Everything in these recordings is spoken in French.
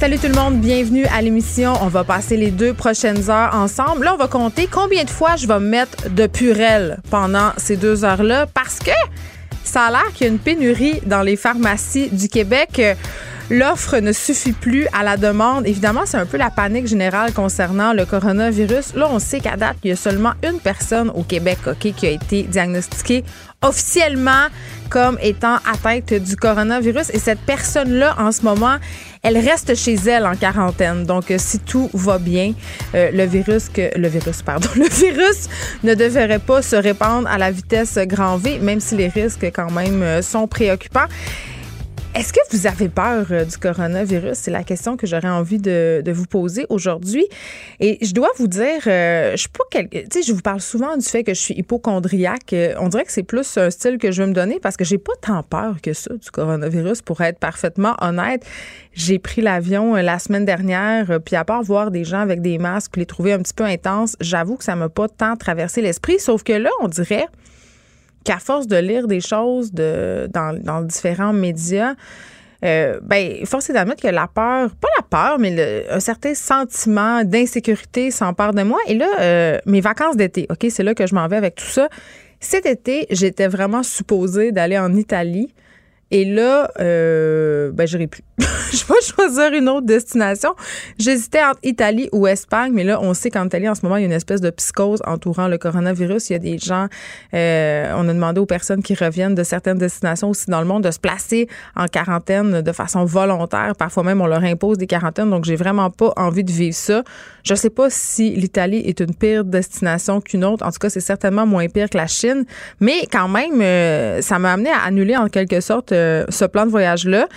Salut tout le monde, bienvenue à l'émission. On va passer les deux prochaines heures ensemble. Là, on va compter combien de fois je vais me mettre de purelle pendant ces deux heures-là parce que ça a l'air qu'il y a une pénurie dans les pharmacies du Québec. L'offre ne suffit plus à la demande. Évidemment, c'est un peu la panique générale concernant le coronavirus. Là, on sait qu'à date, il y a seulement une personne au Québec qui a été diagnostiquée officiellement comme étant atteinte du coronavirus. Et cette personne-là, en ce moment, elle reste chez elle en quarantaine. Donc, euh, si tout va bien, euh, le virus le virus, pardon, le virus ne devrait pas se répandre à la vitesse grand V, même si les risques quand même euh, sont préoccupants. Est-ce que vous avez peur euh, du coronavirus? C'est la question que j'aurais envie de, vous poser aujourd'hui. Et je dois vous dire, euh, je suis pas Tu sais, je vous parle souvent du fait que je suis hypochondriaque. Euh, on dirait que c'est plus un style que je veux me donner parce que j'ai pas tant peur que ça du coronavirus, pour être parfaitement honnête. J'ai pris l'avion la semaine dernière, puis à part voir des gens avec des masques, puis les trouver un petit peu intenses, j'avoue que ça m'a pas tant traversé l'esprit. Sauf que là, on dirait qu'à force de lire des choses dans, différents médias, euh, ben, force est d'admettre que la peur, pas la peur, mais un certain sentiment d'insécurité s'empare de moi. Et là, euh, mes vacances d'été, OK, c'est là que je m'en vais avec tout ça. Cet été, j'étais vraiment supposée d'aller en Italie. Et là, euh, ben, j'aurais plus. je vais choisir une autre destination. J'hésitais entre Italie ou Espagne, mais là, on sait qu'en Italie, en ce moment, il y a une espèce de psychose entourant le coronavirus. Il y a des gens, euh, on a demandé aux personnes qui reviennent de certaines destinations aussi dans le monde de se placer en quarantaine de façon volontaire. Parfois même, on leur impose des quarantaines. Donc, j'ai vraiment pas envie de vivre ça. Je sais pas si l'Italie est une pire destination qu'une autre. En tout cas, c'est certainement moins pire que la Chine. Mais quand même, euh, ça m'a amené à annuler en quelque sorte euh, ce plan de voyage-là.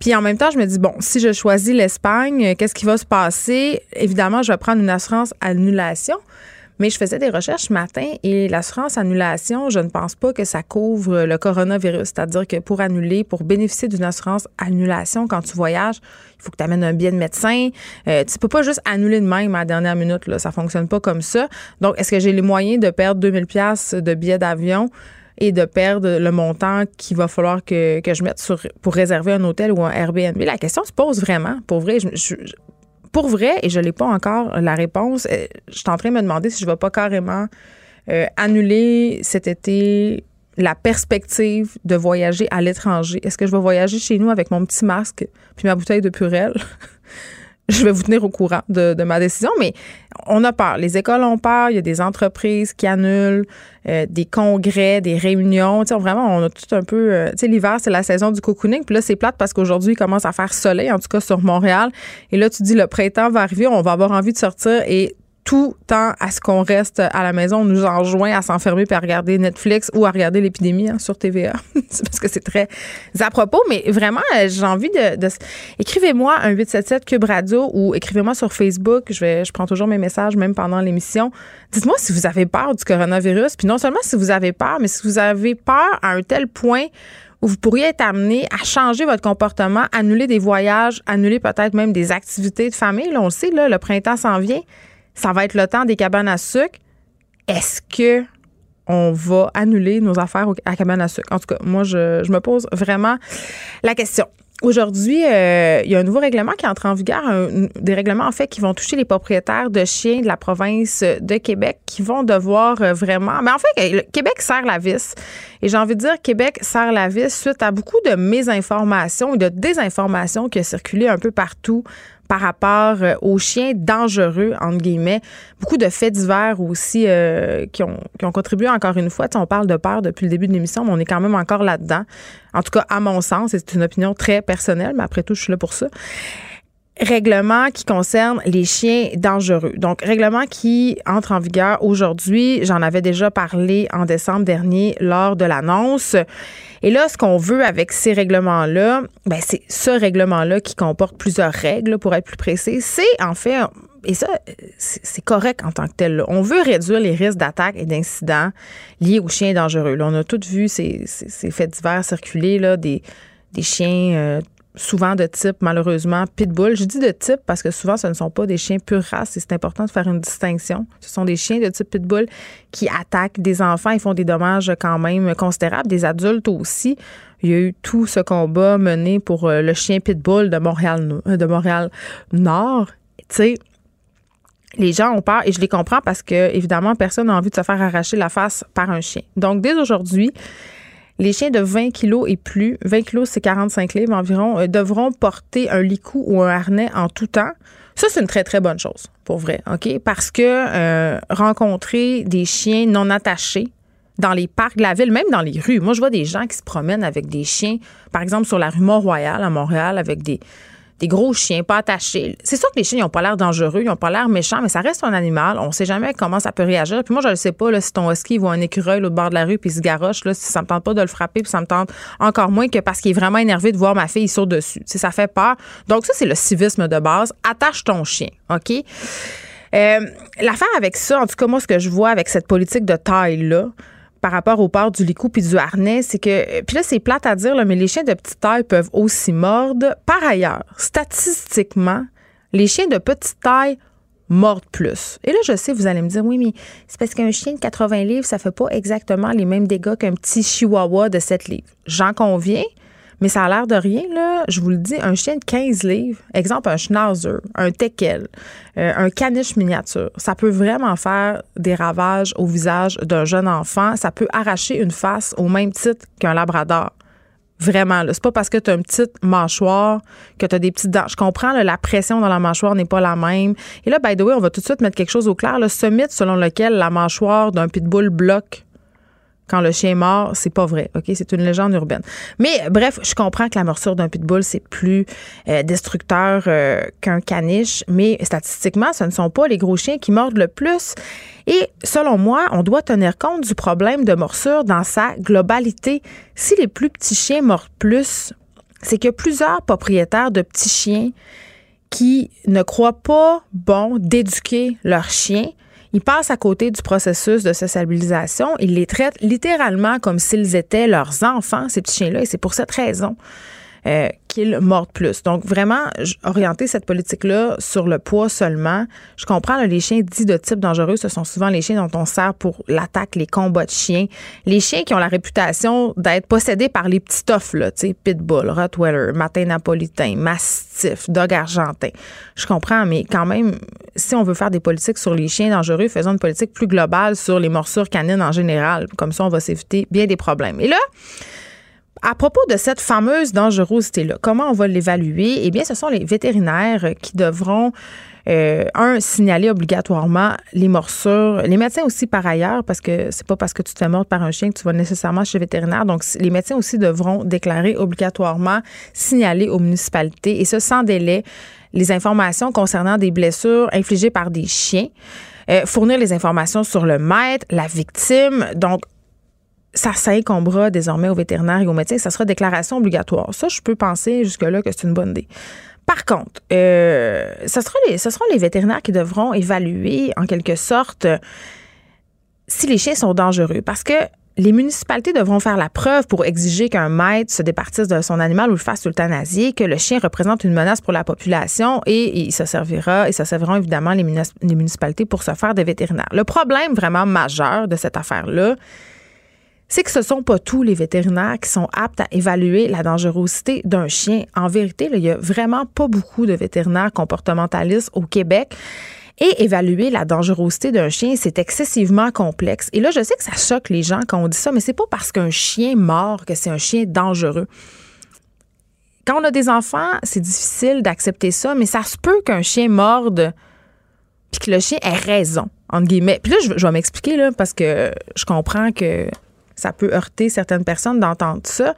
Puis en même temps, je me dis, bon, si je choisis l'Espagne, euh, qu'est-ce qui va se passer? Évidemment, je vais prendre une assurance annulation. Mais je faisais des recherches ce matin et l'assurance annulation, je ne pense pas que ça couvre le coronavirus. C'est-à-dire que pour annuler, pour bénéficier d'une assurance annulation quand tu voyages, il faut que tu amènes un billet de médecin. Euh, tu peux pas juste annuler de même à la dernière minute. Là. Ça fonctionne pas comme ça. Donc, est-ce que j'ai les moyens de perdre 2000 pièces de billets d'avion? Et de perdre le montant qu'il va falloir que, je mette sur, pour réserver un hôtel ou un Airbnb. La question se pose vraiment. Pour vrai, je, pour vrai, et je n'ai pas encore la réponse, euh, je suis en train de me demander si je ne vais pas carrément euh, annuler cet été la perspective de voyager à l'étranger. Est-ce que je vais voyager chez nous avec mon petit masque puis ma bouteille de purelle? je vais vous tenir au courant de, ma décision, mais on a peur. Les écoles ont peur. Il y a des entreprises qui annulent, euh, des congrès, des réunions. Tu sais, vraiment, on a tout un peu. Euh, tu l'hiver, c'est la saison du cocooning. Puis là, c'est plate parce qu'aujourd'hui, il commence à faire soleil, en tout cas sur Montréal. Et là, tu dis, le printemps va arriver, on va avoir envie de sortir et tout temps à ce qu'on reste à la maison. On nous enjoint à s'enfermer puis à regarder Netflix ou à regarder l'épidémie hein, sur TVA. parce que c'est très à propos. Mais vraiment, euh, j'ai envie de, écrivez-moi un 877 Cube Radio ou écrivez-moi sur Facebook. Je vais, je prends toujours mes messages même pendant l'émission. Dites-moi si vous avez peur du coronavirus. Puis non seulement si vous avez peur, mais si vous avez peur à un tel point où vous pourriez être amené à changer votre comportement, annuler des voyages, annuler peut-être même des activités de famille. Là, on le sait, là, le printemps s'en vient ça va être le temps des cabanes à sucre. Est-ce que on va annuler nos affaires à cabane à sucre? En tout cas, moi, je, me pose vraiment la question. Aujourd'hui, euh, il y a un nouveau règlement qui entre en vigueur, des règlements en fait qui vont toucher les propriétaires de chiens de la province de Québec qui vont devoir euh, vraiment. Mais en fait, Québec serre la vis. Et j'ai envie de dire Québec serre la vis suite à beaucoup de mésinformations et de désinformations qui ont circulé un peu partout par rapport euh, aux chiens dangereux, entre guillemets. Beaucoup de faits divers aussi euh, qui, ont, qui ont contribué encore une fois. on parle de peur depuis le début de l'émission, mais on est quand même encore là-dedans. En tout cas, à mon sens, c'est une opinion très personnelle, mais après tout, je suis là pour ça règlement qui concerne les chiens dangereux. Donc, règlement qui entre en vigueur aujourd'hui. J'en avais déjà parlé en décembre dernier lors de l'annonce. Et là, ce qu'on veut avec ces règlements-là, ben, c'est ce règlement-là qui comporte plusieurs règles, pour être plus précis. C'est en fait et ça, c'est correct en tant que tel. On veut réduire les risques d'attaques et d'incidents liés aux chiens dangereux. Là, on a tous vu ces, ces, faits divers circuler, là, des, des chiens euh, souvent de type, malheureusement, pitbull. Je dis de type parce que souvent, ce ne sont pas des chiens pure race et c'est important de faire une distinction. Ce sont des chiens de type pitbull qui attaquent des enfants et font des dommages quand même considérables, des adultes aussi. Il y a eu tout ce combat mené pour euh, le chien pitbull de Montréal, de Montréal Nord. Tu sais, les gens ont peur et je les comprends parce que, évidemment, personne n'a envie de se faire arracher la face par un chien. Donc, dès aujourd'hui, les chiens de 20 kilos et plus, 20 kilos c'est 45 livres environ, euh, devront porter un licou ou un harnais en tout temps. Ça, c'est une très, très bonne chose, pour vrai, OK? Parce que euh, rencontrer des chiens non attachés dans les parcs de la ville, même dans les rues. Moi, je vois des gens qui se promènent avec des chiens, par exemple, sur la rue Mont-Royal à Montréal, avec des, des gros chiens pas attachés. C'est sûr que les chiens, ils n'ont pas l'air dangereux, ils n'ont pas l'air méchants, mais ça reste un animal. On sait jamais comment ça peut réagir. Puis moi, je ne sais pas là, si ton husky voit un écureuil au bord de la rue puis il se garoche, là, si ça me tente pas de le frapper, puis ça me tente encore moins que parce qu'il est vraiment énervé de voir ma fille sur dessus. Ça fait peur. Donc ça, c'est le civisme de base. Attache ton chien, OK? Euh, l'affaire avec ça, en tout cas, moi, ce que je vois avec cette politique de taille-là, par rapport au port du licou puis du harnais, c'est que puis là c'est plate à dire mais les chiens de petite taille peuvent aussi mordre. Par ailleurs, statistiquement, les chiens de petite taille mordent plus. Et là, je sais, vous allez me dire, oui, mais c'est parce qu'un chien de 80 livres, ça fait pas exactement les mêmes dégâts qu'un petit chihuahua de 7 livres. J'en conviens, mais ça a l'air de rien, là. Je vous le dis, un chien de 15 livres, exemple un schnauzer, un teckel, euh, un caniche miniature, ça peut vraiment faire des ravages au visage d'un jeune enfant. Ça peut arracher une face au même titre qu'un labrador. Vraiment, là. C'est pas parce que tu as une petite mâchoire que tu as des petites dents. Je comprends, la pression dans la mâchoire n'est pas la même. Et là, by the way, on va tout de suite mettre quelque chose au clair. Là, ce mythe selon lequel la mâchoire d'un pitbull bloque quand le chien est mort, c'est pas vrai. OK? C'est une légende urbaine. Mais bref, je comprends que la morsure d'un pitbull, c'est plus euh, destructeur euh, qu'un caniche, mais statistiquement, ce ne sont pas les gros chiens qui mordent le plus. Et selon moi, on doit tenir compte du problème de morsure dans sa globalité. Si les plus petits chiens mordent plus, c'est que plusieurs propriétaires de petits chiens qui ne croient pas bon d'éduquer leurs chiens ils passent à côté du processus de socialisation. Ils les traitent littéralement comme s'ils étaient leurs enfants, ces petits chiens-là. Et c'est pour cette raison euh, qu'ils mordent plus. Donc, vraiment, orienter cette politique-là sur le poids seulement. Je comprends, les chiens dits de type dangereux, ce sont souvent les chiens dont on sert pour l'attaque, les combats de chiens. Les chiens qui ont la réputation d'être possédés par les petits toffs, là, tu sais, pitbull, rottweiler, matin napolitain, mastiff, dog argentin. Je comprends, mais quand même, si on veut faire des politiques sur les chiens dangereux, faisons une politique plus globale sur les morsures canines en général. Comme ça, on va s'éviter bien des problèmes. Et là, à propos de cette fameuse dangerosité-là, comment on va l'évaluer? Eh bien, ce sont les vétérinaires qui devront euh, un, signaler obligatoirement les morsures. Les médecins aussi, par ailleurs, parce que c'est pas parce que tu te fais par un chien que tu vas nécessairement chez le vétérinaire. Donc, les médecins aussi devront déclarer obligatoirement, signaler aux municipalités, et ce, sans délai, les informations concernant des blessures infligées par des chiens. Euh, fournir les informations sur le maître, la victime. Donc, ça s'incombera désormais aux vétérinaires et aux médecins. Ça sera déclaration obligatoire. Ça, je peux penser jusque-là que c'est une bonne idée. Par contre, euh, sera les, ce seront les vétérinaires qui devront évaluer, en quelque sorte, si les chiens sont dangereux. Parce que les municipalités devront faire la preuve pour exiger qu'un maître se départisse de son animal ou le fasse euthanasier, que le chien représente une menace pour la population et, il se servira, et ça serviront évidemment les municipalités pour se faire des vétérinaires. Le problème vraiment majeur de cette affaire-là, c'est que ce sont pas tous les vétérinaires qui sont aptes à évaluer la dangerosité d'un chien. En vérité, il y a vraiment pas beaucoup de vétérinaires comportementalistes au Québec. Et évaluer la dangerosité d'un chien, c'est excessivement complexe. Et là, je sais que ça choque les gens quand on dit ça, mais c'est pas parce qu'un chien mord que c'est un chien dangereux. Quand on a des enfants, c'est difficile d'accepter ça, mais ça se peut qu'un chien morde puis que le chien ait raison, entre guillemets. Puis là, je, je vais m'expliquer, là, parce que je comprends que ça peut heurter certaines personnes d'entendre ça.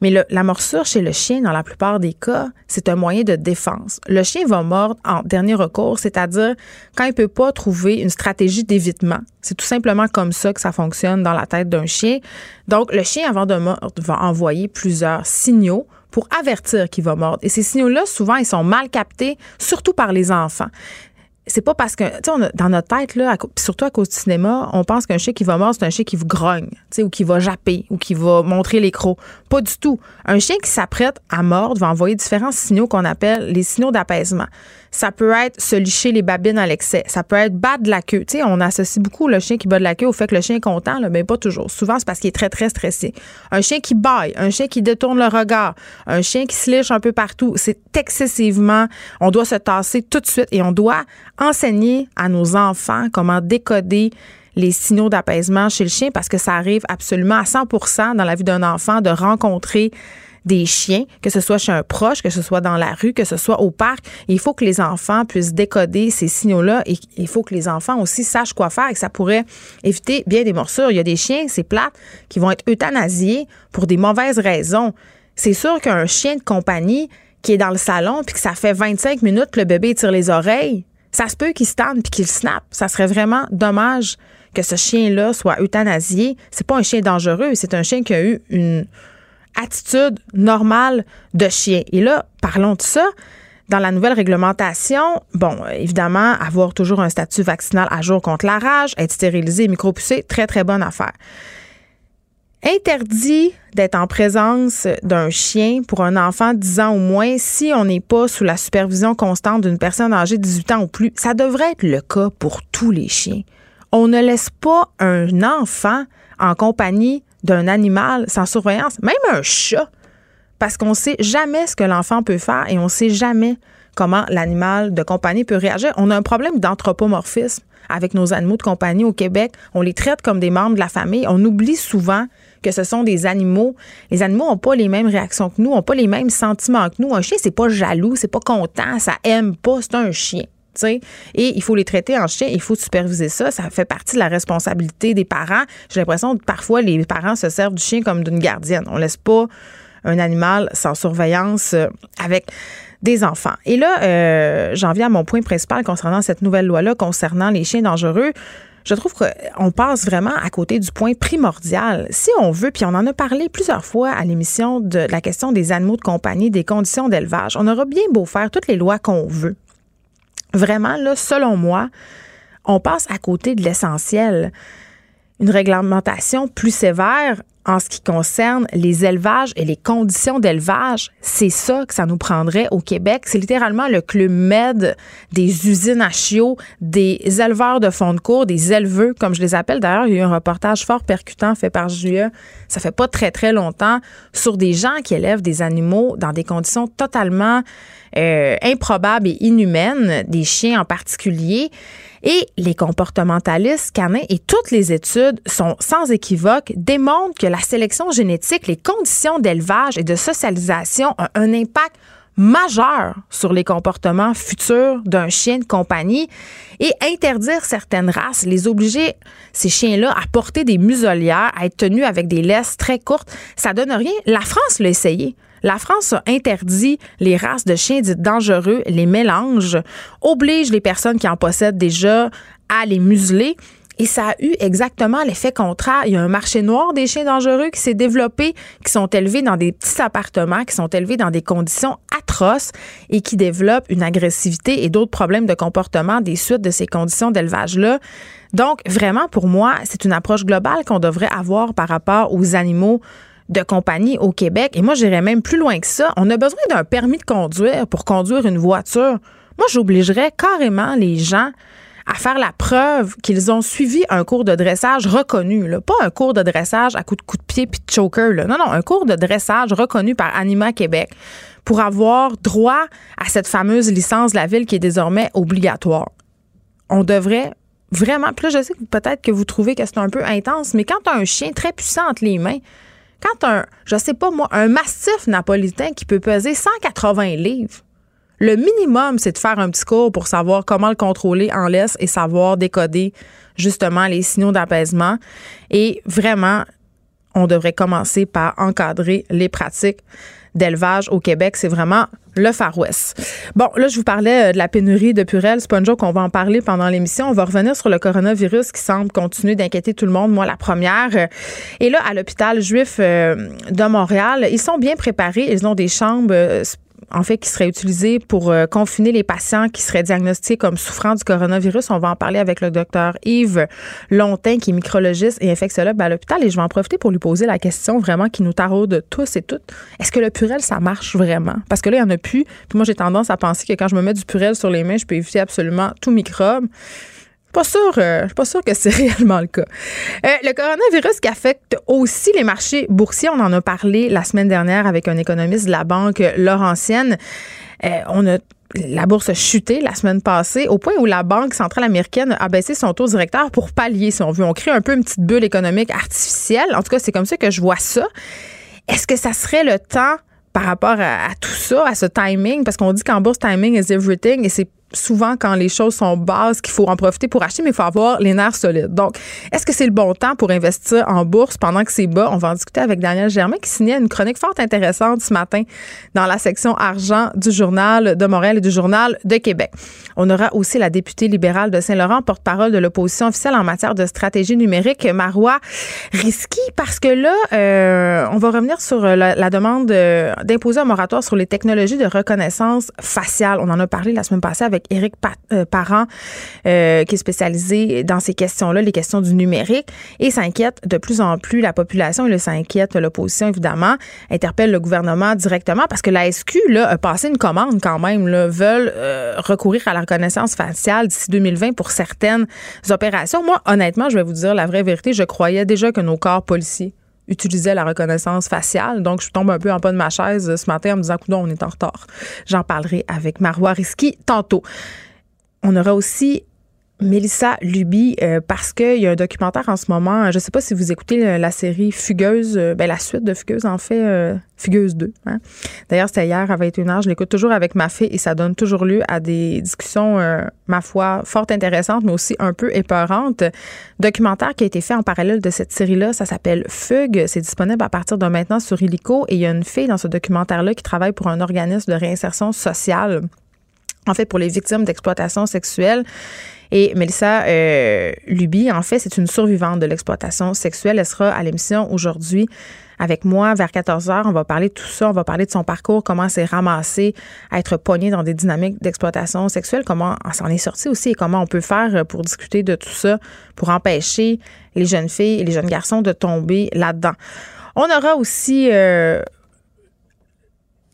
Mais la morsure chez le chien, dans la plupart des cas, c'est un moyen de défense. Le chien va mordre en dernier recours, c'est-à-dire quand il ne peut pas trouver une stratégie d'évitement. C'est tout simplement comme ça que ça fonctionne dans la tête d'un chien. Donc, le chien, avant de mordre, va envoyer plusieurs signaux pour avertir qu'il va mordre. Et ces signaux-là, souvent, ils sont mal captés, surtout par les enfants. C'est pas parce que, tu sais, dans notre tête, là, surtout à cause du cinéma, on pense qu'un chien qui va mordre, c'est un chien qui vous grogne, tu sais, ou qui va japper, ou qui va montrer les crocs. Pas du tout. Un chien qui s'apprête à mordre va envoyer différents signaux qu'on appelle les signaux d'apaisement. Ça peut être se licher les babines à l'excès. Ça peut être battre la queue. Tu on associe beaucoup le chien qui bat de la queue au fait que le chien est content, là, mais pas toujours. Souvent, c'est parce qu'il est très, très stressé. Un chien qui baille, un chien qui détourne le regard, un chien qui se liche un peu partout. C'est excessivement, on doit se tasser tout de suite et on doit enseigner à nos enfants comment décoder les signaux d'apaisement chez le chien parce que ça arrive absolument à 100% dans la vie d'un enfant de rencontrer des chiens, que ce soit chez un proche, que ce soit dans la rue, que ce soit au parc. Il faut que les enfants puissent décoder ces signaux-là et il faut que les enfants aussi sachent quoi faire et que ça pourrait éviter bien des morsures. Il y a des chiens, c'est plate, qui vont être euthanasiés pour des mauvaises raisons. C'est sûr qu'un chien de compagnie qui est dans le salon puis que ça fait 25 minutes que le bébé tire les oreilles, ça se peut qu'il se puis qu'il snap. Ça serait vraiment dommage que ce chien-là soit euthanasié. C'est pas un chien dangereux, c'est un chien qui a eu une attitude normale de chien. Et là, parlons de ça. Dans la nouvelle réglementation, bon, évidemment, avoir toujours un statut vaccinal à jour contre la rage, être stérilisé et micropoussé, très, très bonne affaire. Interdit d'être en présence d'un chien pour un enfant de 10 ans ou moins si on n'est pas sous la supervision constante d'une personne âgée de 18 ans ou plus. Ça devrait être le cas pour tous les chiens. On ne laisse pas un enfant en compagnie d'un animal sans surveillance, même un chat, parce qu'on ne sait jamais ce que l'enfant peut faire et on ne sait jamais comment l'animal de compagnie peut réagir. On a un problème d'anthropomorphisme avec nos animaux de compagnie au Québec. On les traite comme des membres de la famille. On oublie souvent que ce sont des animaux. Les animaux n'ont pas les mêmes réactions que nous, n'ont pas les mêmes sentiments que nous. Un chien, c'est pas jaloux, c'est pas content, ça aime pas, c'est un chien. Et il faut les traiter en chien, il faut superviser ça. Ça fait partie de la responsabilité des parents. J'ai l'impression que parfois, les parents se servent du chien comme d'une gardienne. On laisse pas un animal sans surveillance euh, avec des enfants. Et là, euh, j'en viens à mon point principal concernant cette nouvelle loi-là, concernant les chiens dangereux. Je trouve qu'on passe vraiment à côté du point primordial. Si on veut, puis on en a parlé plusieurs fois à l'émission de la question des animaux de compagnie, des conditions d'élevage, on aura bien beau faire toutes les lois qu'on veut vraiment, là, selon moi, on passe à côté de l'essentiel. Une réglementation plus sévère en ce qui concerne les élevages et les conditions d'élevage, c'est ça que ça nous prendrait au Québec. C'est littéralement le club med des usines à chiots, des éleveurs de fond de cours, des éleveux, comme je les appelle. D'ailleurs, il y a eu un reportage fort percutant fait par Julia, ça fait pas très, très longtemps, sur des gens qui élèvent des animaux dans des conditions totalement euh, improbables et inhumaines, des chiens en particulier. Et les comportementalistes canins et toutes les études sont sans équivoque démontrent que la sélection génétique, les conditions d'élevage et de socialisation ont un impact majeur sur les comportements futurs d'un chien de compagnie et interdire certaines races, les obliger, ces chiens-là, à porter des muselières, à être tenus avec des laisses très courtes, ça donne rien. La France l'a essayé. La France a interdit les races de chiens dites dangereux, les mélanges, oblige les personnes qui en possèdent déjà à les museler. Et ça a eu exactement l'effet contraire. Il y a un marché noir des chiens dangereux qui s'est développé, qui sont élevés dans des petits appartements, qui sont élevés dans des conditions atroces et qui développent une agressivité et d'autres problèmes de comportement des suites de ces conditions d'élevage-là. Donc, vraiment, pour moi, c'est une approche globale qu'on devrait avoir par rapport aux animaux de compagnie au Québec. Et moi, j'irais même plus loin que ça. On a besoin d'un permis de conduire pour conduire une voiture. Moi, j'obligerais carrément les gens à faire la preuve qu'ils ont suivi un cours de dressage reconnu. Pas un cours de dressage à coup de coup de pied puis de choker. Non, non, un cours de dressage reconnu par Anima Québec pour avoir droit à cette fameuse licence de la ville qui est désormais obligatoire. On devrait vraiment, puis là, je sais que peut-être que vous trouvez que c'est un peu intense, mais quand tu as un chien très puissant entre les mains, quand un, je sais pas moi, un mastif napolitain qui peut peser 180 livres, le minimum, c'est de faire un petit cours pour savoir comment le contrôler en laisse et savoir décoder justement les signaux d'apaisement. Et vraiment, on devrait commencer par encadrer les pratiques d'élevage au Québec. C'est vraiment le Far West. Bon, là, je vous parlais euh, de la pénurie de Purel. C'est pas une qu'on va en parler pendant l'émission. On va revenir sur le coronavirus qui semble continuer d'inquiéter tout le monde. Moi, la première. Et là, à l'hôpital juif euh, de Montréal, ils sont bien préparés. Ils ont des chambres euh, en fait, qui serait utilisé pour euh, confiner les patients qui seraient diagnostiqués comme souffrant du coronavirus. On va en parler avec le docteur Yves Longtin, qui est micrologiste et infectiologue à l'hôpital. Et je vais en profiter pour lui poser la question vraiment qui nous taraude tous et toutes. Est-ce que le purel, ça marche vraiment? Parce que là, il n'y en a plus. Puis moi, j'ai tendance à penser que quand je me mets du purel sur les mains, je peux éviter absolument tout microbe. Pas sûr, euh, je suis pas sûr que c'est réellement le cas. Euh, le coronavirus qui affecte aussi les marchés boursiers, on en a parlé la semaine dernière avec un économiste de la banque Laurentienne. Euh, on a la bourse a chuté la semaine passée au point où la Banque centrale américaine a baissé son taux directeur pour pallier, si on veut. On crée un peu une petite bulle économique artificielle. En tout cas, c'est comme ça que je vois ça. Est-ce que ça serait le temps par rapport à, à tout ça, à ce timing? Parce qu'on dit qu'en bourse, timing is everything et c'est souvent quand les choses sont basses qu'il faut en profiter pour acheter, mais il faut avoir les nerfs solides. Donc, est-ce que c'est le bon temps pour investir en bourse? Pendant que c'est bas? On va en discuter avec Daniel Germain qui signait une chronique fort intéressante ce matin dans la section argent du journal de Montréal et du journal de Québec. On aura aussi la députée libérale de Saint-Laurent, porte-parole de l'opposition officielle en matière de stratégie numérique, Marois Risky, parce que là, euh, on va revenir sur la, la demande euh, d'imposer un moratoire sur les technologies de reconnaissance faciale. On en a parlé la semaine passée avec Éric euh, Parent, euh, qui est spécialisé dans ces questions-là, les questions du numérique, et s'inquiète de plus en plus la population, et le s'inquiète l'opposition, évidemment, interpelle le gouvernement directement parce que la SQ là, a passé une commande quand même, là, veulent euh, recourir à la reconnaissance faciale d'ici 2020 pour certaines opérations. Moi, honnêtement, je vais vous dire la vraie vérité, je croyais déjà que nos corps policiers utilisaient la reconnaissance faciale. Donc, je tombe un peu en bas de ma chaise ce matin en me disant, on est en retard. J'en parlerai avec Marois Risky tantôt. On aura aussi Mélissa Luby, euh, parce qu'il y a un documentaire en ce moment. Je ne sais pas si vous écoutez la, série Fugueuse, euh, ben, la suite de Fugueuse, en fait, euh, Fugueuse 2. Hein. D'ailleurs, c'était hier à 21h. Je l'écoute toujours avec ma fille et ça donne toujours lieu à des discussions, ma foi, fort intéressantes, mais aussi un peu épeurantes. Documentaire qui a été fait en parallèle de cette série-là, ça s'appelle Fugue. C'est disponible à partir de maintenant sur Illico et il y a une fille dans ce documentaire-là qui travaille pour un organisme de réinsertion sociale en fait, pour les victimes d'exploitation sexuelle. Et Melissa euh, en fait, c'est une survivante de l'exploitation sexuelle. Elle sera à l'émission aujourd'hui avec moi vers 14 heures. On va parler de tout ça. On va parler de son parcours, comment s'est ramassé à être poignée dans des dynamiques d'exploitation sexuelle, comment on s'en est sorti aussi et comment on peut faire pour discuter de tout ça, pour empêcher les jeunes filles et les jeunes garçons de tomber là-dedans. On aura aussi euh,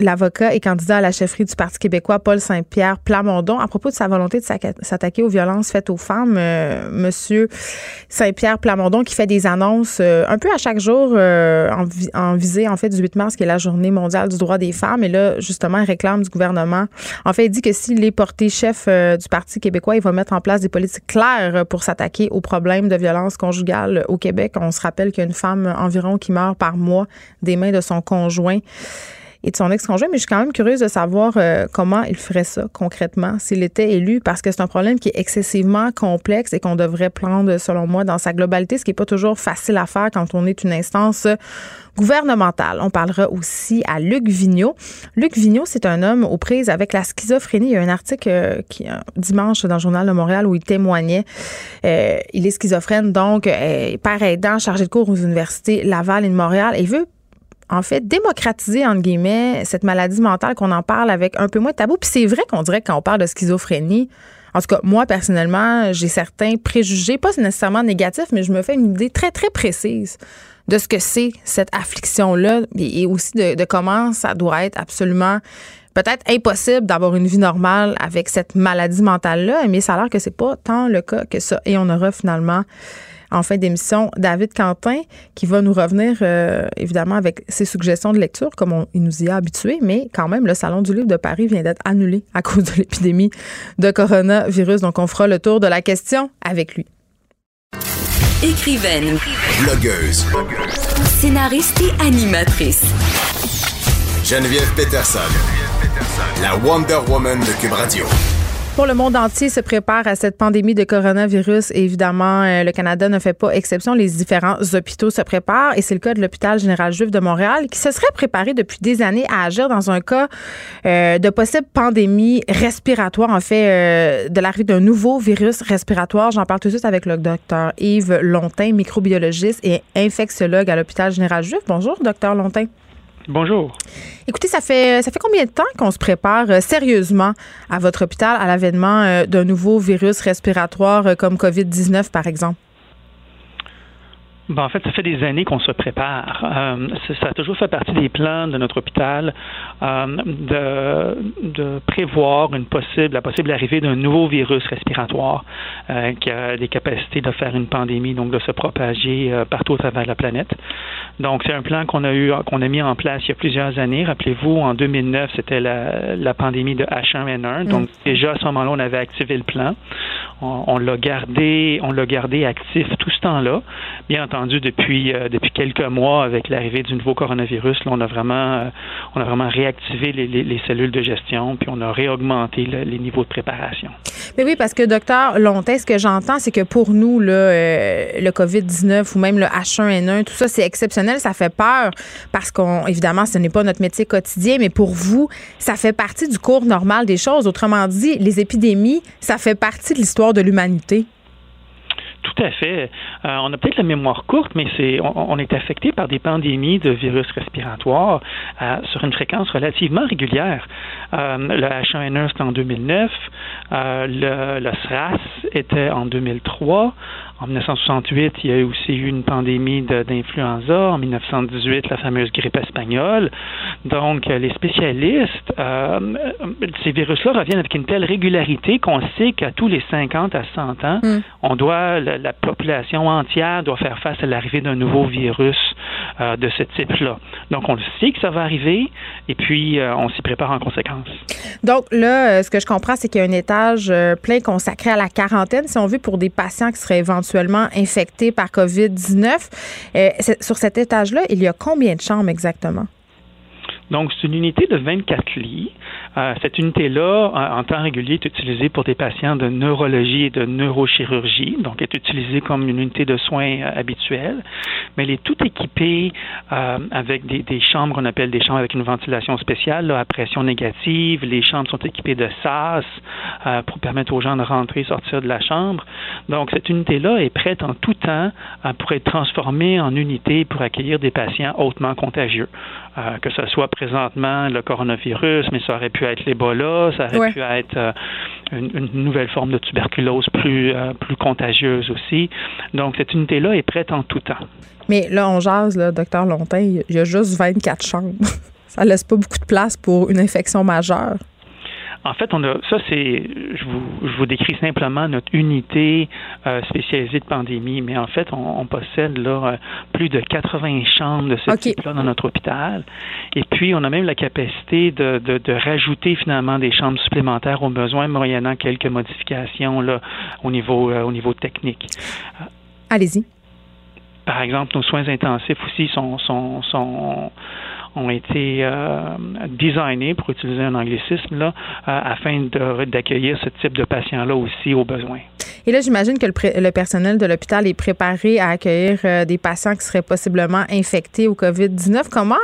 l'avocat et candidat à la chefferie du Parti québécois, Paul Saint-Pierre Plamondon, à propos de sa volonté de s'attaquer aux violences faites aux femmes. Euh, monsieur Saint-Pierre Plamondon qui fait des annonces euh, un peu à chaque jour euh, en, visée, en fait, du 8 mars, qui est la journée mondiale du droit des femmes. Et là, justement, il réclame du gouvernement. En fait, il dit que s'il est porté chef du Parti québécois, il va mettre en place des politiques claires pour s'attaquer aux problèmes de violence conjugale au Québec. On se rappelle qu'il y a une femme environ qui meurt par mois des mains de son conjoint et de son ex-conjoint, mais je suis quand même curieuse de savoir euh, comment il ferait ça concrètement s'il était élu, parce que c'est un problème qui est excessivement complexe et qu'on devrait prendre, selon moi, dans sa globalité, ce qui n'est pas toujours facile à faire quand on est une instance gouvernementale. On parlera aussi à Luc Vigneault. Luc Vigneault, c'est un homme aux prises avec la schizophrénie. Il y a un article euh, dimanche dans le Journal de Montréal où il témoignait. Euh, il est schizophrène, donc père aidant, chargé de cours aux universités Laval et de Montréal. Il veut en fait, démocratiser, entre guillemets, cette maladie mentale, qu'on en parle avec un peu moins de tabou. Puis c'est vrai qu'on dirait que quand on parle de schizophrénie, en tout cas, moi, personnellement, j'ai certains préjugés, pas nécessairement négatifs, mais je me fais une idée très, très précise de ce que c'est cette affliction-là et aussi de, de, comment ça doit être absolument peut-être impossible d'avoir une vie normale avec cette maladie mentale-là, mais ça a l'air que c'est pas tant le cas que ça. Et on aura finalement en fin d'émission David Quentin qui va nous revenir euh, évidemment avec ses suggestions de lecture comme on, il nous y a habitués, mais quand même le Salon du livre de Paris vient d'être annulé à cause de l'épidémie de coronavirus. Donc on fera le tour de la question avec lui. Écrivaine, Blogueuse. scénariste et animatrice. Geneviève Peterson. La Wonder Woman de Cube Radio. Pour le monde entier se prépare à cette pandémie de coronavirus. évidemment, euh, le Canada ne fait pas exception. Les différents hôpitaux se préparent et c'est le cas de l'hôpital général juif de Montréal qui se serait préparé depuis des années à agir dans un cas euh, de possible pandémie respiratoire, en fait, euh, de l'arrivée d'un nouveau virus respiratoire. J'en parle tout de suite avec le docteur Yves Lontin, microbiologiste et infectiologue à l'hôpital général juif. Bonjour, docteur Lontin. Bonjour. Écoutez, ça fait ça fait combien de temps qu'on se prépare euh, sérieusement à votre hôpital à l'avènement euh, d'un nouveau virus respiratoire euh, comme COVID-19 par exemple? Ben, en fait, ça fait des années qu'on se prépare. Euh, ça a toujours fait partie des plans de notre hôpital euh, de, de, prévoir une possible, la possible arrivée d'un nouveau virus respiratoire euh, qui a des capacités de faire une pandémie, donc de se propager partout au travers de la planète. Donc, c'est un plan qu'on a eu, qu'on a mis en place il y a plusieurs années. Rappelez-vous, en 2009, c'était la, la, pandémie de H1N1. Mm. Donc, déjà à ce moment-là, on avait activé le plan. On, l'a gardé, on l'a gardé actif tout ce temps-là. Bien entendu depuis euh, depuis quelques mois avec l'arrivée du nouveau coronavirus. Là, on a vraiment euh, on a vraiment réactivé les, les, les, cellules de gestion puis on a réaugmenté le, les niveaux de préparation. Mais oui, parce que docteur Lontin, ce que j'entends, c'est que pour nous là, euh, le Covid 19 ou même le H1N1, tout ça, c'est exceptionnel, ça fait peur parce qu'on évidemment, ce n'est pas notre métier quotidien, mais pour vous, ça fait partie du cours normal des choses. Autrement dit, les épidémies, ça fait partie de l'histoire de l'humanité. Tout à fait. Euh, on a peut-être la mémoire courte, mais on, est affecté par des pandémies de virus respiratoires euh, sur une fréquence relativement régulière. Euh, le H1N1 c'était en 2009, euh, le, le SRAS était en 2003. En 1968, il y a aussi eu une pandémie d'influenza. En 1918, la fameuse grippe espagnole. Donc, les spécialistes, euh, ces virus-là reviennent avec une telle régularité qu'on sait qu'à tous les 50 à 100 ans, mm. on doit, la, la, population entière doit faire face à l'arrivée d'un nouveau virus euh, de ce type-là. Donc, on le sait que ça va arriver et puis euh, on s'y prépare en conséquence. Donc, là, ce que je comprends, c'est qu'il y a un étage plein consacré à la quarantaine, si on veut, pour des patients qui seraient éventuellement infectés par COVID-19. Euh, sur cet étage-là, il y a combien de chambres exactement? Donc, c'est une unité de 24 lits. Euh, cette unité-là, en, en, temps régulier, est utilisée pour des patients de neurologie et de neurochirurgie, donc est utilisée comme une unité de soins euh, habituelle, mais elle est toute équipée euh, avec des, chambres qu'on appelle des chambres avec une ventilation spéciale à pression négative. Les chambres sont équipées de SAS euh, pour permettre aux gens de rentrer et sortir de la chambre. Donc, cette unité-là est prête en tout temps pour être transformée en unité pour accueillir des patients hautement contagieux, que ce soit présentement le coronavirus, mais ça aurait pu être l'Ebola, ça aurait ouais. pu être euh, une, une, nouvelle forme de tuberculose plus, euh, plus contagieuse aussi. Donc, cette unité-là est prête en tout temps. Mais là, on jase, là, docteur Lontin, il y a juste 24 chambres. ça laisse pas beaucoup de place pour une infection majeure. En fait, on a ça, c'est je vous, je vous décris simplement notre unité euh, spécialisée de pandémie, mais en fait, on, on possède là plus de 80 chambres de ce okay. type-là dans notre hôpital. Et puis, on a même la capacité de, de, de, rajouter finalement des chambres supplémentaires au besoin, moyennant quelques modifications là au niveau euh, au niveau technique. Allez-y. Par exemple, nos soins intensifs aussi sont sont sont ont été euh, designés, pour utiliser un anglicisme, là, euh, afin d'accueillir ce type de patients-là aussi au besoin. Et là, j'imagine que le, le, personnel de l'hôpital est préparé à accueillir euh, des patients qui seraient possiblement infectés au COVID-19. Comment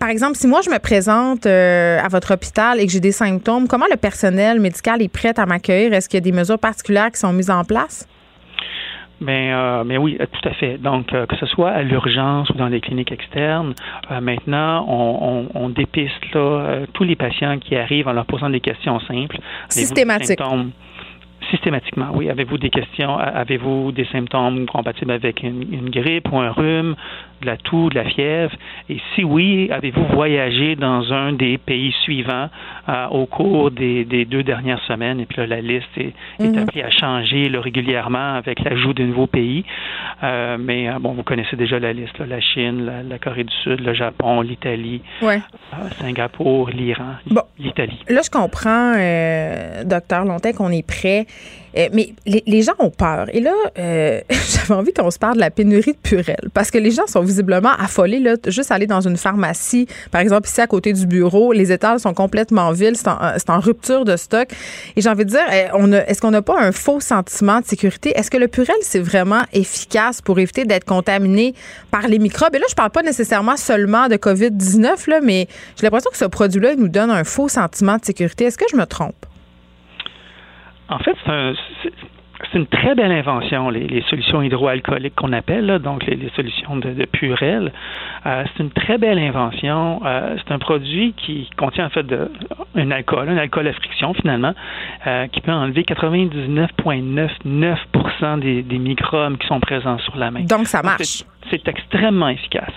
par exemple, si moi je me présente à votre hôpital et que j'ai des symptômes, comment le personnel médical est prêt à m'accueillir? Est-ce qu'il y a des mesures particulières qui sont mises en place? Mais, euh, mais oui, tout à fait. Donc, euh, que ce soit à l'urgence ou dans les cliniques externes, euh, maintenant, on, on, on dépiste là, euh, tous les patients qui arrivent en leur posant des questions simples. Systématique. Systématiquement, oui. Avez-vous des questions, avez-vous des symptômes compatibles avec une, une, grippe ou un rhume, de la toux, de la fièvre? Et si oui, avez-vous voyagé dans un des pays suivants euh, au cours des, des, deux dernières semaines? Et puis là, la liste est, mm -hmm. est appelée à changer là, régulièrement avec l'ajout de nouveaux pays. Euh, mais euh, bon, vous connaissez déjà la liste, là, la Chine, la, la, Corée du Sud, le Japon, l'Italie, ouais. Singapour, l'Iran, bon, l'Italie. Là, je comprends, docteur qu'on est prêt euh, mais les, gens ont peur. Et là, euh, j'avais envie qu'on se parle de la pénurie de Purel parce que les gens sont visiblement affolés. Là, juste aller dans une pharmacie, par exemple ici à côté du bureau, les étals sont complètement vides, c'est en, en, rupture de stock. Et j'ai envie de dire, euh, est-ce qu'on n'a pas un faux sentiment de sécurité? Est-ce que le Purel, c'est vraiment efficace pour éviter d'être contaminé par les microbes? Et là, je parle pas nécessairement seulement de COVID-19, là, mais j'ai l'impression que ce produit-là nous donne un faux sentiment de sécurité. Est-ce que je me trompe? En fait, c'est un, c'est une très belle invention, les, solutions hydroalcooliques qu'on appelle, donc les, solutions de, de Purel. Euh, c'est une très belle invention. Euh, c'est un produit qui contient en fait de, un alcool, un alcool à friction finalement, euh, qui peut enlever 99,99% des, des microbes qui sont présents sur la main. Donc ça marche. C'est extrêmement efficace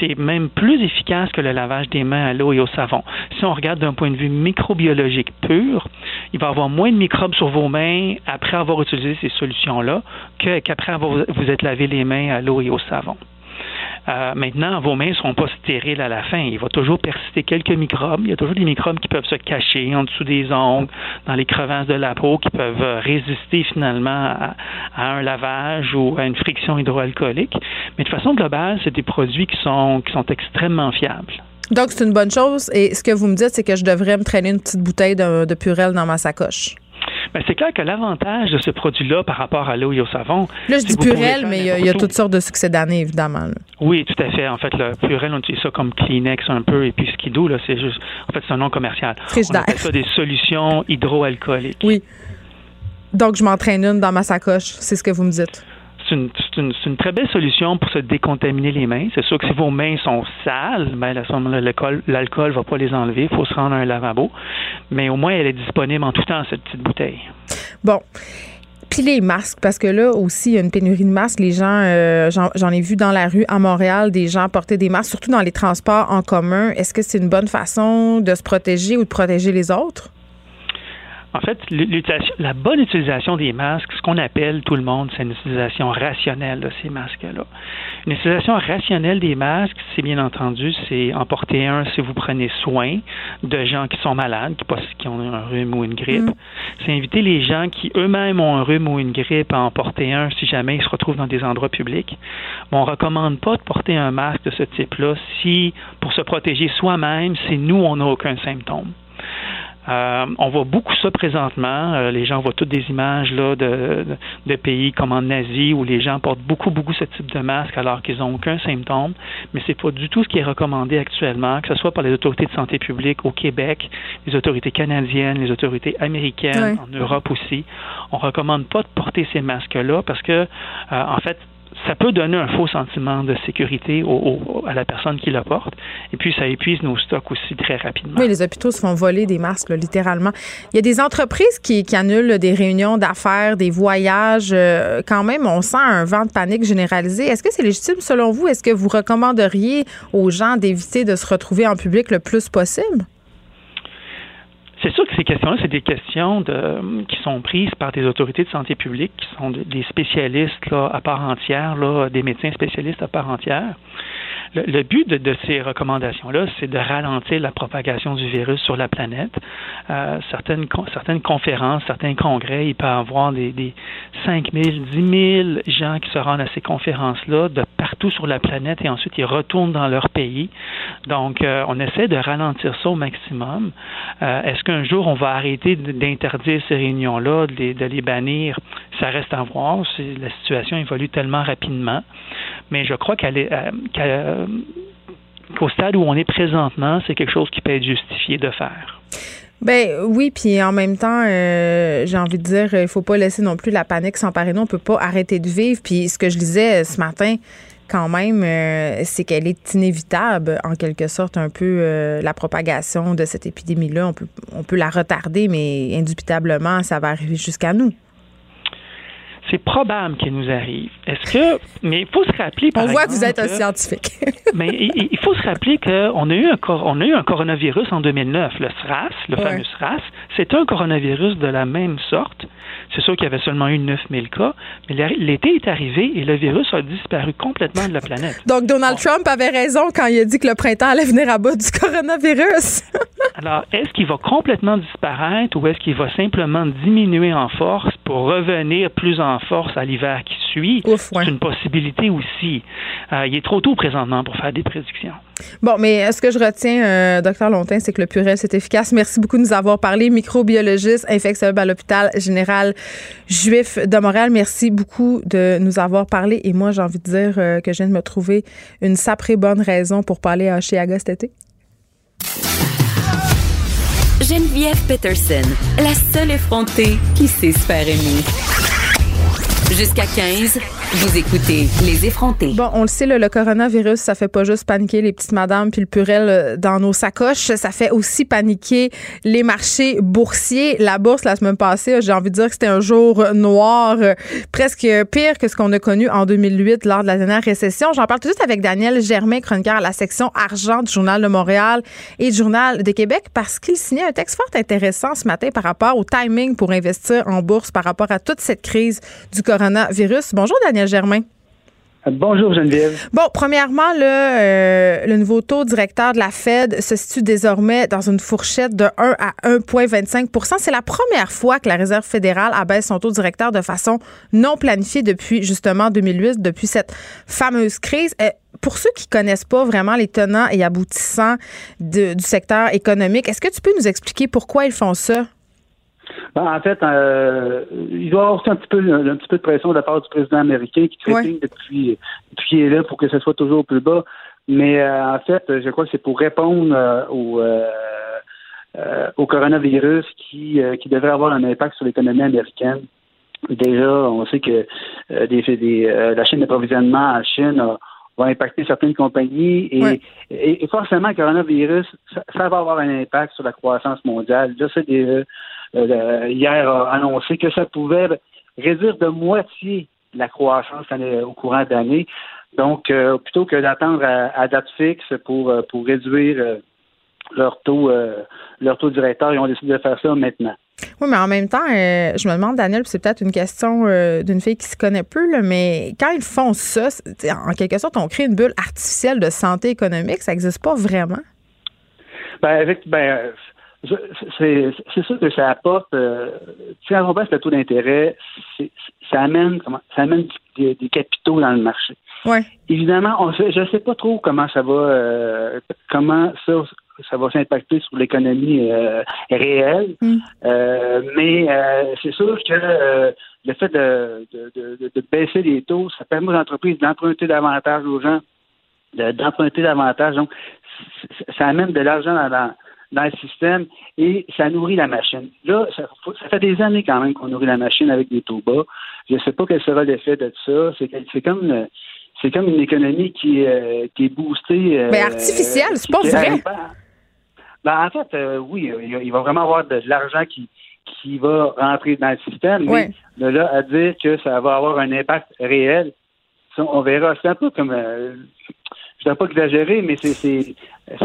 c'est même plus efficace que le lavage des mains à l'eau et au savon. Si on regarde d'un point de vue microbiologique pur, il va y avoir moins de microbes sur vos mains après avoir utilisé ces solutions-là qu'après avoir vous êtes lavé les mains à l'eau et au savon. Euh, maintenant, vos mains ne seront pas stériles à la fin. Il va toujours persister quelques microbes. Il y a toujours des microbes qui peuvent se cacher en dessous des ongles, dans les crevasses de la peau, qui peuvent euh, résister finalement à, un lavage ou à une friction hydroalcoolique. Mais de façon globale, c'est des produits qui sont, extrêmement fiables. Donc, c'est une bonne chose. Et ce que vous me dites, c'est que je devrais me traîner une petite bouteille de, de dans ma sacoche. Ben, c'est clair que l'avantage de ce produit-là par rapport à l'eau et au savon. Là, je dis Purel, mais il y, a, toutes sortes de succès d'année, évidemment. Oui, tout à fait. En fait, le Purel, on utilise ça comme Kleenex un peu, et puis Skidoo, là, c'est juste. En fait, c'est un nom commercial. on appelle ça des solutions hydroalcooliques. Oui. Donc, je m'entraîne une dans ma sacoche, c'est ce que vous me dites c'est une, très belle solution pour se décontaminer les mains. C'est sûr que si vos mains sont sales, ben, l'alcool ne va pas les enlever. Il faut se rendre à un lavabo. Mais au moins, elle est disponible en tout temps, cette petite bouteille. Bon. Puis les masques, parce que là aussi, il y a une pénurie de masques. Les gens, euh, j'en ai vu dans la rue à Montréal, des gens porter des masques, surtout dans les transports en commun. Est-ce que c'est une bonne façon de se protéger ou de protéger les autres? En fait, la bonne utilisation des masques, ce qu'on appelle tout le monde, c'est une utilisation rationnelle de ces masques-là. Une utilisation rationnelle des masques, c'est bien entendu, c'est en porter un si vous prenez soin de gens qui sont malades, qui, ont un rhume ou une grippe. Mm. C'est inviter les gens qui eux-mêmes ont un rhume ou une grippe à en porter un si jamais ils se retrouvent dans des endroits publics. on ne recommande pas de porter un masque de ce type-là si, pour se protéger soi-même, si nous, on n'a aucun symptôme. Euh, on voit beaucoup ça présentement. Euh, les gens voient toutes des images là, de, de, pays comme en Asie où les gens portent beaucoup, beaucoup ce type de masque alors qu'ils n'ont aucun symptôme. Mais c'est pas du tout ce qui est recommandé actuellement, que ce soit par les autorités de santé publique au Québec, les autorités canadiennes, les autorités américaines, en Europe aussi. On recommande pas de porter ces masques-là parce que, euh, en fait, ça peut donner un faux sentiment de sécurité à la personne qui le porte. Et puis, ça épuise nos stocks aussi très rapidement. Oui, les hôpitaux se font voler des masques, littéralement. Il y a des entreprises qui, annulent des réunions d'affaires, des voyages. Euh, quand même, on sent un vent de panique généralisé. Est-ce que c'est légitime selon vous? Est-ce que vous recommanderiez aux gens d'éviter de se retrouver en public le plus possible? C'est sûr que ces questions-là, c'est des questions de, qui sont prises par des autorités de santé publique, qui sont des spécialistes là, à part entière, là, des médecins spécialistes à part entière. Le, but de, ces recommandations-là, c'est de ralentir la propagation du virus sur la planète. Euh, certaines, conférences, certains congrès, il peut y avoir des, des 5 000, 10 000 gens qui se rendent à ces conférences-là de partout sur la planète et ensuite ils retournent dans leur pays. Donc, euh, on essaie de ralentir ça au maximum. Euh, est-ce qu'un jour on va arrêter d'interdire ces réunions-là, de les bannir? Ça reste à voir. La situation évolue tellement rapidement. Mais je crois qu'elle est, euh, qu'au stade où on est présentement, c'est quelque chose qui peut être justifié de faire. Ben oui, puis en même temps, euh, j'ai envie de dire, il faut pas laisser non plus la panique s'emparer. On peut pas arrêter de vivre. Puis ce que je disais ce matin, quand même, euh, c'est qu'elle est inévitable, en quelque sorte, un peu la propagation de cette épidémie-là. On peut, on peut la retarder, mais indubitablement, ça va arriver jusqu'à nous c'est probable qu'il nous arrive. Est-ce que. Mais il faut se rappeler. Par on voit que vous êtes un scientifique. mais il, faut se rappeler qu'on a, eu un, on a eu un coronavirus en 2009, le SRAS, le fameux SRAS. C'est un coronavirus de la même sorte. C'est sûr qu'il y avait seulement eu 9000 cas, mais l'été est arrivé et le virus a disparu complètement de la planète. Donc Donald Trump avait raison quand il a dit que le printemps allait venir à bout du coronavirus. Alors, est-ce qu'il va complètement disparaître ou est-ce qu'il va simplement diminuer en force pour revenir plus en force à l'hiver qui suit? C'est une possibilité aussi. Euh, il est trop tôt présentement pour faire des prédictions. Bon, mais ce que je retiens, euh, docteur Lontin, c'est que le purel, c'est efficace? Merci beaucoup de nous avoir parlé. Microbiologiste, infectiologue à l'hôpital général juif de Montréal. Merci beaucoup de nous avoir parlé. Et moi, j'ai envie de dire euh, que je viens de me trouver une sacrée bonne raison pour parler à Chiaga cet été. Geneviève Peterson, la seule effrontée qui sait se faire aimer. Jusqu'à 15, vous écoutez Les effrontés. Bon, on le sait, le coronavirus, ça fait pas juste paniquer les petites madames puis le purel euh, dans nos sacoches, ça fait aussi paniquer les marchés boursiers. La bourse, la semaine passée, j'ai envie de dire que c'était un jour noir, euh, presque pire que ce qu'on a connu en 2008 lors de la dernière récession. J'en parle tout de suite avec Daniel Germain, chroniqueur à la section argent du Journal de Montréal et du Journal de Québec, parce qu'il signait un texte fort intéressant ce matin par rapport au timing pour investir en bourse, par rapport à toute cette crise du coronavirus. Bonjour, Daniel. Germain. Bonjour Geneviève. Bon, premièrement, le, euh, le nouveau taux directeur de la Fed se situe désormais dans une fourchette de 1 à 1,25% C'est la première fois que la Réserve fédérale abaisse son taux directeur de façon non planifiée depuis justement 2008, depuis cette fameuse crise. Euh, pour ceux qui connaissent pas vraiment les tenants et aboutissants du secteur économique, est-ce que tu peux nous expliquer pourquoi ils font ça? Ben, en fait, euh, il doit y avoir aussi un petit peu un petit peu de pression de la part du président américain qui trépigne depuis depuis qu'il est là pour que ce soit toujours plus bas. Mais euh, en fait, je crois que c'est pour répondre euh, au au coronavirus qui qui devrait avoir un impact sur l'économie américaine. Déjà, on sait que des, des la chaîne d'approvisionnement en Chine va impacter certaines compagnies et, et, forcément, le coronavirus, ça, ça, va avoir un impact sur la croissance mondiale. Là, c'est des euh, hier a annoncé que ça pouvait réduire de moitié la croissance au courant de l'année. Donc, euh, plutôt que d'attendre à, date fixe pour, euh, pour réduire leur taux leur taux directeur, ils ont décidé de faire ça maintenant. Oui, mais en même temps, je me demande, Daniel, c'est peut-être une question d'une fille qui se connaît peu, mais quand ils font ça, en quelque sorte, on crée une bulle artificielle de santé économique. Ça n'existe pas vraiment? Ben, avec, ben, c'est sûr que ça apporte. Euh, si on baisse le taux d'intérêt, ça amène comment, ça amène des, capitaux dans le marché. Ouais. Évidemment, on sait, je ne sais pas trop comment ça va euh, comment ça ça va s'impacter sur l'économie euh, réelle. Mm. Euh, mais c'est sûr que le fait de, de, de, de, baisser les taux, ça permet aux entreprises d'emprunter davantage aux gens, d'emprunter davantage. Donc, ça amène de l'argent dans, dans le système et ça nourrit la machine. Là, ça, fait des années quand même qu'on nourrit la machine avec des taux bas. Je ne sais pas quel sera l'effet de ça. C'est comme c'est comme une économie qui, euh, qui est boostée. Euh, Mais artificielle, c'est pas vrai. Ben, en fait, euh, oui, il va vraiment avoir de, l'argent qui, qui va rentrer dans le système. Mais de là à dire que ça va avoir un impact réel, on verra. C'est un peu comme je ne pas exagérer, mais c'est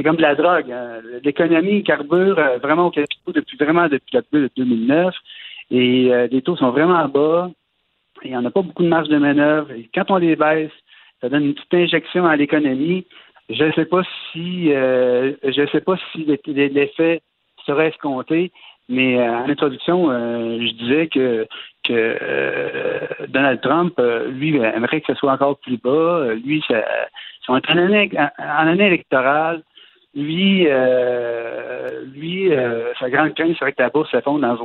comme de la drogue. Hein. L'économie carbure euh, vraiment au capitaux depuis vraiment depuis la de 2009 et euh, les taux sont vraiment bas. Il n'y en a pas beaucoup de marge de manœuvre. Et quand on les baisse, ça donne une petite injection à l'économie. Je ne sais pas si euh, sais pas si l'effet serait escompté, mais en introduction, je disais que que Donald Trump, lui, aimerait que ce soit encore plus bas. Lui, ça, en année, en année électorale, lui, euh, lui, euh, sa grande crainte serait que la bourse s'effondre dans,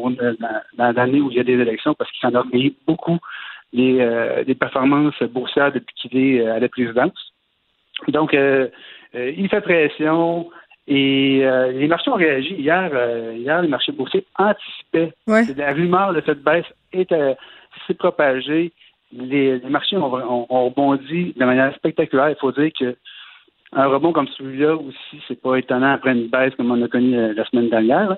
dans, l'année où il y a des élections parce qu'il s'en beaucoup des, euh, des performances boursières depuis qu'il est à la présidence. Donc, il fait pression et les marchés ont réagi. Hier, hier les marchés boursiers anticipaient. La rumeur de cette baisse s'est propagée. Les, les marchés ont, ont, rebondi de manière spectaculaire. Il faut dire que un rebond comme celui-là aussi, c'est pas étonnant après une baisse comme on a connu euh, la semaine dernière.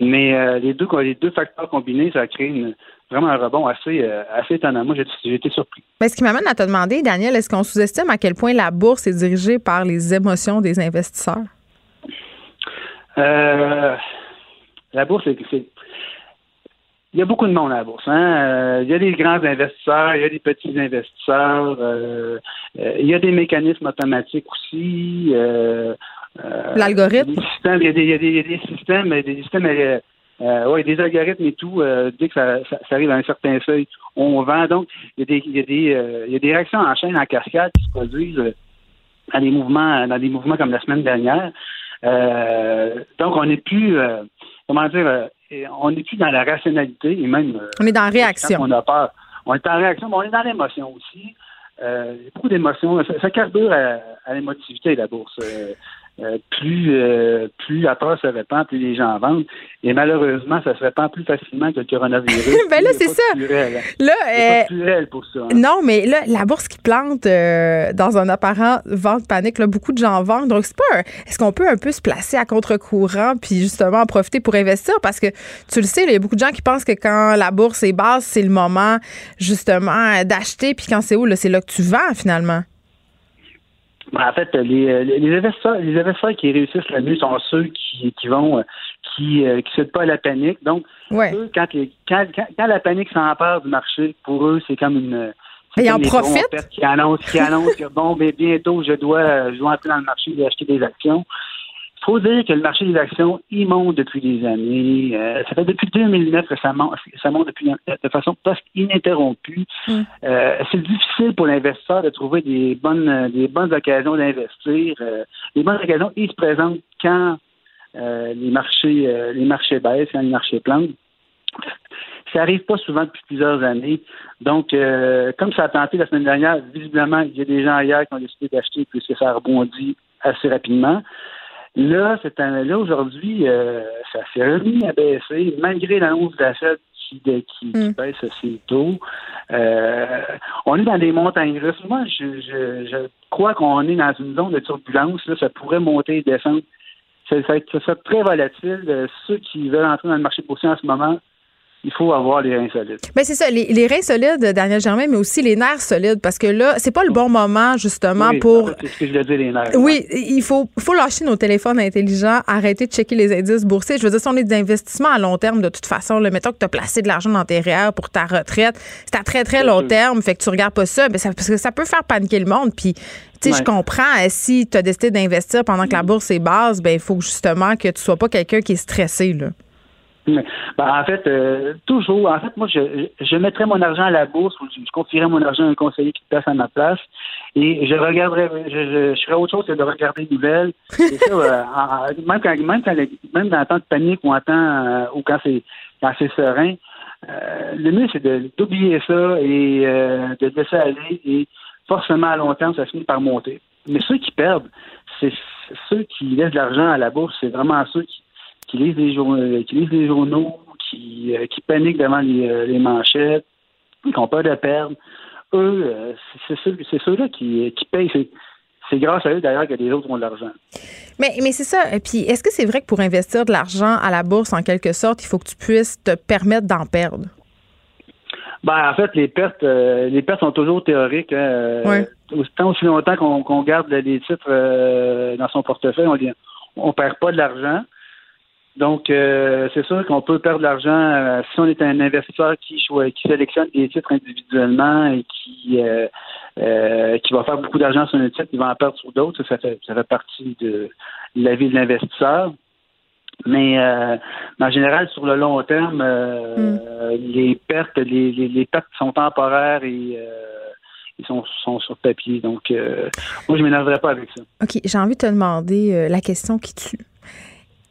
Mais euh, les deux les deux facteurs combinés, ça a créé vraiment un rebond assez, euh, assez étonnant. Moi, j'ai été surpris. Mais ce qui m'amène à te demander, Daniel, est-ce qu'on sous-estime à quel point la bourse est dirigée par les émotions des investisseurs? La bourse, c'est il y a beaucoup de monde à la bourse. Hein? Euh, il y a des grands investisseurs, il y a des petits investisseurs, euh, euh, il y a des mécanismes automatiques aussi. L'algorithme. Il y, a des, il, y a des, il y a des systèmes, des systèmes ouais, des algorithmes et tout, dès que ça, ça, arrive à un certain seuil, on vend. Donc, il y a des, il y a des, il y a des réactions en chaîne, en cascade qui se produisent dans des mouvements, dans des mouvements comme la semaine dernière. Donc, on n'est plus, comment dire, on n'est plus dans la rationalité et même. Euh, on est dans la réaction. On a peur. On est en réaction, mais on est dans l'émotion aussi. Euh, beaucoup d'émotions. Ça, carbure à, l'émotivité, la bourse. Euh, euh, plus, euh, plus la peur se répand, plus les gens vendent. Et malheureusement, ça se répand plus facilement que le coronavirus. ben là, c'est ça. Là, euh, plus pour ça. Hein. Non, mais là, la bourse qui plante dans un apparent vente panique, là, beaucoup de gens vendent. Donc, c'est pas. Est-ce qu'on peut un peu se placer à contre-courant puis justement en profiter pour investir? Parce que tu le sais, il y a beaucoup de gens qui pensent que quand la bourse est basse, c'est le moment justement d'acheter. Puis quand c'est où, c'est là que tu vends finalement. Ben, en fait, les, les, investisseurs, les investisseurs qui réussissent le mieux sont ceux qui, qui vont, qui ne euh, cèdent pas à la panique. Donc, eux, quand, quand, quand, la panique s'empare du marché, pour eux, c'est comme une. Ils en. Qui annoncent, qui annonce que bon, mais bientôt, je dois, je dois entrer dans le marché et acheter des actions faut dire que le marché des actions, il monte depuis des années. Euh, ça fait depuis 2009 que ça monte, ça monte depuis, de façon presque ininterrompue. Mm. Euh, c'est difficile pour l'investisseur de trouver des bonnes, des bonnes occasions d'investir. Euh, les bonnes occasions, ils se présentent quand les marchés, les marchés baissent, quand les marchés plantent. Ça arrive pas souvent depuis plusieurs années. Donc, comme ça a tenté la semaine dernière, visiblement, il y a des gens ailleurs qui ont décidé d'acheter puisque ça a rebondi assez rapidement. Là, c'est un, là aujourd'hui, euh, ça s'est remis à baisser, malgré l'annonce d'achat qui, qui, qui mm. baisse assez tôt. Euh, on est dans des montagnes russes. Moi, je, je, je crois qu'on est dans une zone de turbulence. Là, ça pourrait monter et descendre. Ça, ça, ça serait très volatile. Euh, ceux qui veulent entrer dans le marché boursier en ce moment, il faut avoir les reins solides. Mais c'est ça, les, reins solides, Daniel Germain, mais aussi les nerfs solides, parce que là, c'est pas le bon moment, justement, pour. C'est ce que je dire, les nerfs. Oui, il faut, faut lâcher nos téléphones intelligents, arrêter de checker les indices boursiers. Je veux dire, si on est des investissements à long terme, de toute façon, le mettons que tu as placé de l'argent dans tes REER pour ta retraite, c'est à très, très long terme, fait que tu regardes pas ça, mais ça, parce que ça peut faire paniquer le monde. Puis, tu sais, je comprends, euh, si tu as décidé d'investir pendant que la mm. bourse est basse, ben il faut justement que tu sois pas quelqu'un qui est stressé, là. Ben, en fait, euh, toujours. En fait, moi, je, je mettrais mon argent à la bourse ou je, confierais mon argent à un conseiller qui passe à ma place et je regarderais, je, je, ferais autre chose que de regarder des nouvelles. Et ça, euh, même, quand, même, quand, même dans le temps de panique ou en temps euh, ou quand c'est quand c'est serein, le mieux c'est d'oublier ça et de laisser aller et forcément à long terme, ça finit par monter. Mais ceux qui perdent, c'est ceux qui laissent de l'argent à la bourse, c'est vraiment ceux qui qui lisent les journaux, euh, qui lisent les journaux, qui, euh, qui paniquent devant les, euh, les, manchettes, qui ont peur de perdre. Eux, c'est ceux, ceux-là qui, qui payent. C'est grâce à eux d'ailleurs que les autres ont de l'argent. Mais, mais c'est ça. Et puis, est-ce que c'est vrai que pour investir de l'argent à la bourse, en quelque sorte, il faut que tu puisses te permettre d'en perdre? Ben, en fait, les pertes, les pertes sont toujours théoriques. Hein. Tant aussi longtemps qu'on garde les titres dans son portefeuille, on ne perd pas de l'argent. Donc, euh, c'est sûr qu'on peut perdre de l'argent euh, si on est un investisseur qui, qui sélectionne des titres individuellement et qui euh, qui va faire beaucoup d'argent sur un titre, il va en perdre sur d'autres. Ça fait, ça fait partie de la vie de l'investisseur. Mais en général, sur le long terme, mm. les pertes, les, les, pertes sont temporaires et ils sont, sont, sur papier. Donc, moi, je ne m'énerverais pas avec ça. OK. J'ai envie de te demander la question qui tue.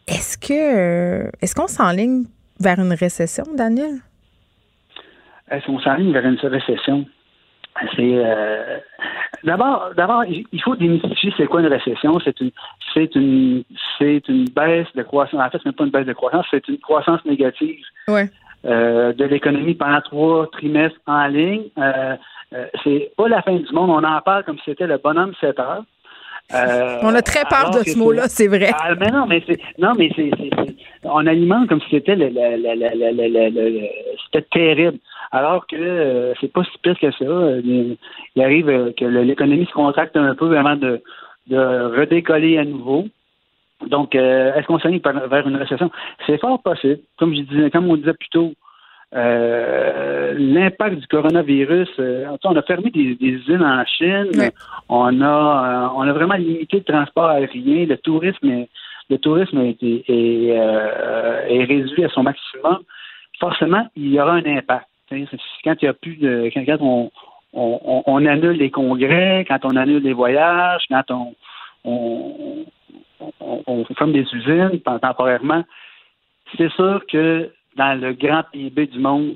Est-ce que euh, est-ce qu'on s'enligne vers une récession, Daniel? Est-ce qu'on s'enligne vers une récession? C'est euh, d'abord, d'abord, il faut démystifier c'est quoi une récession. C'est une, c'est une, c'est une baisse de croissance. En fait, ce n'est pas une baisse de croissance, c'est une croissance négative euh, de l'économie pendant trois trimestres en ligne. c'est pas la fin du monde. On en parle comme si c'était le bonhomme 7 heures. Euh, on a très peur de ce mot-là, c'est vrai. Ah, mais non, mais c'est non, mais c'est on alimente comme si c'était le, c'était terrible. Alors que euh, c'est pas si pire que ça. Il, arrive euh, que l'économie se contracte un peu avant de, de redécoller à nouveau. Donc, est-ce qu'on s'aligne vers une récession? C'est fort possible. Comme je disais, comme on disait plus tôt, euh, l'impact du coronavirus. Euh, on a fermé des, usines en Chine. On a euh, on a vraiment limité le transport aérien. Le tourisme est, le tourisme est, est, réduit à son maximum. Forcément, il y aura un impact. Quand il y a plus de quand, on, on, annule les congrès, quand on annule les voyages, quand on, on, on ferme des usines temporairement, c'est sûr que dans le grand PIB du monde,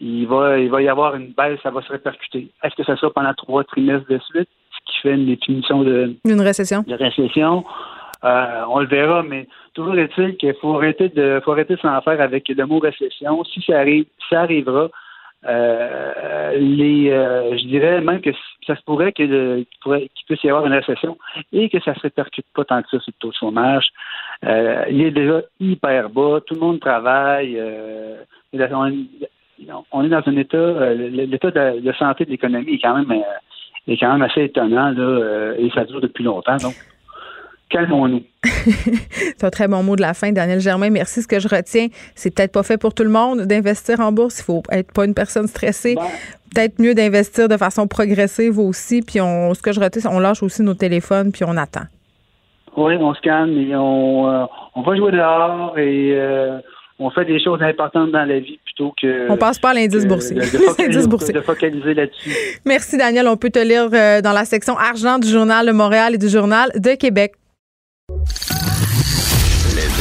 il va, il va y avoir une baisse, ça va se répercuter. Est-ce que ça sera pendant trois trimestres de suite, ce qui fait une définition de, une récession? De récession? on le verra, mais toujours est-il qu'il faut arrêter de faut arrêter de s'en faire avec le mot récession. Si ça arrive, ça arrivera. Euh, les, euh, je dirais même que ça se pourrait qu'il puisse y avoir une récession et que ça ne se répercute pas tant que ça sur le taux de chômage. Euh, il est déjà hyper bas, tout le monde travaille. on, est dans un état, l'état de, santé de l'économie est quand même est quand même assez étonnant là, et ça dure depuis longtemps. Donc, calmons-nous. c'est un très bon mot de la fin, Daniel Germain. Merci. Ce que je retiens, c'est peut-être pas fait pour tout le monde d'investir en bourse. Il faut être pas une personne stressée. Ben. peut-être mieux d'investir de façon progressive aussi. Puis on, ce que je retiens, on lâche aussi nos téléphones puis on attend. Oui, on se calme et on, euh, on va jouer dehors et euh, on fait des choses importantes dans la vie plutôt que. On passe pas à l'indice boursier. De, focaliser, là-dessus. Merci, Daniel. On peut te lire euh, dans la section argent du Journal de Montréal et du Journal de Québec.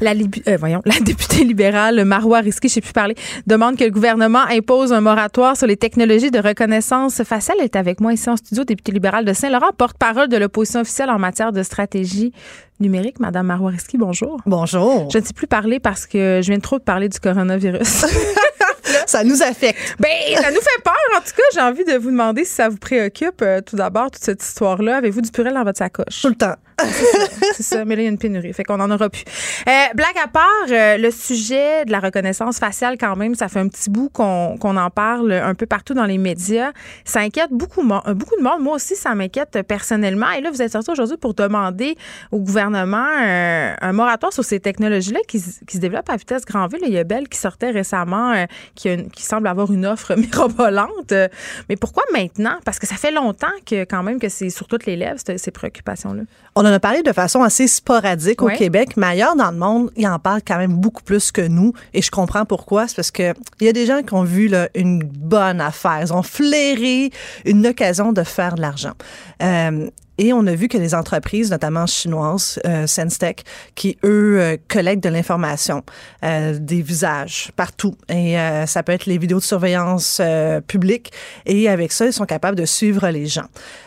La, euh, voyons, la députée libérale Marois Risky, je sais plus parler, demande que le gouvernement impose un moratoire sur les technologies de reconnaissance faciale. Elle est avec moi ici en studio, députée libérale de Saint-Laurent, porte-parole de l'opposition officielle en matière de stratégie numérique. Madame Marois Risky, bonjour. Bonjour. Je ne sais plus parler parce que je viens trop de parler du coronavirus. ça nous affecte. Ben, ça nous fait peur. En tout cas, j'ai envie de vous demander si ça vous préoccupe, euh, tout d'abord, toute cette histoire-là. Avez-vous du purel dans votre sacoche? Tout le temps. c'est ça, mais là, il y a une pénurie, fait qu'on en aura plus. Euh, blague à part, euh, le sujet de la reconnaissance faciale, quand même, ça fait un petit bout qu'on en parle un peu partout dans les médias. Ça inquiète beaucoup, euh, beaucoup de monde. Moi aussi, ça m'inquiète personnellement. Et là, vous êtes sorti aujourd'hui pour demander au gouvernement un moratoire sur ces technologies-là qui, qui, se développent à vitesse grand V. il y a Bell qui sortait récemment, qui, qui, semble avoir une offre mirobolante. mais pourquoi maintenant? Parce que ça fait longtemps que, quand même, que c'est sur toutes les lèvres, ces préoccupations-là. On en a parlé de façon assez sporadique au Québec, mais ailleurs dans le monde, ils en parlent quand même beaucoup plus que nous. Et je comprends pourquoi. C'est parce que il y a des gens qui ont vu là, une bonne affaire. Ils ont flairé une occasion de faire de l'argent. Euh, et on a vu que les entreprises, notamment chinoises, euh, Senstek, qui eux euh, collectent de l'information, euh, des visages partout. Et euh, ça peut être les vidéos de surveillance euh, publique. Et avec ça, ils sont capables de suivre les gens.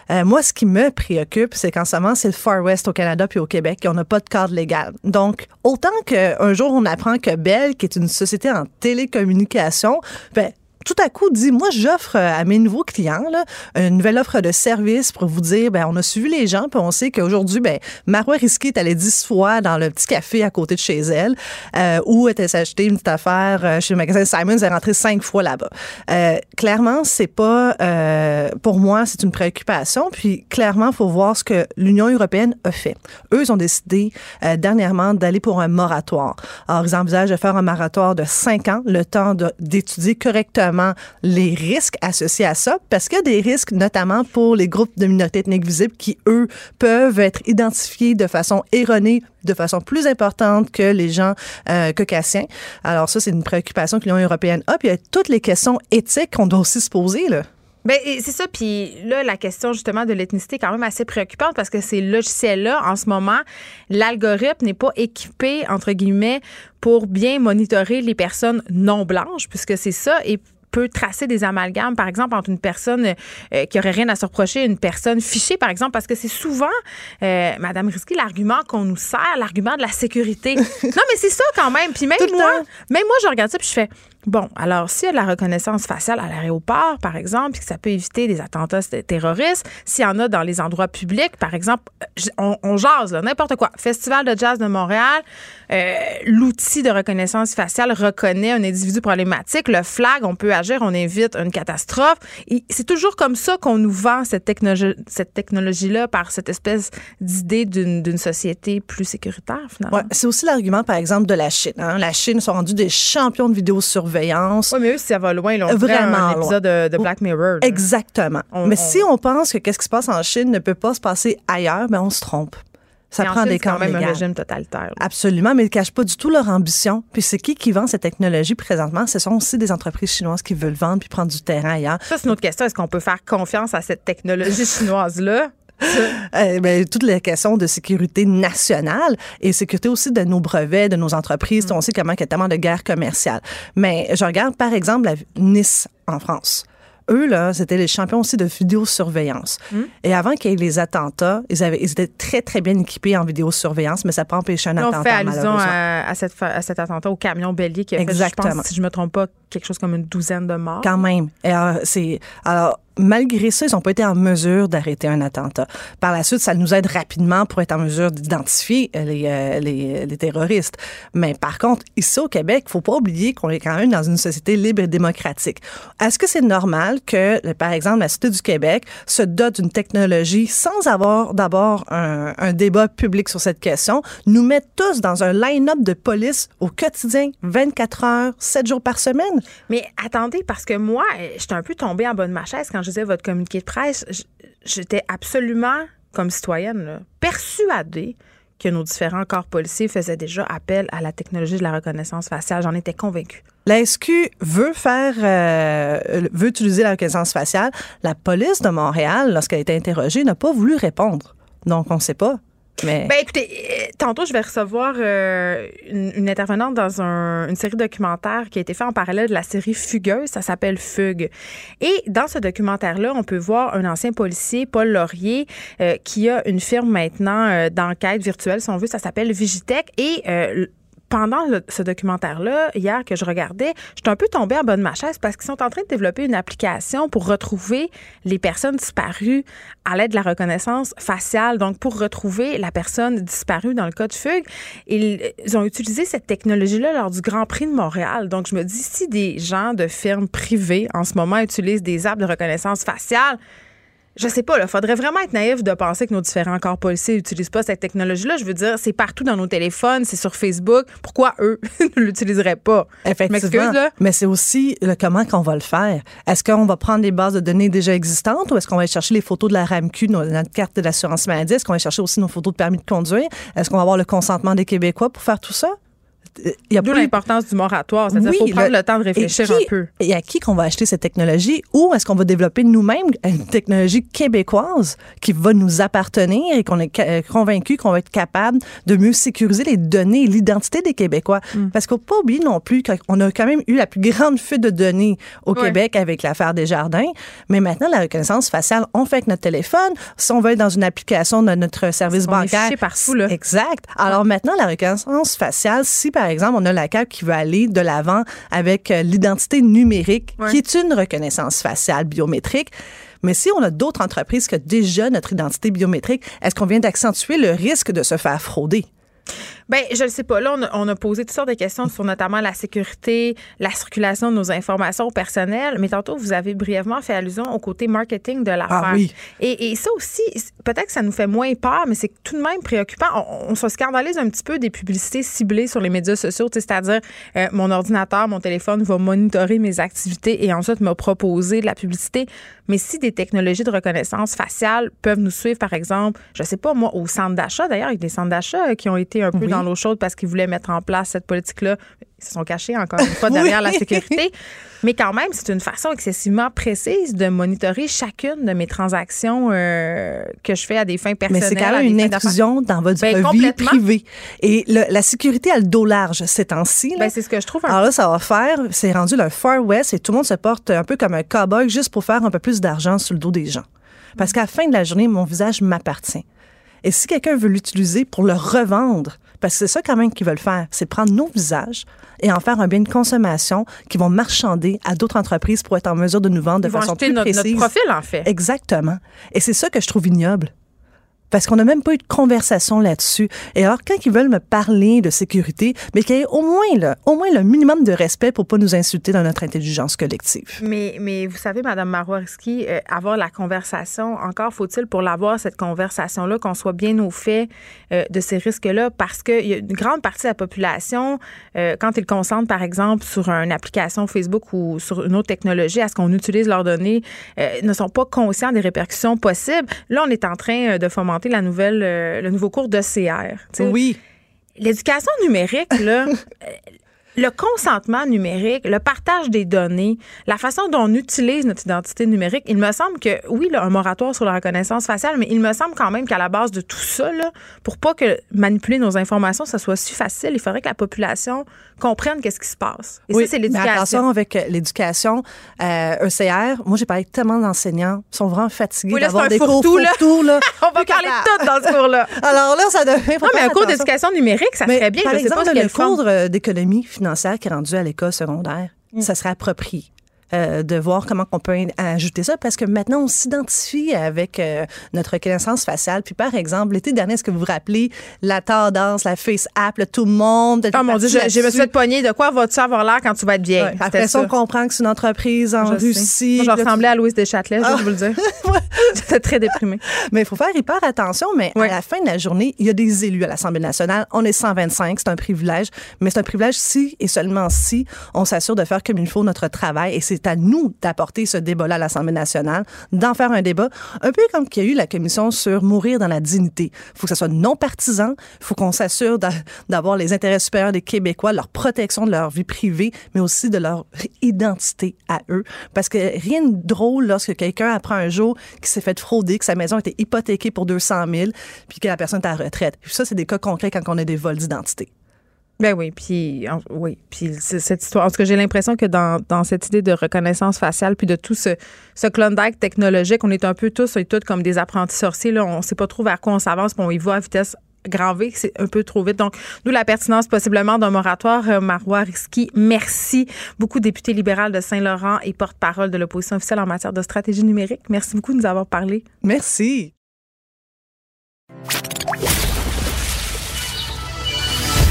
moi, ce qui me préoccupe, c'est qu'en ce moment, c'est le Far West au Canada puis au Québec. on n'a pas de cadre légal. Donc, autant qu'un jour, on apprend que Bell, qui est une société en télécommunication, ben, tout à coup dit, moi, j'offre à mes nouveaux clients là, une nouvelle offre de service pour vous dire, ben, on a suivi les gens, puis on sait qu'aujourd'hui, ben, Marois Risky est allée dix fois dans le petit café à côté de chez elle, euh, elle s'est acheté une petite affaire euh, chez le magasin Simons, elle est rentrée cinq fois là-bas. Euh, clairement, c'est pas, euh, pour moi, c'est une préoccupation, puis clairement, faut voir ce que l'Union européenne a fait. Eux, ils ont décidé euh, dernièrement d'aller pour un moratoire. Alors, ils envisagent de faire un moratoire de cinq ans, le temps d'étudier correctement les risques associés à ça, parce qu'il y a des risques notamment pour les groupes de minorités ethniques visibles qui, eux, peuvent être identifiés de façon erronée de façon plus importante que les gens euh, caucasiens. Alors ça, c'est une préoccupation que l'Union européenne a. Puis il y a toutes les questions éthiques qu'on doit aussi se poser. Là. Bien, c'est ça. Puis là, la question justement de l'ethnicité est quand même assez préoccupante parce que ces logiciels-là, en ce moment, l'algorithme n'est pas équipé, entre guillemets, pour bien monitorer les personnes non blanches, puisque c'est ça. Peut tracer des amalgames, par exemple, entre une personne euh, qui aurait rien à se reprocher et une personne fichée, par exemple, parce que c'est souvent, euh, Madame Risky, l'argument qu'on nous sert, l'argument de la sécurité. non, mais c'est ça quand même. Puis même moi, même moi, je regarde ça puis je fais, Bon, alors s'il y a de la reconnaissance faciale à l'aéroport, par exemple, puis que ça peut éviter des attentats terroristes, s'il y en a dans les endroits publics, par exemple, on, on jase, n'importe quoi. Festival de jazz de Montréal, euh, l'outil de reconnaissance faciale reconnaît un individu problématique. Le flag, on peut agir, on évite une catastrophe. C'est toujours comme ça qu'on nous vend cette, technologie, cette technologie-là par cette espèce d'idée d'une société plus sécuritaire, finalement. C'est aussi l'argument, par exemple, de la Chine. Hein. La Chine sont rendus des champions de vidéosurveillance oui, mais eux, ça va loin. Là, on Vraiment un épisode de, Black Mirror. Exactement. mais si on pense que qu'est-ce qui se passe en Chine ne peut pas se passer ailleurs, ben on se trompe. Ça prend des quand même un régime totalitaire. Absolument, mais ils ne cachent pas du tout leur ambition. Puis c'est qui qui vend cette technologie présentement? Ce sont aussi des entreprises chinoises qui veulent vendre puis prendre du terrain ailleurs. Ça, c'est une autre question. Est-ce qu'on peut faire confiance à cette technologie chinoise-là? Euh, ben, toutes les questions de sécurité nationale et sécurité aussi de nos brevets, de nos entreprises. Mm. On sait comment il y a tellement de guerres commerciales. Mais je regarde, par exemple, la Nice en France eux, là, c'était les champions aussi de vidéosurveillance. Hmm. Et avant qu'il y ait les attentats, ils, avaient, ils étaient très, très bien équipés en vidéosurveillance, mais ça n'a pas empêché un attentat. On fait allusion à, cette, à, cet attentat au camion bélier qui a Exactement. fait, je pense, si je me trompe pas, quelque chose comme une douzaine de morts. Quand même. Et alors, c'est, alors, malgré ça, ils n'ont pas été en mesure d'arrêter un attentat. Par la suite, ça nous aide rapidement pour être en mesure d'identifier les, euh, les, les, terroristes. Mais par contre, ici au Québec, il faut pas oublier qu'on est quand même dans une société libre et démocratique. Est-ce que c'est normal que, par exemple, la Cité du Québec se dote d'une technologie sans avoir d'abord un, débat public sur cette question, nous met tous dans un line-up de police au quotidien, 24 heures, 7 jours par semaine? Mais attendez, parce que moi, j'étais un peu tombée en bas de ma chaise quand je votre communiqué de presse. J'étais absolument, comme citoyenne, persuadée que nos différents corps policiers faisaient déjà appel à la technologie de la reconnaissance faciale. J'en étais convaincue. La veut faire, euh, veut utiliser la reconnaissance faciale. La police de Montréal, lorsqu'elle a été interrogée, n'a pas voulu répondre. Donc, on ne sait pas. Ben écoutez, euh, tantôt je vais recevoir euh, une, intervenante dans une série documentaire qui a été faite en parallèle de la série Fugueuse, ça s'appelle Fugue. Et dans ce documentaire-là, on peut voir un ancien policier, Paul Laurier, euh, qui a une firme maintenant d'enquête virtuelle, si on veut, ça s'appelle Vigitech. Et pendant ce documentaire-là, hier que je regardais, j'étais un peu tombée en bas de ma chaise parce qu'ils sont en train de développer une application pour retrouver les personnes disparues à l'aide de la reconnaissance faciale. Donc, pour retrouver la personne disparue dans le cas de fugue, ils, ils ont utilisé cette technologie-là lors du Grand Prix de Montréal. Donc, je me dis, si des gens de firmes privées en ce moment utilisent des apps de reconnaissance faciale, je sais pas, il faudrait vraiment être naïf de penser que nos différents corps policiers n'utilisent pas cette technologie-là. Je veux dire, c'est partout dans nos téléphones, c'est sur Facebook. Pourquoi eux ne l'utiliseraient pas? Effectivement. Mais c'est aussi le comment qu'on va le faire. Est-ce qu'on va prendre des bases de données déjà existantes ou est-ce qu'on va aller chercher les photos de la RAMQ, notre carte de l'assurance maladie? Est-ce qu'on va chercher aussi nos photos de permis de conduire? Est-ce qu'on va avoir le consentement des Québécois pour faire tout ça? Il y a D'où l'importance du moratoire. C'est-à-dire qu'il faut prendre le, temps de réfléchir un peu. Et à qui qu'on va acheter cette technologie ou est-ce qu'on va développer nous-mêmes une technologie québécoise qui va nous appartenir et qu'on est euh, convaincu qu'on va être capable de mieux sécuriser les données et l'identité des Québécois? Mm. Parce qu'il ne faut pas oublier non plus qu'on a quand même eu la plus grande fuite de données au Québec avec l'affaire des jardins. Mais maintenant, la reconnaissance faciale, on fait avec notre téléphone. Si on veut être dans une application de notre service bancaire. partout, là. Exact. Alors maintenant, la reconnaissance faciale, si par exemple, on a la CAQ qui veut aller de l'avant avec euh, l'identité numérique, qui est une reconnaissance faciale biométrique. Mais si on a d'autres entreprises qui ont déjà notre identité biométrique, est-ce qu'on vient d'accentuer le risque de se faire frauder? Ben, je ne sais pas. Là, on a, posé toutes sortes de questions sur notamment la sécurité, la circulation de nos informations personnelles. Mais tantôt, vous avez brièvement fait allusion au côté marketing de l'affaire. Ah oui. et, et, ça aussi, peut-être que ça nous fait moins peur, mais c'est tout de même préoccupant. On, se scandalise un petit peu des publicités ciblées sur les médias sociaux, c'est-à-dire euh, mon ordinateur, mon téléphone va monitorer mes activités et ensuite me proposer de la publicité. Mais si des technologies de reconnaissance faciale peuvent nous suivre, par exemple, je sais pas moi, au centre d'achat, d'ailleurs, il y a des centres d'achat qui ont été un peu dans l'eau chaude parce qu'ils voulaient mettre en place cette politique-là. Ils se sont cachés encore une fois derrière la sécurité. Mais quand même, c'est une façon excessivement précise de monitorer chacune de mes transactions euh, que je fais à des fins personnelles. Mais c'est quand même une intrusion dans votre ben, vie privée. Et la sécurité a le dos large ces temps-ci. Ben, c'est ce que je trouve. Alors là, ça va faire, c'est rendu le Far West et tout le monde se porte un peu comme un cowboy juste pour faire un peu plus d'argent sur le dos des gens. Parce qu'à la fin de la journée, mon visage m'appartient. Et si quelqu'un veut l'utiliser pour le revendre, parce que c'est ça quand même qu'ils veulent faire, c'est prendre nos visages et en faire un bien de consommation qui vont marchander à d'autres entreprises pour être en mesure de nous vendre de façon plus notre, précise. notre profil, en fait. Exactement. Et c'est ça que je trouve ignoble parce qu'on n'a même pas eu de conversation là-dessus. Et alors, quand ils veulent me parler de sécurité, mais qu'il y ait au moins, là, au moins le minimum de respect pour pas nous insulter dans notre intelligence collective. Mais, mais vous savez, Madame Maroiski, euh, avoir la conversation, encore faut-il pour l'avoir, cette conversation-là, qu'on soit bien au fait euh, de ces risques-là, parce qu'il y a une grande partie de la population, euh, quand ils concentrent, par exemple, sur une application Facebook ou sur une autre technologie, à ce qu'on utilise leurs données, ne sont pas conscients des répercussions possibles. Là, on est en train de fomenter la nouvelle, euh, le nouveau cours de CR. Oui. L'éducation numérique, là, le consentement numérique, le partage des données, la façon dont on utilise notre identité numérique, il me semble que, oui, là, un moratoire sur la reconnaissance faciale, mais il me semble quand même qu'à la base de tout ça, là, pour pas que manipuler nos informations, ça soit si facile, il faudrait que la population comprenne qu'est-ce qui se passe. Et oui, ça, c'est l'éducation. attention avec euh, l'éducation. Euh, ECR, moi, j'ai parlé avec tellement d'enseignants, ils sont vraiment fatigués oui, d'avoir des cours fourre là. là. on va parler de tout dans ce cours-là. Alors là, ça devient... Non, mais un cours d'éducation numérique, ça serait bien. Par je exemple, sais pas le cours d'économie financière qui est rendu à l'école secondaire, mm. ça serait approprié. Euh, de voir comment on peut ajouter ça parce que maintenant on s'identifie avec euh, notre reconnaissance faciale. Puis par exemple, l'été dernier, est-ce que vous vous rappelez la tendance, la face app, tout le monde. Oh mon Dieu, je, me suis fait pogner. De quoi vas-tu avoir l'air quand tu vas être vieille? Ouais, après ça, on comprend que c'est une entreprise en Russie. Moi, je ressemblais à Louise Deschâtelet, je vous le dire. J'étais très déprimée. Mais il faut faire hyper attention. Mais à la fin de la journée, il y a des élus à l'Assemblée nationale. On est 125, c'est un privilège. Mais c'est un privilège si et seulement si on s'assure de faire comme il faut notre travail. Et c'est c'est à nous d'apporter ce débat-là à l'Assemblée nationale, d'en faire un débat, un peu comme qu'il y a eu la commission sur mourir dans la dignité. Il faut que ça soit non partisan, il faut qu'on s'assure d'avoir les intérêts supérieurs des Québécois, leur protection de leur vie privée, mais aussi de leur identité à eux. Parce que rien de drôle lorsque quelqu'un apprend un jour qu'il s'est fait frauder, que sa maison a été hypothéquée pour 200 000, puis que la personne est à retraite. ça, c'est des cas concrets quand on a des vols d'identité. Ben oui, puis oui, puis cette histoire. En tout cas, j'ai l'impression que dans, dans, cette idée de reconnaissance faciale, puis de tout ce, ce Klondike technologique, on est un peu tous et toutes comme des apprentis sorciers. Là, on sait pas trop vers quoi on s'avance, puis on y va à vitesse grand V, c'est un peu trop vite. Donc, d'où la pertinence possiblement d'un moratoire. Euh, Marois Risky, merci beaucoup, député libéral de Saint-Laurent et porte-parole de l'opposition officielle en matière de stratégie numérique. Merci beaucoup de nous avoir parlé. Merci.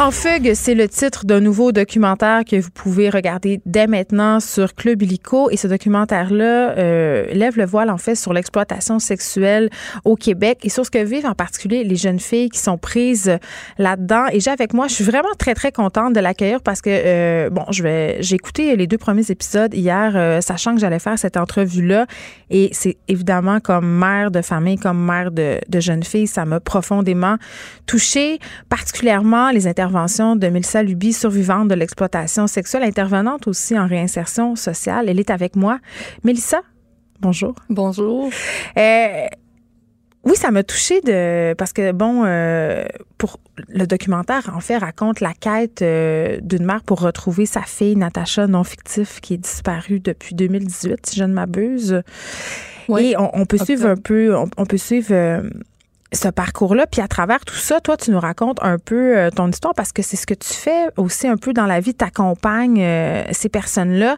En fugue, c'est le titre d'un nouveau documentaire que vous pouvez regarder dès maintenant sur Club Illico. Et ce documentaire-là euh, lève le voile, en fait, sur l'exploitation sexuelle au Québec et sur ce que vivent en particulier les jeunes filles qui sont prises là-dedans. Et j'ai avec moi, je suis vraiment très, très contente de l'accueillir parce que, euh, bon, je vais, j'ai écouté les deux premiers épisodes hier, euh, sachant que j'allais faire cette entrevue-là. Et c'est évidemment comme mère de famille, comme mère de, de jeunes filles, ça m'a profondément touchée, particulièrement les interventions de Mélissa Luby, survivante de l'exploitation sexuelle, intervenante aussi en réinsertion sociale. Elle est avec moi. Mélissa, bonjour. Bonjour. Euh, oui, ça m'a touchée de parce que bon, euh, pour le documentaire en fait raconte la quête euh, d'une mère pour retrouver sa fille Natacha non fictif qui est disparue depuis 2018, si je ne m'abuse. Oui. Et on, peut suivre un peu, on peut suivre ce parcours-là. Puis à travers tout ça, toi, tu nous racontes un peu euh, ton histoire parce que c'est ce que tu fais aussi un peu dans la vie. Tu accompagnes euh, ces personnes-là.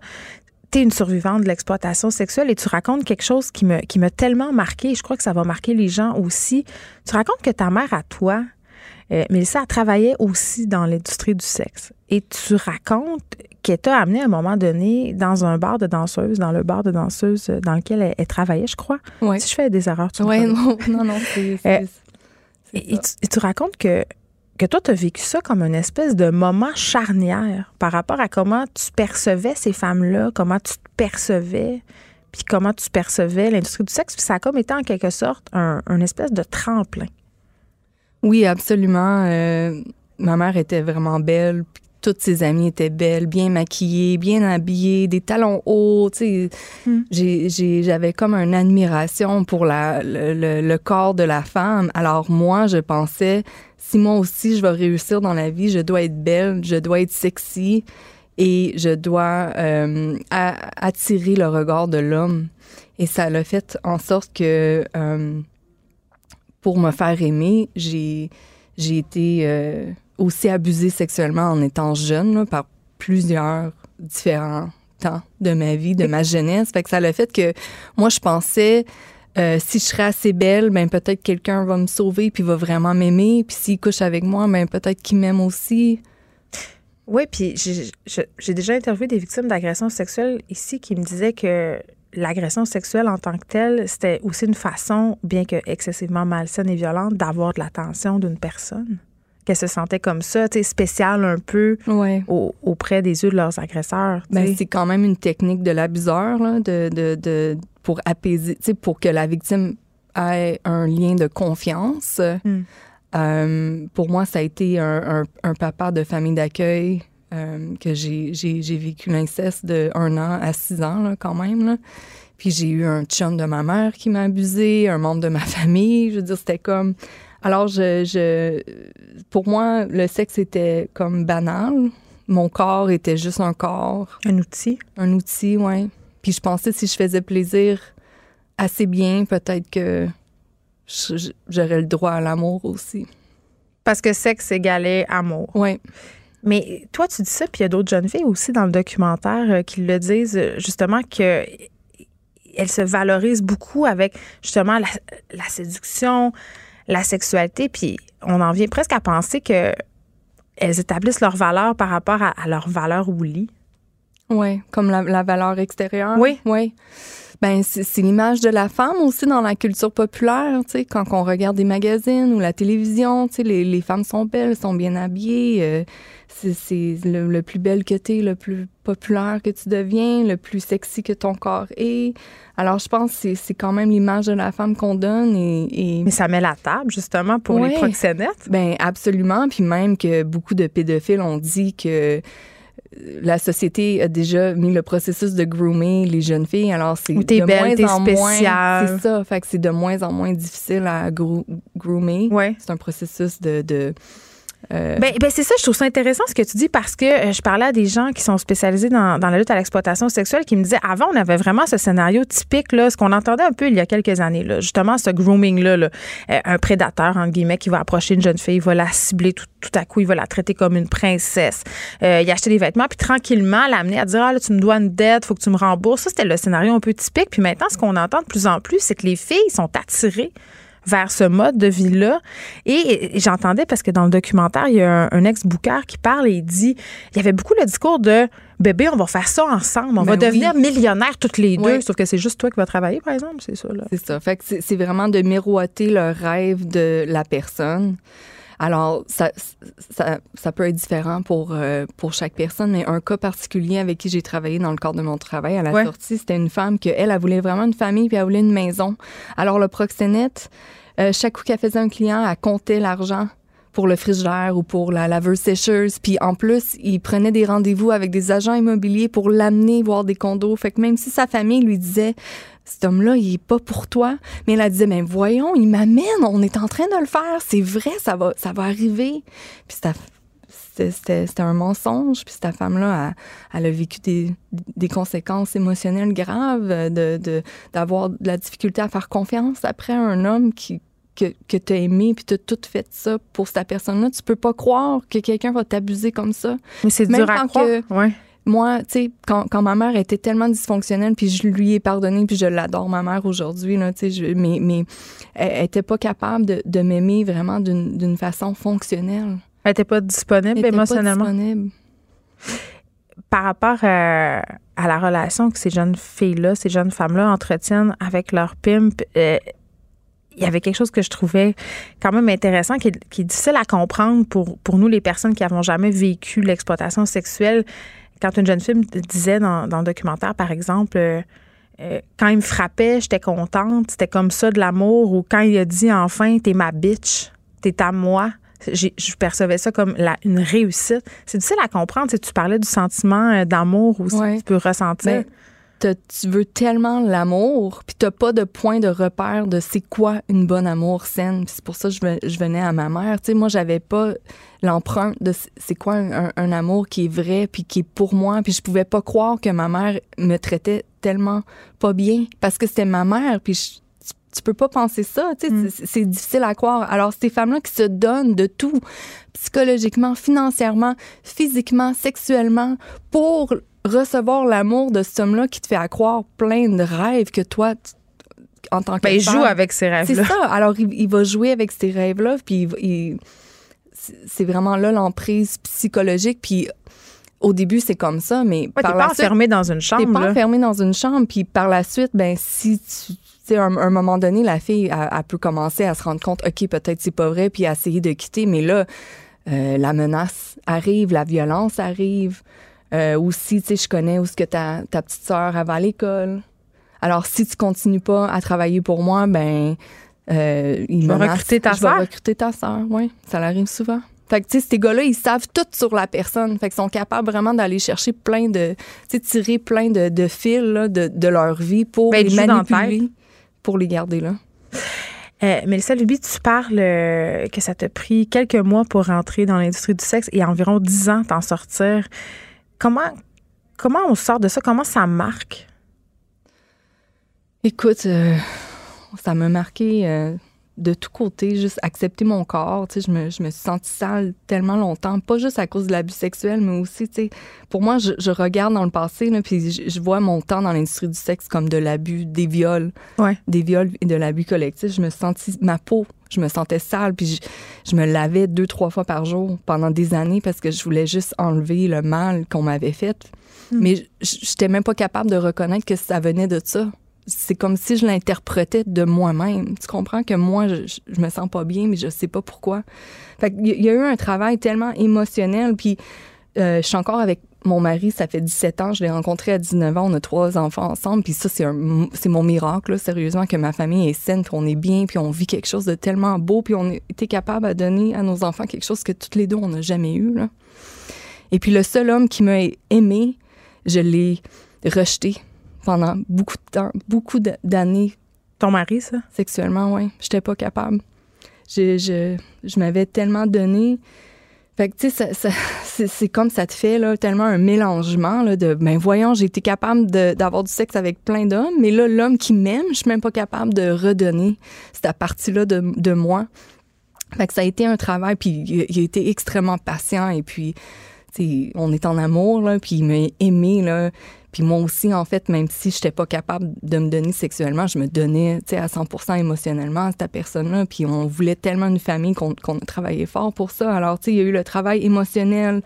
Tu es une survivante de l'exploitation sexuelle et tu racontes quelque chose qui m'a tellement marqué. Je crois que ça va marquer les gens aussi. Tu racontes que ta mère à toi, euh, Mélissa, travaillait aussi dans l'industrie du sexe. Et tu racontes qu'elle t'a amené à un moment donné dans un bar de danseuse, dans le bar de danseuse dans lequel elle, travaillait, je crois. Si je fais des erreurs, tu Oui, non, non, non. Euh, et, tu, racontes que, que toi, tu as vécu ça comme une espèce de moment charnière par rapport à comment tu percevais ces femmes-là, comment tu te percevais, puis comment tu percevais l'industrie du sexe. Puis ça a comme été en quelque sorte un, espèce de tremplin. Oui, absolument. Euh, ma mère était vraiment belle toutes ses amies étaient belles, bien maquillées, bien habillées, des talons hauts. Hmm. j'avais comme une admiration pour la, le, corps de la femme. Alors moi, je pensais, si moi aussi je vais réussir dans la vie, je dois être belle, je dois être sexy et je dois euh, attirer le regard de l'homme. Et ça l'a fait en sorte que euh, pour me faire aimer, j'ai j'ai été euh, aussi abusée sexuellement en étant jeune par plusieurs différents temps de ma vie, de ma jeunesse. Fait que ça le fait que moi, je pensais, euh, si je serais assez belle, ben peut-être quelqu'un va me sauver puis va vraiment m'aimer. Puis s'il couche avec moi, ben peut-être qu'il m'aime aussi. Oui, puis j'ai déjà interviewé des victimes d'agressions sexuelles ici qui me disaient que l'agression sexuelle en tant que telle, c'était aussi une façon, bien que excessivement malsaine et violente, d'avoir de l'attention d'une personne qu'elles se sentaient comme ça, tu sais, spéciales un peu auprès des yeux de leurs agresseurs. Ben, c'est quand même une technique de l'abuseur, de, de, de, pour apaiser, tu sais, pour que la victime ait un lien de confiance. Hmm. Euh, pour moi, ça a été un, un, papa de famille d'accueil euh, que j'ai vécu l'inceste de un an à six ans, là, quand même. Là. Puis j'ai eu un chum de ma mère qui m'a abusé, un membre de ma famille. Je veux dire, c'était comme. Alors, je, je, pour moi, le sexe était comme banal. Mon corps était juste un corps. Un outil. Un outil, oui. Puis je pensais si je faisais plaisir assez bien, peut-être que j'aurais le droit à l'amour aussi. Parce que sexe égalait amour. Oui. Mais toi, tu dis ça, puis il y a d'autres jeunes filles aussi dans le documentaire euh, qui le disent, euh, justement, que elles se valorisent beaucoup avec justement la, séduction, la sexualité, puis on en vient presque à penser que elles établissent leur valeur par rapport à, leur valeur au lit. Oui, comme la, la, valeur extérieure. Oui. Oui. Ben c'est l'image de la femme aussi dans la culture populaire, tu sais, quand on regarde des magazines ou la télévision, tu sais, les, les femmes sont belles, sont bien habillées, euh, c'est le, plus belle que tu es, le plus populaire que tu deviens, le plus sexy que ton corps est. Alors, je pense que c'est quand même l'image de la femme qu'on donne. Et, Mais ça met la table, justement, pour les proxénètes. Ben absolument. Puis même que beaucoup de pédophiles ont dit que la société a déjà mis le processus de groomer les jeunes filles. Alors, c'est de belle, moins en moins. C'est ça. Fait que c'est de moins en moins difficile à groomer. Ouais. C'est un processus de, de euh, ben, ben, c'est ça, je trouve ça intéressant ce que tu dis parce que euh, je parlais à des gens qui sont spécialisés dans, la lutte à l'exploitation sexuelle qui me disaient avant, on avait vraiment ce scénario typique, là, ce qu'on entendait un peu il y a quelques années, là, justement ce grooming-là, là, euh, un prédateur, entre guillemets, qui va approcher une jeune fille, il va la cibler tout, à coup, il va la traiter comme une princesse, euh, il acheter des vêtements, puis tranquillement l'amener à dire Ah, là, tu me dois une dette, faut que tu me rembourses. Ça, c'était le scénario un peu typique. Puis maintenant, ce qu'on entend de plus en plus, c'est que les filles sont attirées vers ce mode de vie-là. Et j'entendais, parce que dans le documentaire, il y a un, ex-bouqueur qui parle et il dit, il y avait beaucoup le discours de bébé, on va faire ça ensemble, on va ben devenir millionnaires toutes les deux, sauf que c'est juste toi qui vas travailler, par exemple, c'est ça. C'est ça. Fait que c'est vraiment de miroiter le rêve de la personne. Alors, ça, ça, ça, peut être différent pour, euh, pour chaque personne, mais un cas particulier avec qui j'ai travaillé dans le cadre de mon travail à la sortie, c'était une femme que elle, elle voulait vraiment une famille puis elle voulait une maison. Alors, le proxénète, euh, chaque coup qu'elle faisait un client, elle comptait l'argent pour le frigidaire ou pour la laveuse sécheuse. Puis en plus, il prenait des rendez-vous avec des agents immobiliers pour l'amener voir des condos. Fait que même si sa famille lui disait cet homme-là, il est pas pour toi. Mais elle disait, mais voyons, il m'amène, on est en train de le faire, c'est vrai, ça va, ça va arriver. Puis c'était un mensonge. Puis cette femme-là, elle, a vécu des, des, conséquences émotionnelles graves, de d'avoir de, la difficulté à faire confiance après un homme qui que, que tu as aimé puis tu as tout fait ça pour cette personne-là. Tu peux pas croire que quelqu'un va t'abuser comme ça. Mais c'est dur à croire. ouais moi, tu sais, quand, quand, ma mère était tellement dysfonctionnelle, puis je lui ai pardonné, puis je l'adore, ma mère, aujourd'hui, là, tu sais, mais, mais elle était pas capable de, de m'aimer vraiment d'une façon fonctionnelle. Elle était pas disponible elle émotionnellement? Pas disponible. Par rapport à, la relation que ces jeunes filles-là, ces jeunes femmes-là entretiennent avec leur pimp, euh, il y avait quelque chose que je trouvais quand même intéressant, qui est, qui est difficile à comprendre pour, pour nous, les personnes qui n'avons jamais vécu l'exploitation sexuelle quand une jeune fille disait dans, le documentaire, par exemple, euh, euh, quand il me frappait, j'étais contente, c'était comme ça de l'amour, ou quand il a dit enfin, t'es ma bitch, t'es à moi, je percevais ça comme la, une réussite. C'est difficile à comprendre. Tu parlais du sentiment euh, d'amour aussi que tu peux ressentir. Ben, tu veux tellement l'amour, puis t'as pas de point de repère de c'est quoi une bonne amour saine. C'est pour ça que je, venais à ma mère. Tu sais, moi, j'avais pas l'empreinte de c'est quoi un, amour qui est vrai puis qui est pour moi puis je pouvais pas croire que ma mère me traitait tellement pas bien parce que c'était ma mère puis tu peux pas penser ça, tu sais, mm. c'est difficile à croire. Alors, ces femmes-là qui se donnent de tout, psychologiquement, financièrement, physiquement, sexuellement, pour recevoir l'amour de cet homme-là qui te fait à croire plein de rêves que toi, en tant que ben, il joue avec ces rêves-là. C'est ça. Alors, il, va jouer avec ces rêves-là, puis il c'est vraiment là l'emprise psychologique. Puis au début, c'est comme ça, mais ouais, par la pas enfermé dans une chambre. T'es pas enfermé dans une chambre. Puis par la suite, ben si tu sais, à un, moment donné, la fille, elle, peut commencer à se rendre compte, OK, peut-être c'est pas vrai, puis à essayer de quitter. Mais là, euh, la menace arrive, la violence arrive. Euh, aussi, tu sais, je connais où ce que ta, ta petite sœur va à l'école. Alors, si tu continues pas à travailler pour moi, ben, euh, il va recruter ta sœur? recruter ta sœur, oui. Ça arrive souvent. Fait que, tu sais, ces gars-là, ils savent tout sur la personne. Fait qu'ils sont capables vraiment d'aller chercher plein de, tu sais, tirer plein de, de fils là, de, de, leur vie pour ben, les manipuler, pour les garder là. Euh, Mélissa Luby, tu parles euh, que ça t'a pris quelques mois pour rentrer dans l'industrie du sexe et environ dix ans t'en sortir. Comment, comment on sort de ça? Comment ça marque? Écoute, euh, ça m'a marqué euh, de tous côtés, juste accepter mon corps. Tu sais, je me, je me suis sentie sale tellement longtemps, pas juste à cause de l'abus sexuel, mais aussi, tu sais, pour moi, je, je, regarde dans le passé, là, puis je, je, vois mon temps dans l'industrie du sexe comme de l'abus, des viols, ouais. des viols et de l'abus collectif. Je me sentis, ma peau, je me sentais sale, puis je, je, me lavais deux, trois fois par jour pendant des années parce que je voulais juste enlever le mal qu'on m'avait fait. Mm. Mais j'étais même pas capable de reconnaître que ça venait de ça c'est comme si je l'interprétais de moi-même. Tu comprends que moi, je, je, me sens pas bien, mais je sais pas pourquoi. Fait il y a eu un travail tellement émotionnel, puis euh, je suis encore avec mon mari, ça fait 17 ans, je l'ai rencontré à 19 ans, on a trois enfants ensemble, puis ça, c'est, mon miracle, sérieusement, que ma famille est saine, puis on est bien, puis on vit quelque chose de tellement beau, puis on été capable de donner à nos enfants quelque chose que toutes les deux, on n'a jamais eu. Et puis le seul homme qui m'a aimé, je l'ai rejeté pendant beaucoup de temps, beaucoup d'années. Ton mari, ça? Sexuellement, oui. J'étais pas capable. Je, je, je m'avais tellement donné. Fait que, tu sais, c'est comme ça te fait, là, tellement un mélangement, là, de, ben, voyons, j'ai été capable d'avoir du sexe avec plein d'hommes, mais là, l'homme qui m'aime, je suis même pas capable de redonner cette partie-là de, de moi. Fait que ça a été un travail, puis il, il a été extrêmement patient, et puis, sais, on est en amour, là, puis il m'a aimé, là. Puis moi aussi, en fait, même si je n'étais pas capable de me donner sexuellement, je me donnais à 100 émotionnellement à cette personne-là. Puis on voulait tellement une famille qu'on qu a travaillé fort pour ça. Alors, tu sais, il y a eu le travail émotionnel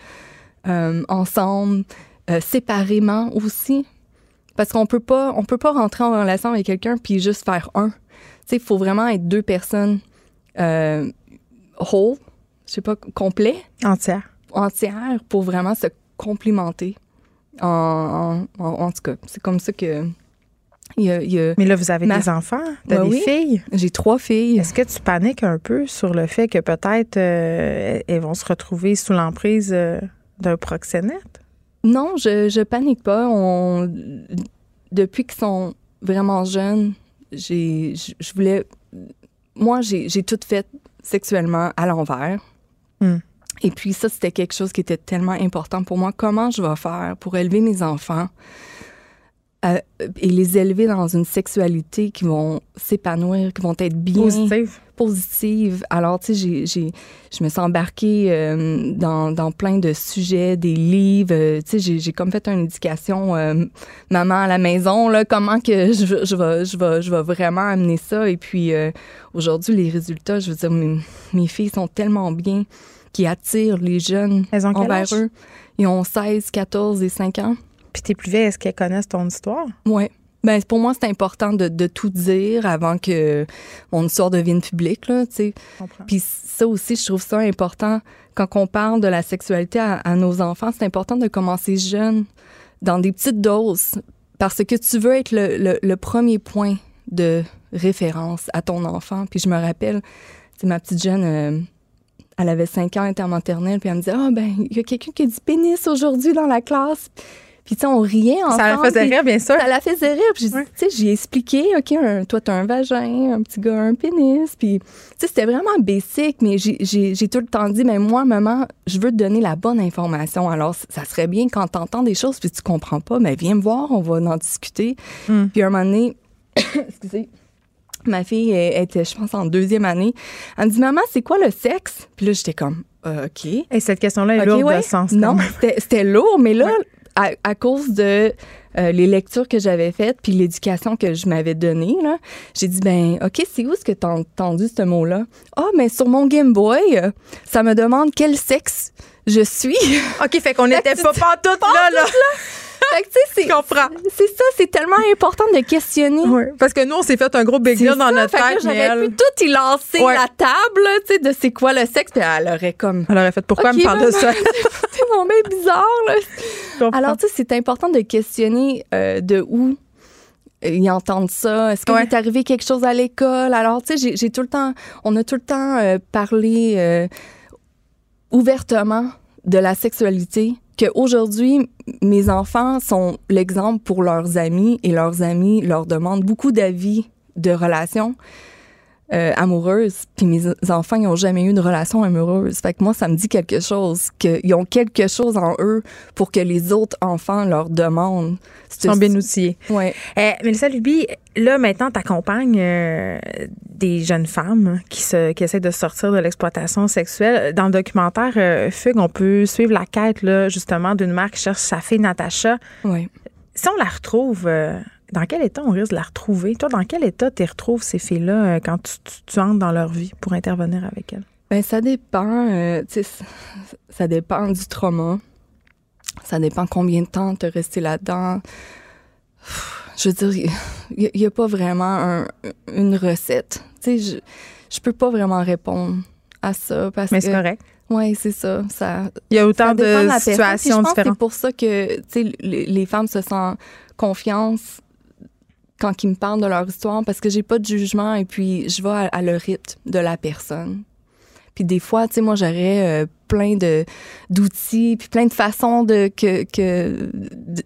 euh, ensemble, euh, séparément aussi. Parce qu'on peut pas, on peut pas rentrer en relation avec quelqu'un puis juste faire un. Tu sais, il faut vraiment être deux personnes euh, whole, je sais pas, complet. Entière. Entière pour vraiment se complimenter. En, en, en, tout cas, c'est comme ça que. Il y a, il y a Mais là, vous avez ma... des enfants, ouais, des oui. filles? J'ai trois filles. Est-ce que tu paniques un peu sur le fait que peut-être euh, elles vont se retrouver sous l'emprise euh, d'un proxénète? Non, je, je panique pas. On, depuis qu'ils sont vraiment jeunes, j'ai, je, je voulais. Moi, j'ai, j'ai tout fait sexuellement à l'envers. Mm. Et puis ça, c'était quelque chose qui était tellement important pour moi. Comment je vais faire pour élever mes enfants euh, et les élever dans une sexualité qui vont s'épanouir, qui vont être bien positive. positive? Alors, tu sais, je me suis embarquée euh, dans, dans, plein de sujets, des livres. Euh, tu sais, j'ai comme fait une éducation euh, maman à la maison, là, comment que je, je, vais, je, vais, je vais vraiment amener ça. Et puis, aujourd'hui, les résultats, je veux dire, mes, mes filles sont tellement bien qui attirent les jeunes Elles ont envers âge? eux. Ils ont 16, 14 et 5 ans. Puis tes plus vieilles, est-ce qu'elles connaissent ton histoire? Oui. Ben, pour moi, c'est important de, de, tout dire avant que mon histoire devienne publique. Là, Puis ça aussi, je trouve ça important. Quand on parle de la sexualité à, à nos enfants, c'est important de commencer jeune, dans des petites doses, parce que tu veux être le, le, le premier point de référence à ton enfant. Puis je me rappelle, ma petite jeune... Elle avait 5 ans intermaternelle, puis elle me disait Ah, oh, ben, il y a quelqu'un qui a dit pénis aujourd'hui dans la classe. Puis, tu sais, on riait ensemble. Ça la faisait rire, bien sûr. Ça la faisait rire. Puis, tu sais, j'ai expliqué OK, un, toi, t'as un vagin, un petit gars, un pénis. Puis, tu sais, c'était vraiment basic, mais j'ai tout le temps dit Mais moi, maman, je veux te donner la bonne information. Alors, ça serait bien quand t'entends des choses, puis tu comprends pas, mais viens me voir, on va en discuter. Mm. Puis, un moment donné, excusez, Ma fille elle était, je pense, en deuxième année. Elle me dit, maman, c'est quoi le sexe? Puis là, j'étais comme, euh, OK. Et cette question-là est okay, lourde ouais. de sens. Non, c'était lourd, mais là, ouais. à, à, cause de euh, les lectures que j'avais faites puis l'éducation que je m'avais donnée, là, j'ai dit, ben, OK, c'est où est-ce que tu as entendu ce mot-là? Ah, oh, mais sur mon Game Boy, ça me demande quel sexe je suis. OK, fait qu'on n'était pas pantoute là, là. Fait que, tu sais, c'est, c'est ça, c'est tellement important de questionner. Oui, parce que nous, on s'est fait un gros big deal dans notre tête. J'aurais pu tout y lancer la table, tu sais, de c'est quoi le sexe, puis elle aurait comme. Elle aurait fait pourquoi me parle de ça? c'est mon bizarre, là. Alors, tu sais, c'est important de questionner euh, de où ils entendent ça. Est-ce qu'il est arrivé quelque chose à l'école? Alors, tu sais, j'ai tout le temps, on a tout le temps euh, parlé euh, ouvertement de la sexualité, qu'aujourd'hui, mes enfants sont l'exemple pour leurs amis et leurs amis leur demandent beaucoup d'avis de relations. Euh, amoureuse, puis mes enfants, ils n'ont jamais eu de relation amoureuse. Fait que moi, ça me dit quelque chose, qu'ils ont quelque chose en eux pour que les autres enfants leur demandent. Ils sont bien outillés. Oui. Euh, Mélissa Luby, là, maintenant, tu accompagnes euh, des jeunes femmes qui, se, qui essaient de sortir de l'exploitation sexuelle. Dans le documentaire euh, Fugue, on peut suivre la quête, là, justement, d'une mère qui cherche sa fille Natacha. Oui. Si on la retrouve dans quel état on risque de la retrouver? Toi, dans quel état tu retrouves ces filles-là euh, quand tu, entres dans leur vie pour intervenir avec elles? Bien, ça dépend. Euh, ça dépend du trauma. Ça dépend combien de temps tu es resté là-dedans. Je veux dire, il n'y a, pas vraiment une recette. Tu sais, je, je peux pas vraiment répondre à ça parce Mais c'est correct. Oui, c'est ça. ça. Il y a autant de, situations différentes. C'est pour ça que les, les femmes se sentent confiance quand ils me parlent de leur histoire parce que j'ai pas de jugement et puis je vais à, le rythme de la personne. Puis des fois, tu sais, moi, j'aurais euh, plein de d'outils puis plein de façons de que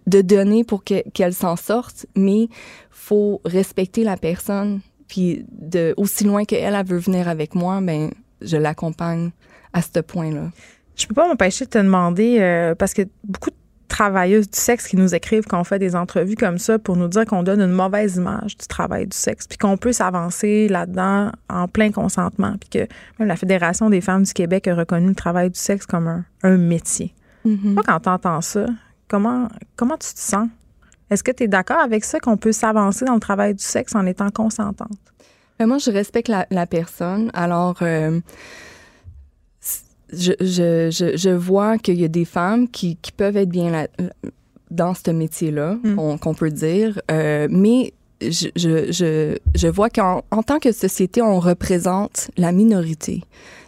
de donner pour qu'elle s'en sorte, mais faut respecter la personne. Puis de aussi loin qu'elle elle veut venir avec moi, ben je l'accompagne à ce point-là. Je peux pas m'empêcher de te demander euh, parce que beaucoup de travailleuses du sexe qui nous écrivent qu'on fait des entrevues comme ça pour nous dire qu'on donne une mauvaise image du travail du sexe, puis qu'on peut s'avancer là-dedans en plein consentement, puis que même la Fédération des femmes du Québec a reconnu le travail du sexe comme un, métier. Mm quand tu entends ça, comment, comment tu te sens? Est-ce que tu es d'accord avec ça qu'on peut s'avancer dans le travail du sexe en étant consentante? Ben, moi, je respecte la, personne. Alors, euh, je, je, je, vois qu'il y a des femmes qui, qui peuvent être bien là, dans ce métier-là, mm. qu'on peut dire, euh, mais je, je, je, vois qu'en en tant que société, on représente la minorité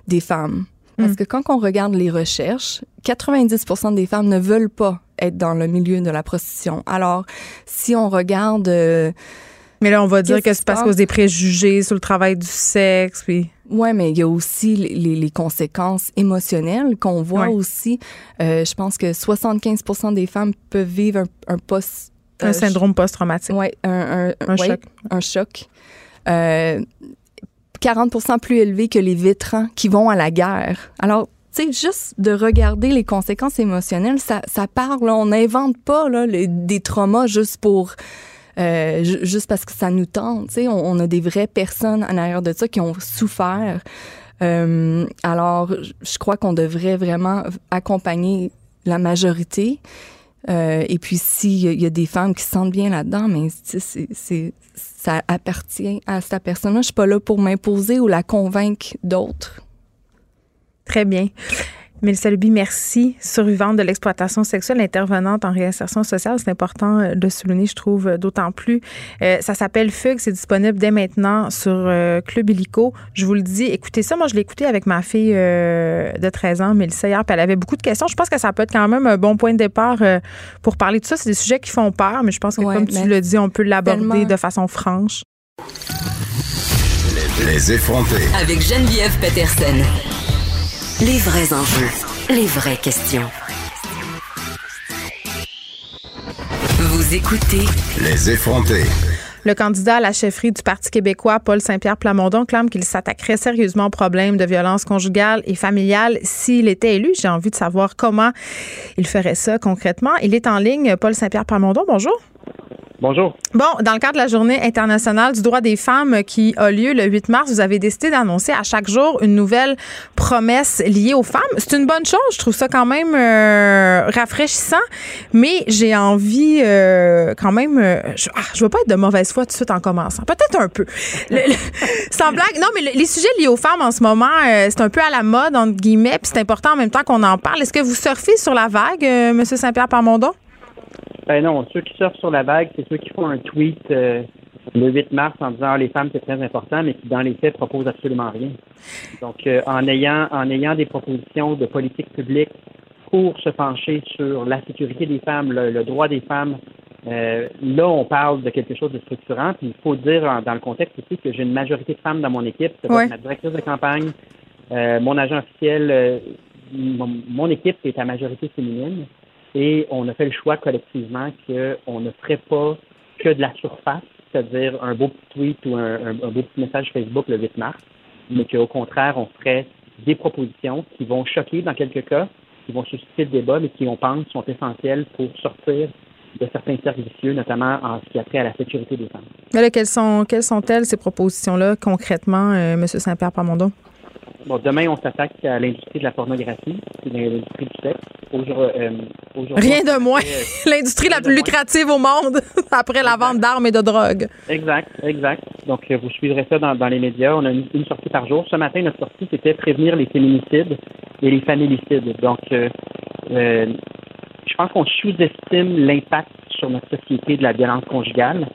des femmes. Parce mm. que quand on regarde les recherches, 90% des femmes ne veulent pas être dans le milieu de la prostitution. Alors, si on regarde... Euh, mais là, on va dire que c'est parce a des préjugés sur le travail du sexe, puis... Oui, mais il y a aussi les, les conséquences émotionnelles qu'on voit aussi. Euh, je pense que 75% des femmes peuvent vivre un, un post... un euh, syndrome post-traumatique. Oui, un, un, choc. Un choc. Euh, 40 plus élevé que les vétérans qui vont à la guerre. Alors, tu sais, juste de regarder les conséquences émotionnelles, ça, ça parle. On n'invente pas là, des traumas juste pour euh, juste parce que ça nous tente. On, on a des vraies personnes en arrière de ça qui ont souffert. Euh, alors, je crois qu'on devrait vraiment accompagner la majorité. Euh, et puis, s'il y, a des femmes qui se sentent bien là-dedans, mais c'est, ça appartient à cette personne-là. Je suis pas là pour m'imposer ou la convaincre d'autres. Très bien. Mélissa Luby, merci. Survivante de l'exploitation sexuelle, intervenante en réinsertion sociale. C'est important euh, de souligner, je trouve, euh, d'autant plus. Euh, ça s'appelle Fugue. C'est disponible dès maintenant sur Club Illico. Je vous le dis, écoutez ça. Moi, je l'ai écouté avec ma fille de 13 ans, Mélissa, hier, puis elle avait beaucoup de questions. Je pense que ça peut être quand même un bon point de départ pour parler de ça. C'est des sujets qui font peur, mais je pense que, comme tu le dis, on peut l'aborder de façon franche. Les effronter. Avec Geneviève Peterson. Les vrais enjeux, les vraies questions. Vous écoutez Les effrontés. Le candidat à la chefferie du Parti québécois, Paul Saint-Pierre Plamondon, clame qu'il s'attaquerait sérieusement au problème de violence conjugale et familiale s'il était élu. J'ai envie de savoir comment il ferait ça concrètement. Il est en ligne, Paul Saint-Pierre Plamondon. Bonjour. Bonjour. Bon, dans le cadre de la Journée internationale du droit des femmes qui a lieu le 8 mars, vous avez décidé d'annoncer à chaque jour une nouvelle promesse liée aux femmes. C'est une bonne chose. Je trouve ça quand même euh, rafraîchissant, mais j'ai envie euh, quand même. Euh, je, ah, veux pas être de mauvaise foi tout de suite en commençant. Peut-être un peu. sans blague. Non, mais les sujets liés aux femmes en ce moment, c'est un peu à la mode entre guillemets, puis c'est important en même temps qu'on en parle. Est-ce que vous surfez sur la vague, Monsieur Saint-Pierre Parmondon? Ben non, ceux qui sortent sur la vague, c'est ceux qui font un tweet euh, le 8 mars en disant ah, les femmes c'est très important, mais qui dans les faits proposent absolument rien. Donc euh, en ayant en ayant des propositions de politique publique pour se pencher sur la sécurité des femmes, le, droit des femmes, euh, là on parle de quelque chose de structurant. Puis il faut dire dans le contexte aussi que j'ai une majorité de femmes dans mon équipe. C'est ma directrice de campagne, mon agent officiel, mon, mon équipe est à majorité féminine. Et on a fait le choix collectivement qu'on ne ferait pas que de la surface, c'est-à-dire un beau petit tweet ou un, beau petit message Facebook le 8 mars, mais qu'au contraire, on ferait des propositions qui vont choquer dans quelques cas, qui vont susciter le débat, mais qui, on pense, sont essentielles pour sortir de certains vicieux, notamment en ce qui a trait à la sécurité des femmes. Mais quelles sont quelles sont-elles ces propositions-là concrètement, euh, M. Saint-Pierre Parmondon? Bon, demain, on s'attaque à l'industrie de la pornographie, l'industrie du sexe. Euh, Rien de moins. Euh, l'industrie la plus lucrative au monde après la vente d'armes et de drogue. Exact, exact. Donc, euh, vous suivrez ça dans, les médias. On a une, sortie par jour. Ce matin, notre sortie, c'était prévenir les féminicides et les familicides. Donc, je pense qu'on sous-estime l'impact sur notre société de la violence conjugale.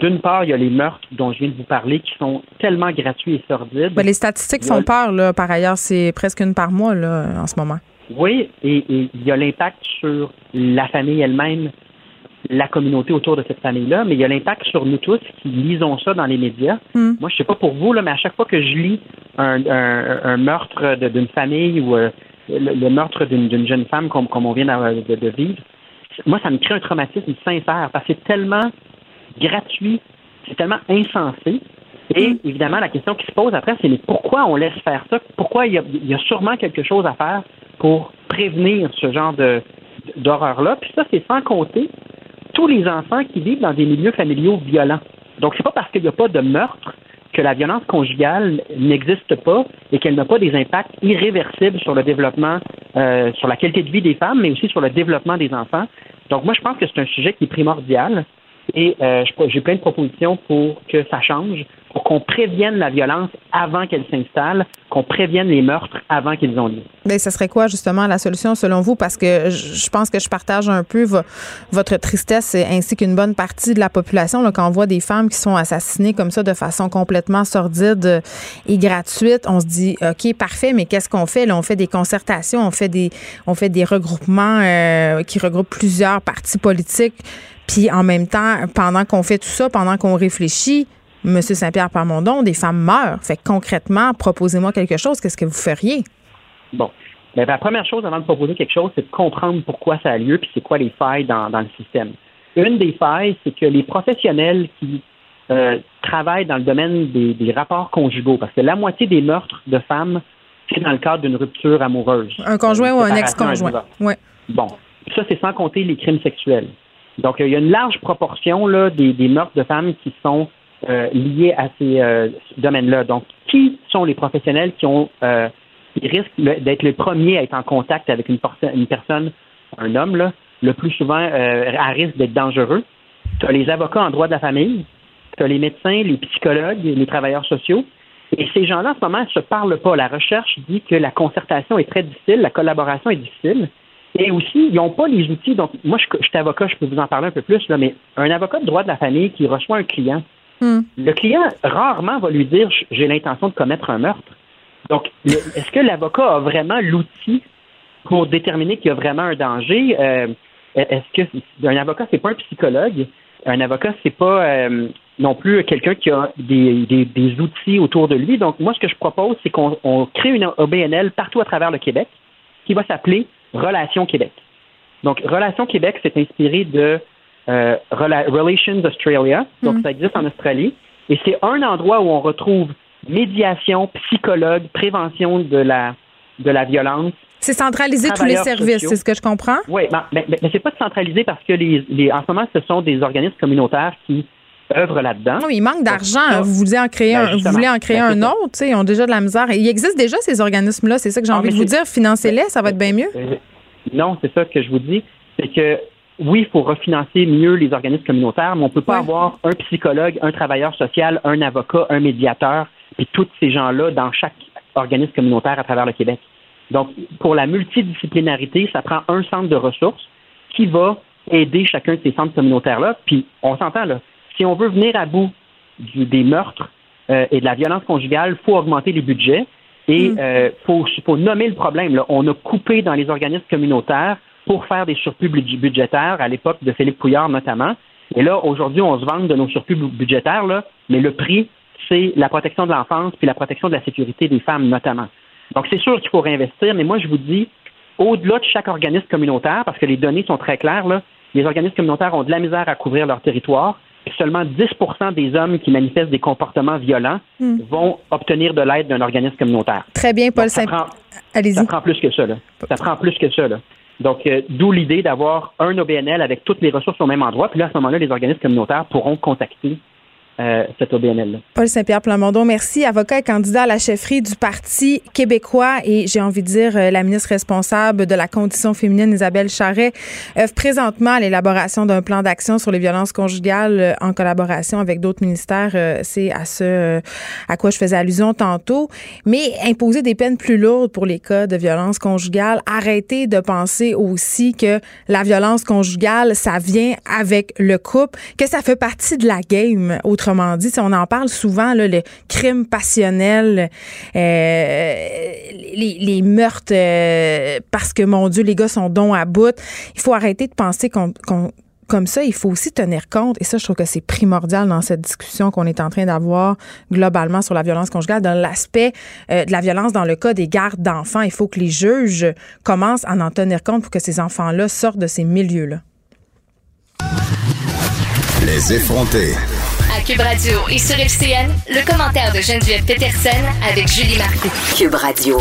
D'une part, il y a les meurtres dont je viens de vous parler qui sont tellement gratuits et sordides. Ben, les statistiques font peur, là. Par ailleurs, c'est presque une par mois, là, en ce moment. Oui, et, il y a l'impact sur la famille elle-même, la communauté autour de cette famille-là, mais il y a l'impact sur nous tous qui lisons ça dans les médias. Hmm. Moi, je sais pas pour vous, là, mais à chaque fois que je lis un, meurtre d'une famille ou euh, le, meurtre d'une jeune femme comme, comme on vient de, de, vivre, moi, ça me crée un traumatisme sincère parce que c'est tellement gratuit, c'est tellement insensé. Et mm. évidemment, la question qui se pose après, c'est mais pourquoi on laisse faire ça? Pourquoi il y, a, sûrement quelque chose à faire pour prévenir ce genre de, d'horreur-là? Puis ça, c'est sans compter tous les enfants qui vivent dans des milieux familiaux violents. Donc, c'est pas parce qu'il n'y a pas de meurtre que la violence conjugale n'existe pas et qu'elle n'a pas des impacts irréversibles sur le développement, euh, sur la qualité de vie des femmes, mais aussi sur le développement des enfants. Donc, moi, je pense que c'est un sujet qui est primordial. Et euh, j'ai plein de propositions pour que ça change, pour qu'on prévienne la violence avant qu'elle s'installe, qu'on prévienne les meurtres avant qu'ils ont lieu. Mais ce serait quoi justement la solution selon vous? Parce que je pense que je partage un peu votre tristesse ainsi qu'une bonne partie de la population là, quand on voit des femmes qui sont assassinées comme ça de façon complètement sordide et gratuite. On se dit, OK, parfait, mais qu'est-ce qu'on fait? Là, on fait des concertations, on fait des, on fait des regroupements euh, qui regroupent plusieurs partis politiques puis en même temps, pendant qu'on fait tout ça, pendant qu'on réfléchit, M. Saint-Pierre Parmondon, des femmes meurent. Fait que concrètement, proposez-moi quelque chose. Qu'est-ce que vous feriez? Bon. Bien, la première chose avant de proposer quelque chose, c'est de comprendre pourquoi ça a lieu puis c'est quoi les failles dans, le système. Une des failles, c'est que les professionnels qui euh, travaillent dans le domaine des, rapports conjugaux, parce que la moitié des meurtres de femmes, c'est dans le cadre d'une rupture amoureuse. Un conjoint ou un ex-conjoint. Ouais. Bon. Ça, c'est sans compter les crimes sexuels. Donc, il y a une large proportion là, des, meurtres de femmes qui sont euh, liés à ces euh, domaines-là. Donc, qui sont les professionnels qui ont euh, risquent d'être les premiers à être en contact avec une, une personne, un homme, là, le plus souvent à risque d'être dangereux? Tu as les avocats en droit de la famille, tu as les médecins, les psychologues, les travailleurs sociaux. Et ces gens-là, en ce moment, ne se parlent pas. La recherche dit que la concertation est très difficile, la collaboration est difficile. Et aussi, ils n'ont pas les outils. Donc, moi, je, je, suis avocat, je peux vous en parler un peu plus, là, mais un avocat de droit de la famille qui reçoit un client, hmm. le client rarement va lui dire j'ai l'intention de commettre un meurtre. Donc, est-ce que l'avocat a vraiment l'outil pour déterminer qu'il y a vraiment un danger? Euh, est-ce que un avocat, c'est pas un psychologue? Un avocat, c'est pas euh, non plus quelqu'un qui a des, des, des, outils autour de lui. Donc, moi, ce que je propose, c'est qu'on crée une OBNL partout à travers le Québec qui va s'appeler Relations Québec. Donc, Relations Québec, c'est inspiré de euh, Relations Australia. Donc, mm. ça existe en Australie. Et c'est un endroit où on retrouve médiation, psychologue, prévention de la, de la violence. C'est centralisé tous les services, c'est ce que je comprends? Oui, mais, mais, mais c'est pas centralisé parce que les, les, en ce moment, ce sont des organismes communautaires qui œuvrent là-dedans. Oui, il manque d'argent. Vous voulez en créer ben, un, vous voulez en créer ben, un autre, ils ont déjà de la misère. Il existe déjà ces organismes-là, c'est ça que j'ai ah, envie de vous dire. Financez-les, ça va être bien mieux. Non, c'est ça que je vous dis. C'est que oui, il faut refinancer mieux les organismes communautaires, mais on ne peut pas avoir un psychologue, un travailleur social, un avocat, un médiateur, et tous ces gens-là dans chaque organisme communautaire à travers le Québec. Donc, pour la multidisciplinarité, ça prend un centre de ressources qui va aider chacun de ces centres communautaires-là. Puis on s'entend là, si on veut venir à bout des meurtres euh, et de la violence conjugale, il faut augmenter les budgets et il mm. euh, faut, nommer le problème. Là. On a coupé dans les organismes communautaires pour faire des surplus budgétaires, à l'époque de Philippe Couillard notamment. Et là, aujourd'hui, on se vante de nos surplus budgétaires, là, mais le prix, c'est la protection de l'enfance puis la protection de la sécurité des femmes notamment. Donc, c'est sûr qu'il faut réinvestir, mais moi, je vous dis, au-delà de chaque organisme communautaire, parce que les données sont très claires, là, les organismes communautaires ont de la misère à couvrir leur territoire. Seulement 10% des hommes qui manifestent des comportements violents hmm. vont obtenir de l'aide d'un organisme communautaire. Très bien, Paul Saint. Allez-y. Ça prend plus que ça. Là. Ça prend plus que ça. Là. Donc, euh, d'où l'idée d'avoir un OBNL avec toutes les ressources au même endroit. Puis là, à ce moment-là, les organismes communautaires pourront contacter euh, Paul Saint-Pierre Plamondon, merci. Avocat et candidat à la chefferie du Parti québécois et j'ai envie de dire euh, la ministre responsable de la condition féminine, Isabelle Charret, œuvre présentement à l'élaboration d'un plan d'action sur les violences conjugales euh, en collaboration avec d'autres ministères. C'est à ce à quoi je faisais allusion tantôt. Mais imposer des peines plus lourdes pour les cas de violence conjugale, arrêter de penser aussi que la violence conjugale, ça vient avec le couple, que ça fait partie de la game. Autrement dit, on en parle souvent, là, le crime passionnel, euh, les, meurtres, euh, parce que, mon Dieu, les gars sont dons à bout. Il faut arrêter de penser qu'on comme ça, il faut aussi tenir compte, et ça, je trouve que c'est primordial dans cette discussion qu'on est en train d'avoir globalement sur la violence conjugale, dans l'aspect euh, de la violence dans le cas des gardes d'enfants. Il faut que les juges commencent à en tenir compte pour que ces enfants-là sortent de ces milieux-là. Les effronter. Cube Radio et sur FCN, le commentaire de Geneviève Peterson avec Julie Marcoux. Cube Radio.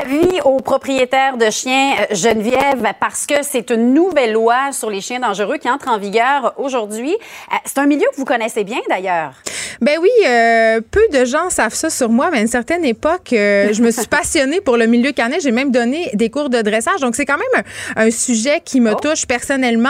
Avis aux propriétaires de chiens euh, Geneviève parce que c'est une nouvelle loi sur les chiens dangereux qui entre en vigueur aujourd'hui. Euh, c'est un milieu que vous connaissez bien d'ailleurs. Ben oui, euh, peu de gens savent ça sur moi, mais à une certaine époque, euh, je me suis passionnée pour le milieu canin. J'ai même donné des cours de dressage. Donc, c'est quand même un, sujet qui me oh. touche personnellement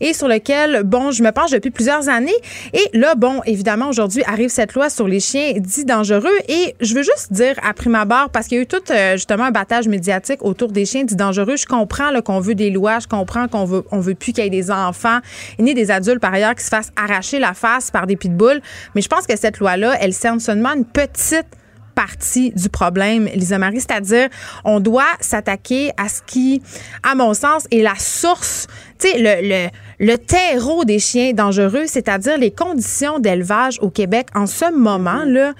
et sur lequel, bon, je me penche depuis plusieurs années. Et là, bon, évidemment, aujourd'hui arrive cette loi sur les chiens dits dangereux. Et je veux juste dire, à prime abord, parce qu'il y a eu tout, euh, justement, un battage médiatique autour des chiens dits dangereux. Je comprends qu'on veut des lois, je comprends qu'on veut, on veut plus qu'il y ait des enfants, ni des adultes, par ailleurs, qui se fassent arracher la face par des pitbulls. Mais je pense que cette loi-là, elle cerne seulement une petite partie du problème, Lisa Marie, c'est-à-dire on doit s'attaquer à ce qui, à mon sens, est la source, tu sais, le, terreau des chiens dangereux, c'est-à-dire les conditions d'élevage au Québec. En ce moment-là,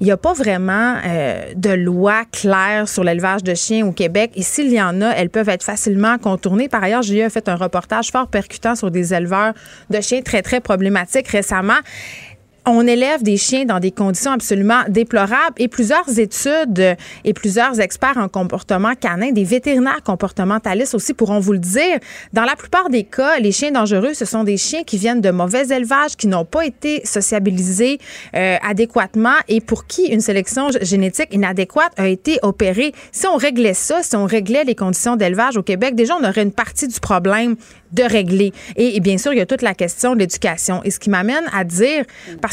il n'y a pas vraiment euh, de loi claire sur l'élevage de chiens au Québec. Et s'il y en a, elles peuvent être facilement contournées. Par ailleurs, j'ai fait un reportage fort percutant sur des éleveurs de chiens très, très problématiques récemment on élève des chiens dans des conditions absolument déplorables et plusieurs études et plusieurs experts en comportement canin, des vétérinaires comportementalistes aussi pourront vous le dire. Dans la plupart des cas, les chiens dangereux, ce sont des chiens qui viennent de mauvais élevages, qui n'ont pas été sociabilisés euh, adéquatement et pour qui une sélection génétique inadéquate a été opérée. Si on réglait ça, si on réglait les conditions d'élevage au Québec, déjà on aurait une partie du problème de régler. Et, bien sûr, il y a toute la question de l'éducation. Et ce qui m'amène à dire,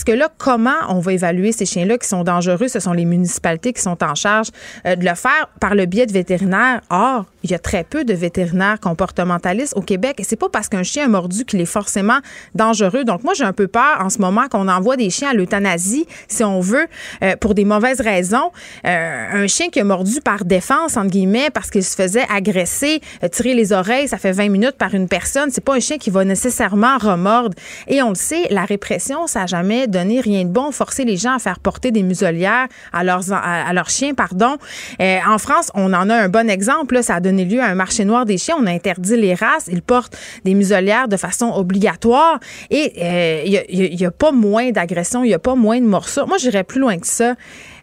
que là, comment on va évaluer ces chiens-là qui sont dangereux? Ce sont les municipalités qui sont en charge euh, de le faire par le biais de vétérinaires. Or, il y a très peu de vétérinaires comportementalistes au Québec et c'est pas parce qu'un chien est mordu qu'il est forcément dangereux. Donc moi j'ai un peu peur en ce moment qu'on envoie des chiens à l'euthanasie si on veut euh, pour des mauvaises raisons. Euh, un chien qui a mordu par défense entre guillemets parce qu'il se faisait agresser, tirer les oreilles, ça fait 20 minutes par une personne c'est pas un chien qui va nécessairement remordre. Et on le sait, la répression, ça n'a jamais donné rien de bon. Forcer les gens à faire porter des muselières à leurs, à, leurs chiens, pardon. Euh, en France, on en a un bon exemple. Ça a donné lieu à un marché noir des chiens. On a interdit les races. Ils portent des muselières de façon obligatoire. Et euh, il n'y a, pas moins d'agressions, il n'y a pas moins de morceaux. Moi, j'irais plus loin que ça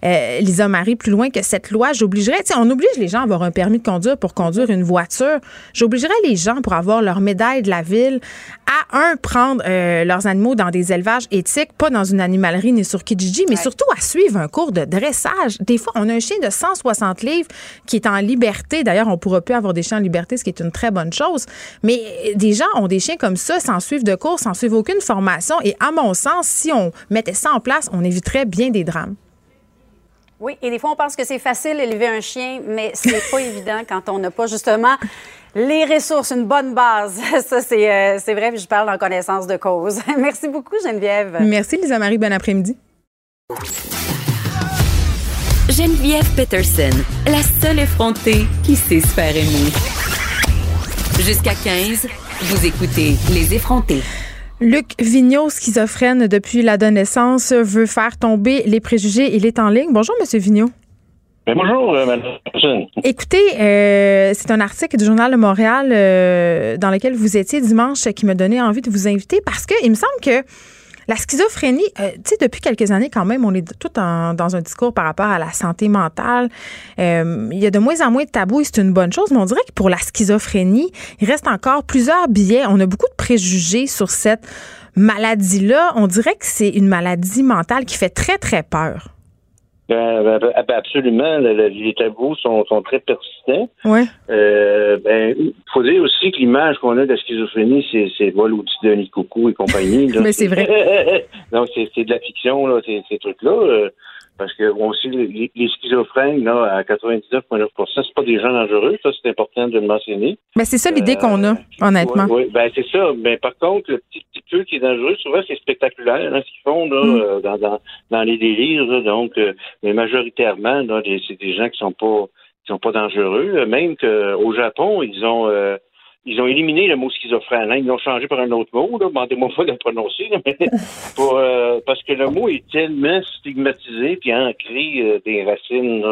euh, Lisa Marie, plus loin que cette loi, j'obligerais, on oblige les gens à avoir un permis de conduire pour conduire une voiture. J'obligerais les gens pour avoir leur médaille de la ville à, un, prendre euh, leurs animaux dans des élevages éthiques, pas dans une animalerie ni sur Kijiji, mais surtout à suivre un cours de dressage. Des fois, on a un chien de 160 livres qui est en liberté. D'ailleurs, on pourra plus avoir des chiens en liberté, ce qui est une très bonne chose. Mais des gens ont des chiens comme ça sans suivre de cours, sans suivre aucune formation. Et à mon sens, si on mettait ça en place, on éviterait bien des drames. Oui, et des fois, on pense que c'est facile d'élever un chien, mais c'est pas évident quand on n'a pas justement les ressources, une bonne base. Ça, c'est euh, vrai, je parle en connaissance de cause. Merci beaucoup, Geneviève. Merci, Lisa-Marie. Bon après-midi. Geneviève Peterson, la seule effrontée qui sait se faire aimer. Jusqu'à 15, vous écoutez Les effrontés. Luc Vigneault, schizophrène depuis l'adolescence, veut faire tomber les préjugés. Il est en ligne. Bonjour, Monsieur Vigneault. Ben, bonjour, euh, Madame. Écoutez, euh, c'est un article du Journal de Montréal euh, dans lequel vous étiez dimanche qui me donnait envie de vous inviter parce qu'il me semble que la schizophrénie, euh, tu sais, depuis quelques années quand même, on est tout dans un discours par rapport à la santé mentale. Euh, il y a de moins en moins de tabous et c'est une bonne chose, mais on dirait que pour la schizophrénie, il reste encore plusieurs biais. On a beaucoup de préjugés sur cette maladie-là. On dirait que c'est une maladie mentale qui fait très, très peur. Ben, ben, ben, ben absolument. les tabous sont, très persistants. Ouais. Euh, ben, faut dire aussi que l'image qu'on a de la schizophrénie, c'est, c'est vol au-dessus de Coucou et compagnie. Mais c'est vrai. Donc, c'est, c'est de la fiction, là, ces, ces trucs-là. Parce que sait les, les schizophrènes, là, à 99,9% c'est pas des gens dangereux, ça c'est important de le mentionner. Mais c'est ça l'idée qu'on a, euh, honnêtement. Oui, ben c'est ça. Mais par contre, le petit, petit peu qui est dangereux, souvent c'est spectaculaire, hein, ce qu'ils font là, mm. euh, dans, dans, dans, les délires. donc, euh, mais majoritairement, là, c'est des gens qui sont pas qui sont pas dangereux. Même qu'au Japon, ils ont ils ont éliminé le mot schizophrène. Hein. Ils l'ont changé par un autre mot. Demandez-moi pas de le prononcer. mais pour, euh, parce que le mot est tellement stigmatisé puis ancré euh, des racines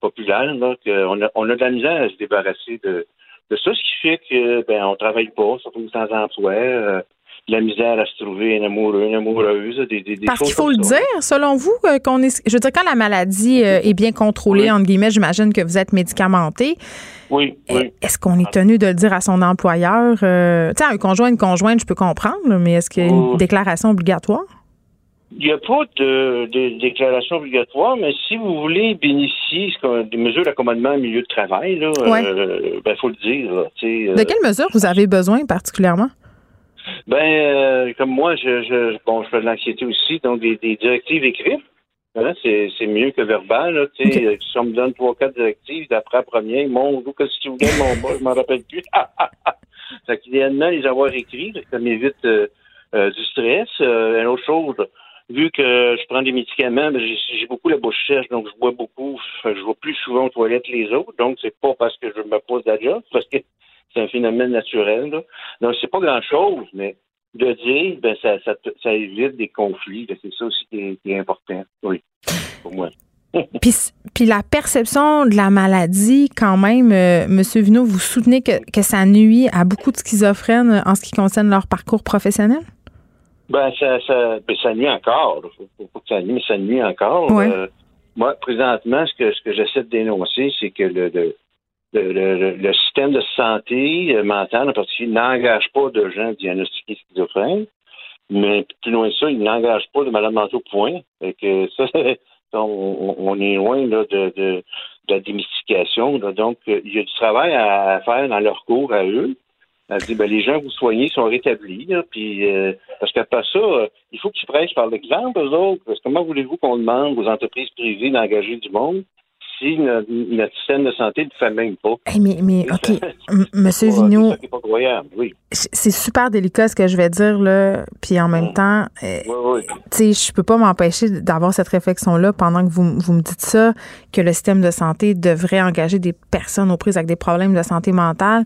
populaires qu'on a, on a de la misère à se débarrasser de, de ça, ce qui fait que ben on travaille pas, surtout sans emploi. Euh, la misère à se trouver un amoureux, une amoureuse, des, des, Parce qu'il faut le dire, selon vous, qu'on est. Je veux dire, quand la maladie est bien contrôlée, entre guillemets, j'imagine que vous êtes médicamenté. Oui, oui. Est-ce qu'on est tenu de le dire à son employeur? Euh, tu sais, un conjoint, une conjointe, je peux comprendre, mais est-ce qu'il y a une déclaration obligatoire? Il n'y a pas de, déclaration obligatoire, mais si vous voulez bénéficier des mesures d'accommodement au milieu de travail, il euh, ben, faut le dire. Euh, de quelles mesures vous avez besoin particulièrement? Ben, comme moi, je, bon, je fais de l'anxiété aussi, donc des directives écrites c'est mieux que verbal. Là, Si on me donne trois, quatre directives, d'après la première, mon qu'est-ce que tu voulais, mon bas, je m'en rappelle plus. fait qu'idéalement, les avoir écrits, ça m'évite euh, euh, du stress. Euh, une autre chose, vu que je prends des médicaments, ben, j'ai beaucoup la bouche sèche, donc je bois beaucoup. Je vais plus souvent aux toilettes que les autres. Donc, c'est pas parce que je me pose la parce que c'est un phénomène naturel. Là. Donc, c'est pas grand-chose, mais de dire, ben, ça, ça, ça évite des conflits. C'est ça aussi qui est, important, oui, pour moi. puis, puis, la perception de la maladie, quand même, euh, Monsieur Vino, vous soutenez que, que, ça nuit à beaucoup de schizophrènes en ce qui concerne leur parcours professionnel? Ben, ça, ça, ben, ça nuit encore. Faut, faut que ça nuit, mais ça nuit encore. Euh, moi, présentement, ce que, ce que j'essaie de dénoncer, c'est que le, le le, système de santé euh, mentale, en particulier, n'engage pas de gens diagnostiqués schizophrènes, mais plus loin de ça, il n'engage pas de malades mentaux, point. ça, on, est loin de, la démystification. Donc, il y a du travail à faire dans leur cours à eux. Elle dit, ben, les gens que vous soignez sont rétablis. puis, euh, parce qu'après ça, euh, il faut que tu prêches par l'exemple, eux autres. Parce que comment voulez-vous qu'on demande aux entreprises privées d'engager du monde si notre, système de santé ne fait même pas. mais, mais OK, Monsieur Vigneault, c'est super délicat ce que je vais dire, là, puis en même mm. temps, euh, tu sais, je peux pas m'empêcher d'avoir cette réflexion-là pendant que vous, vous me dites ça, que le système de santé devrait engager des personnes aux prises avec des problèmes de santé mentale.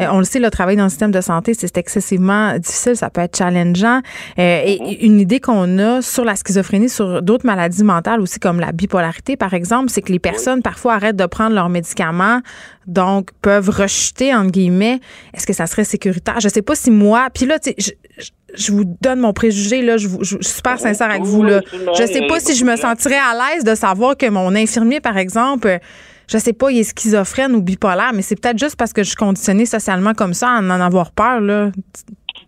Euh, on le sait, le travail dans le système de santé, c'est excessivement difficile, ça peut être challengeant. Euh, et mm-hmm. une idée qu'on a sur la schizophrénie, sur d'autres maladies mentales aussi, comme la bipolarité, par exemple, c'est que les personnes parfois arrêtent de prendre leurs médicaments, donc peuvent rejeter, entre guillemets. Est-ce que ça serait sécuritaire? Je sais pas si moi, puis là, tu sais, je, vous donne mon préjugé, là, je, je, suis super sincère avec vous. Là. Je sais pas si je me sentirais à l'aise de savoir que mon infirmier, par exemple, je sais pas, il est schizophrène ou bipolaire, mais c'est peut-être juste parce que je suis conditionnée socialement comme ça à en avoir peur, là.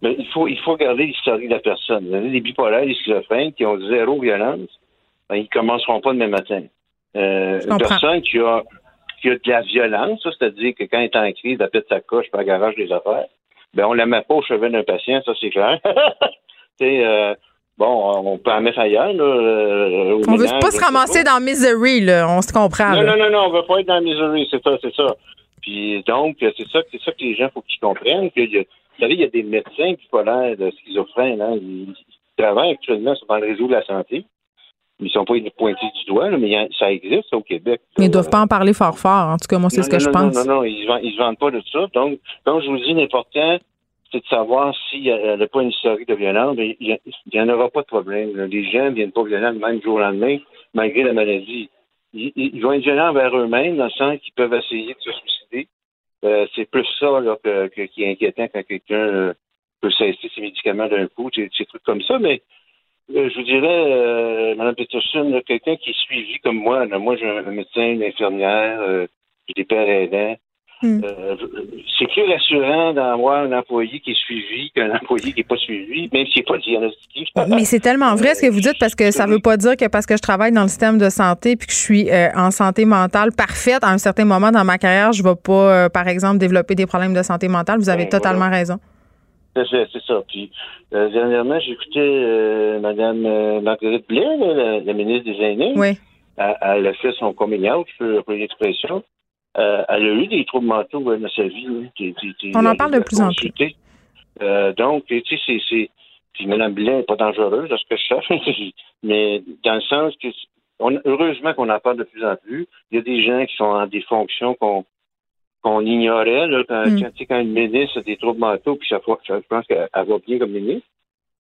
Mais il faut, il faut regarder l'historique de la personne. Vous avez des bipolaires, des schizophrènes qui ont zéro violence, ben, ils commenceront pas demain matin. Euh, une personne qui a, qui a de la violence, c'est-à-dire que quand il est en crise, elle pète sa coche par garage des affaires, ben on la met pas au chevet d'un patient, ça c'est clair. euh, Bon, on peut en mettre ailleurs. Là, euh, on veut pas se ramasser dans Misery, là. On se comprend. Non, non, non, non, on veut pas être dans Misery, c'est ça, c'est ça. Puis donc, c'est ça, c'est ça que les gens, faut qu'ils comprennent. Que vous savez, il y a des médecins qui l'air de schizophrènes. Hein, ils, travaillent actuellement dans le réseau de la santé. Ils sont pas pointés du doigt, mais ça existe au Québec. Mais ils doivent pas en parler fort fort. En tout cas, moi, c'est ce que je pense. Non, non, non, ils ne se vendent pas de ça. Donc, comme je vous dis, l'important, c'est de savoir s'il n'y a pas une historique de violence. Il n'y en aura pas de problème. Les gens ne viennent pas violents le même jour au lendemain, malgré la maladie. Ils, vont être violents vers eux-mêmes, dans le sens qu'ils peuvent essayer de se suicider. Euh, c'est plus ça là, qui est inquiétant quand quelqu'un euh, peut cesser ses médicaments d'un coup, des, trucs comme ça. Mais euh, je vous dirais, Mme Peterson, quelqu'un qui est suivi comme moi. moi, j'ai un, médecin, une infirmière, j'ai des pères aidants. Hmm. Euh, c'est plus rassurant d'avoir un employé qui est suivi qu'un employé qui n'est pas suivi, même s'il n'est pas diagnostiqué. Mais c'est tellement vrai ce que vous dites parce que ça ne veut pas dire que parce que je travaille dans le système de santé puis que je suis euh, en santé mentale parfaite, à un certain moment dans ma carrière, je ne vais pas, euh, par exemple, développer des problèmes de santé mentale. Vous avez ben, totalement raison. C'est ça. Puis, dernièrement, j'ai écouté Mme Marguerite Blais, la, ministre des Aînés. Oui. Elle, a fait son coming out, pour l'expression. Euh, elle a eu des troubles mentaux dans sa vie. On en parle de plus en plus. Euh, donc, tu sais, c'est. Puis Mme Blin n'est pas dangereuse, à ce que je sache, mais dans le sens que. heureusement qu'on en parle de plus en plus. Il y a des gens qui sont en des fonctions qu'on qu'on ignorait. Là, quand, mm. quand, une ministre a des troubles mentaux, puis ça, je pense qu'elle va bien comme ministre.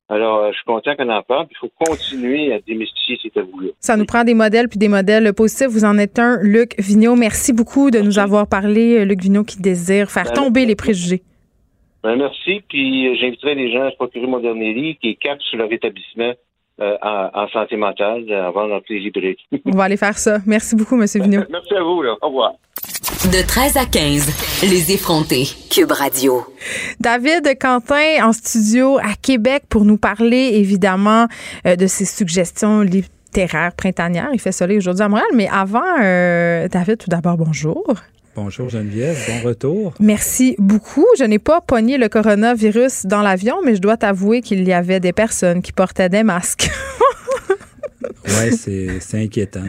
Alors, euh, je suis content qu'on en parle. Il faut continuer à démystifier ces tabous-là. Ça nous prend des modèles puis des modèles positifs. Vous en êtes un, Luc Vigneault. Merci beaucoup de nous avoir parlé, euh, Luc Vigneault, qui désire faire ben, tomber les préjugés. Ben, merci. Puis euh, j'inviterai les gens à se procurer mon dernier livre qui est Cap sur leur en, santé mentale avant notre librairie. On va aller faire ça. Merci beaucoup, M. Vigneault. merci à vous. Au revoir. De 13 à 15, les effrontés. Cube Radio. David Quentin en studio à Québec pour nous parler évidemment euh, de ses suggestions littéraires printanières. Il fait soleil aujourd'hui à Montréal, mais avant, euh, David, tout d'abord, bonjour. Bonjour Geneviève, bon retour. Merci beaucoup. Je n'ai pas pogné le coronavirus dans l'avion, mais je dois t'avouer qu'il y avait des personnes qui portaient des masques. Oui, c'est inquiétant.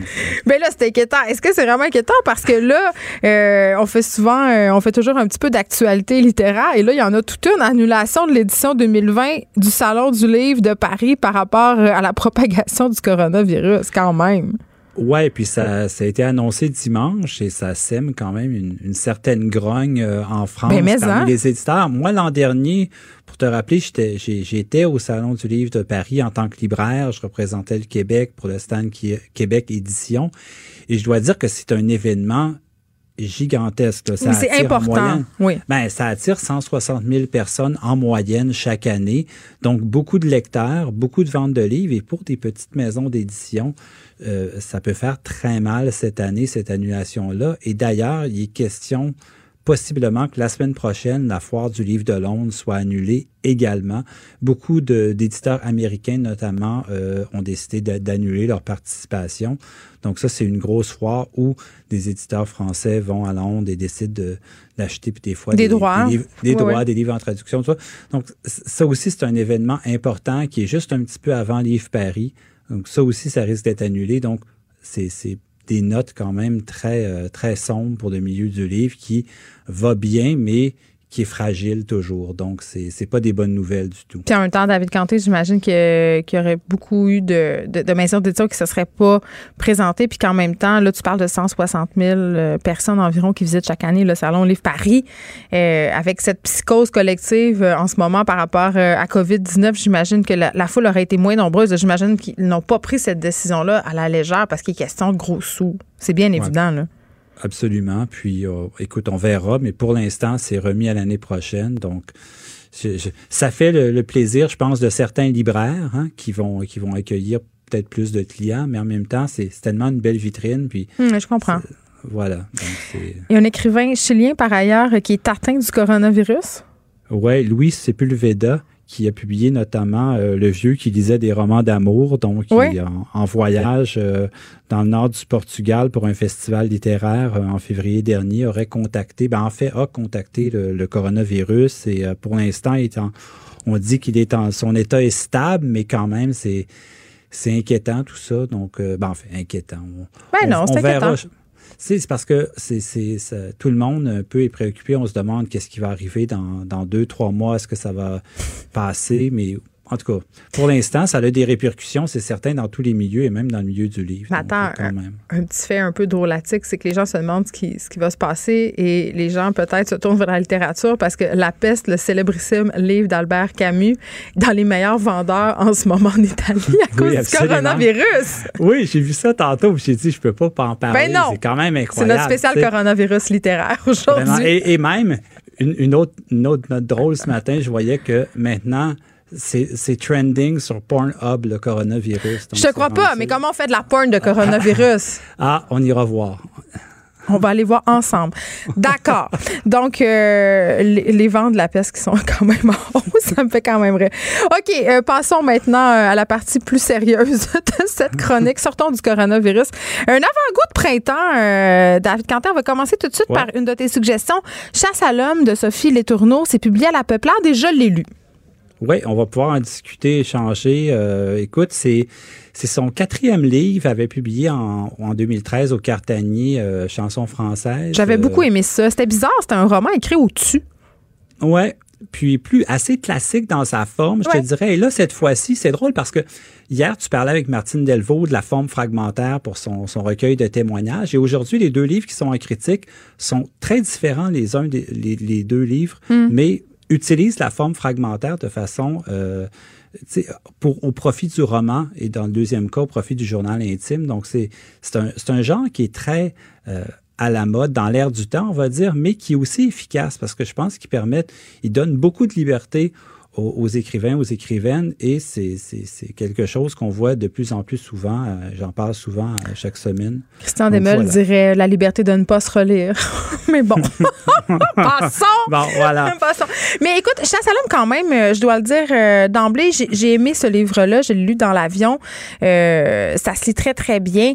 Mais ben là, c'est inquiétant. Est-ce que c'est vraiment inquiétant? Parce que là, euh, on fait souvent, euh, on fait toujours un petit peu d'actualité littéraire. Et là, il y en a toute une annulation de l'édition 2020 du Salon du Livre de Paris par rapport euh, à la propagation du coronavirus, quand même. Oui, puis ça, ça a été annoncé dimanche et ça sème quand même une, certaine grogne euh, en France ben, parmi hein? les éditeurs. Moi, l'an dernier, pour te rappeler, j'étais au Salon du Livre de Paris en tant que libraire. Je représentais le Québec pour le stand Québec Édition. Et je dois dire que c'est un événement gigantesque. C'est important. oui. Ben, ça attire 160 000 personnes en moyenne chaque année. Donc, beaucoup de lecteurs, beaucoup de ventes de livres. Et pour des petites maisons d'édition, euh, ça peut faire très mal cette année, cette annulation-là. Et d'ailleurs, il est question possiblement que la semaine prochaine, la foire du livre de Londres soit annulée également. Beaucoup d'éditeurs américains, notamment, euh, ont décidé d'annuler leur participation. Donc ça, c'est une grosse foire où des éditeurs français vont à Londres et décident d'acheter des fois des, droits, des, livres, des droits, des livres en traduction. Donc ça aussi, c'est un événement important qui est juste un petit peu avant Livre Paris. Donc ça aussi, ça risque d'être annulé. Donc c'est des notes quand même très, euh, très sombres pour le milieu du livre qui va bien, mais qui est fragile toujours. Donc, c'est n'est pas des bonnes nouvelles du tout. Puis en même temps, David Canté, j'imagine qu'il y aurait beaucoup eu de, de, de maisons d'édition qui ne se seraient pas présentées. Puis qu'en même temps, là, tu parles de 160 000 euh, personnes environ qui visitent chaque année le Salon Livre Paris. Euh, avec cette psychose collective euh, en ce moment par rapport à COVID-19, j'imagine que la, foule aurait été moins nombreuse. J'imagine qu'ils n'ont pas pris cette décision-là à la légère parce qu'il est question de gros sous. C'est bien évident, là. Absolument. Puis, euh, écoute, on verra, mais pour l'instant, c'est remis à l'année prochaine. Donc, ça fait le, plaisir, je pense, de certains libraires hein, qui, vont, qui vont accueillir peut-être plus de clients, mais en même temps, c'est tellement une belle vitrine. Puis, hum, je comprends. Voilà. Il y a un écrivain chilien, par ailleurs, qui est atteint du coronavirus? Oui, Louis Sepulveda, qui a publié notamment euh, Le Vieux qui lisait des romans d'amour, donc en, voyage euh, dans le nord du Portugal pour un festival littéraire euh, en février dernier, aurait contacté, ben en fait a contacté le, coronavirus et pour l'instant, on dit qu'il est en son état est stable, mais quand même c'est c'est inquiétant tout ça. Donc, ben, en fait, inquiétant. ben non, c'est inquiétant. C'est parce que c'est tout le monde un peu est préoccupé. On se demande qu'est-ce qui va arriver dans, dans deux, trois mois. Est-ce que ça va passer? Mais en tout cas, pour l'instant, ça a des répercussions, c'est certain, dans tous les milieux et même dans le milieu du livre. Mais attends, un, petit fait un peu drôlatique, c'est que les gens se demandent ce qui, ce qui va se passer et les gens peut-être se tournent vers la littérature parce que La peste, le célébrissime livre d'Albert Camus, dans les meilleurs vendeurs en ce moment en Italie à cause du coronavirus. Oui, j'ai vu ça tantôt. J'ai dit, je peux pas en parler. Ben c'est quand même incroyable. C'est notre spécial coronavirus littéraire aujourd'hui. Et, même, une, autre, une autre note drôle ce matin, je voyais que maintenant, c'est trending sur Pornhub, le coronavirus. Je te crois pas, mais comment on fait de la porn de coronavirus? ah, on ira voir. On va aller voir ensemble. D'accord. Donc, euh, les, vents de la peste qui sont quand même en haut, ça me fait quand même rire. OK, euh, passons maintenant euh, à la partie plus sérieuse de cette chronique. Sortons du coronavirus. Un avant-goût de printemps, David on va commencer tout de suite par une de tes suggestions. Chasse à l'homme de Sophie Letourneau. C'est publié à La Peuplade et je l'ai lu. Oui, on va pouvoir en discuter, échanger. Euh, écoute, c'est c'est son quatrième livre, avait publié en, en 2013 au Cartanier, euh, chanson française. J'avais euh, beaucoup aimé ça. C'était bizarre, c'était un roman écrit au-dessus. Ouais, puis plus assez classique dans sa forme, je te dirais. Et là, cette fois-ci, c'est drôle parce que hier, tu parlais avec Martine Delvaux de la forme fragmentaire pour son, son recueil de témoignages. Et aujourd'hui, les deux livres qui sont en critique sont très différents les uns des les, deux livres, hmm. mais utilise la forme fragmentaire de façon euh, pour, au profit du roman et dans le deuxième cas, au profit du journal intime. Donc, c'est un, un genre qui est très euh, à la mode, dans l'air du temps, on va dire, mais qui est aussi efficace parce que je pense qu'il permet, il donne beaucoup de liberté aux, écrivains, aux écrivaines, et c'est quelque chose qu'on voit de plus en plus souvent. Euh, j'en parle souvent euh, chaque semaine. Christian Demel dirait la liberté de ne pas se relire. Mais bon, passons. Bon, voilà. Mais écoute, l'homme quand même, euh, je dois le dire d'emblée, j'ai aimé ce livre-là. Je l'ai lu dans l'avion. ça se lit très très bien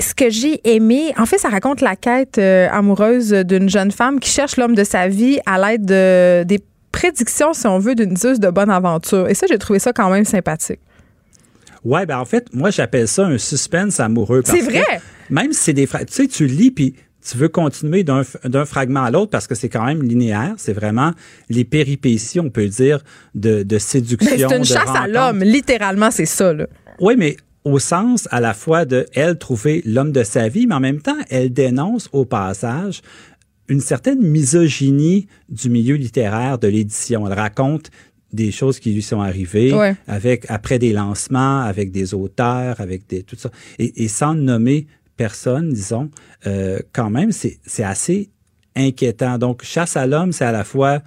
ce que j'ai aimé, en fait, ça raconte la quête amoureuse d'une jeune femme qui cherche l'homme de sa vie à l'aide de, des prédiction, si on veut, d'une zeus de bonne aventure. Et ça, j'ai trouvé ça quand même sympathique. Ouais, ben en fait, moi, j'appelle ça un suspense amoureux. C'est vrai. même si c'est des. Tu sais, tu lis, puis tu veux continuer d'un fragment à l'autre parce que c'est quand même linéaire. C'est vraiment les péripéties, on peut dire, de, de séduction. C'est une chasse à l'homme, littéralement, c'est ça. Là. Oui, mais au sens à la fois de elle trouver l'homme de sa vie, mais en même temps, elle dénonce au passage une certaine misogynie du milieu littéraire de l'édition. Elle raconte des choses qui lui sont arrivées avec après des lancements, avec des auteurs, avec des tout ça, et, sans nommer personne, disons, euh, quand même, c'est assez inquiétant. Donc, chasse à l'homme, c'est à la fois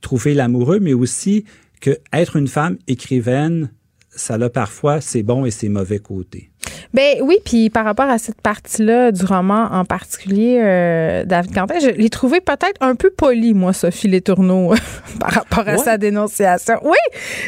trouver l'amoureux, mais aussi que être une femme écrivaine, ça a parfois ses bons et ses mauvais côtés. Ben oui, puis par rapport à cette partie-là du roman en particulier, euh, David Quentin, je l'ai trouvé peut-être un peu poli, moi, Sophie Letourneau, par rapport à sa dénonciation. Oui,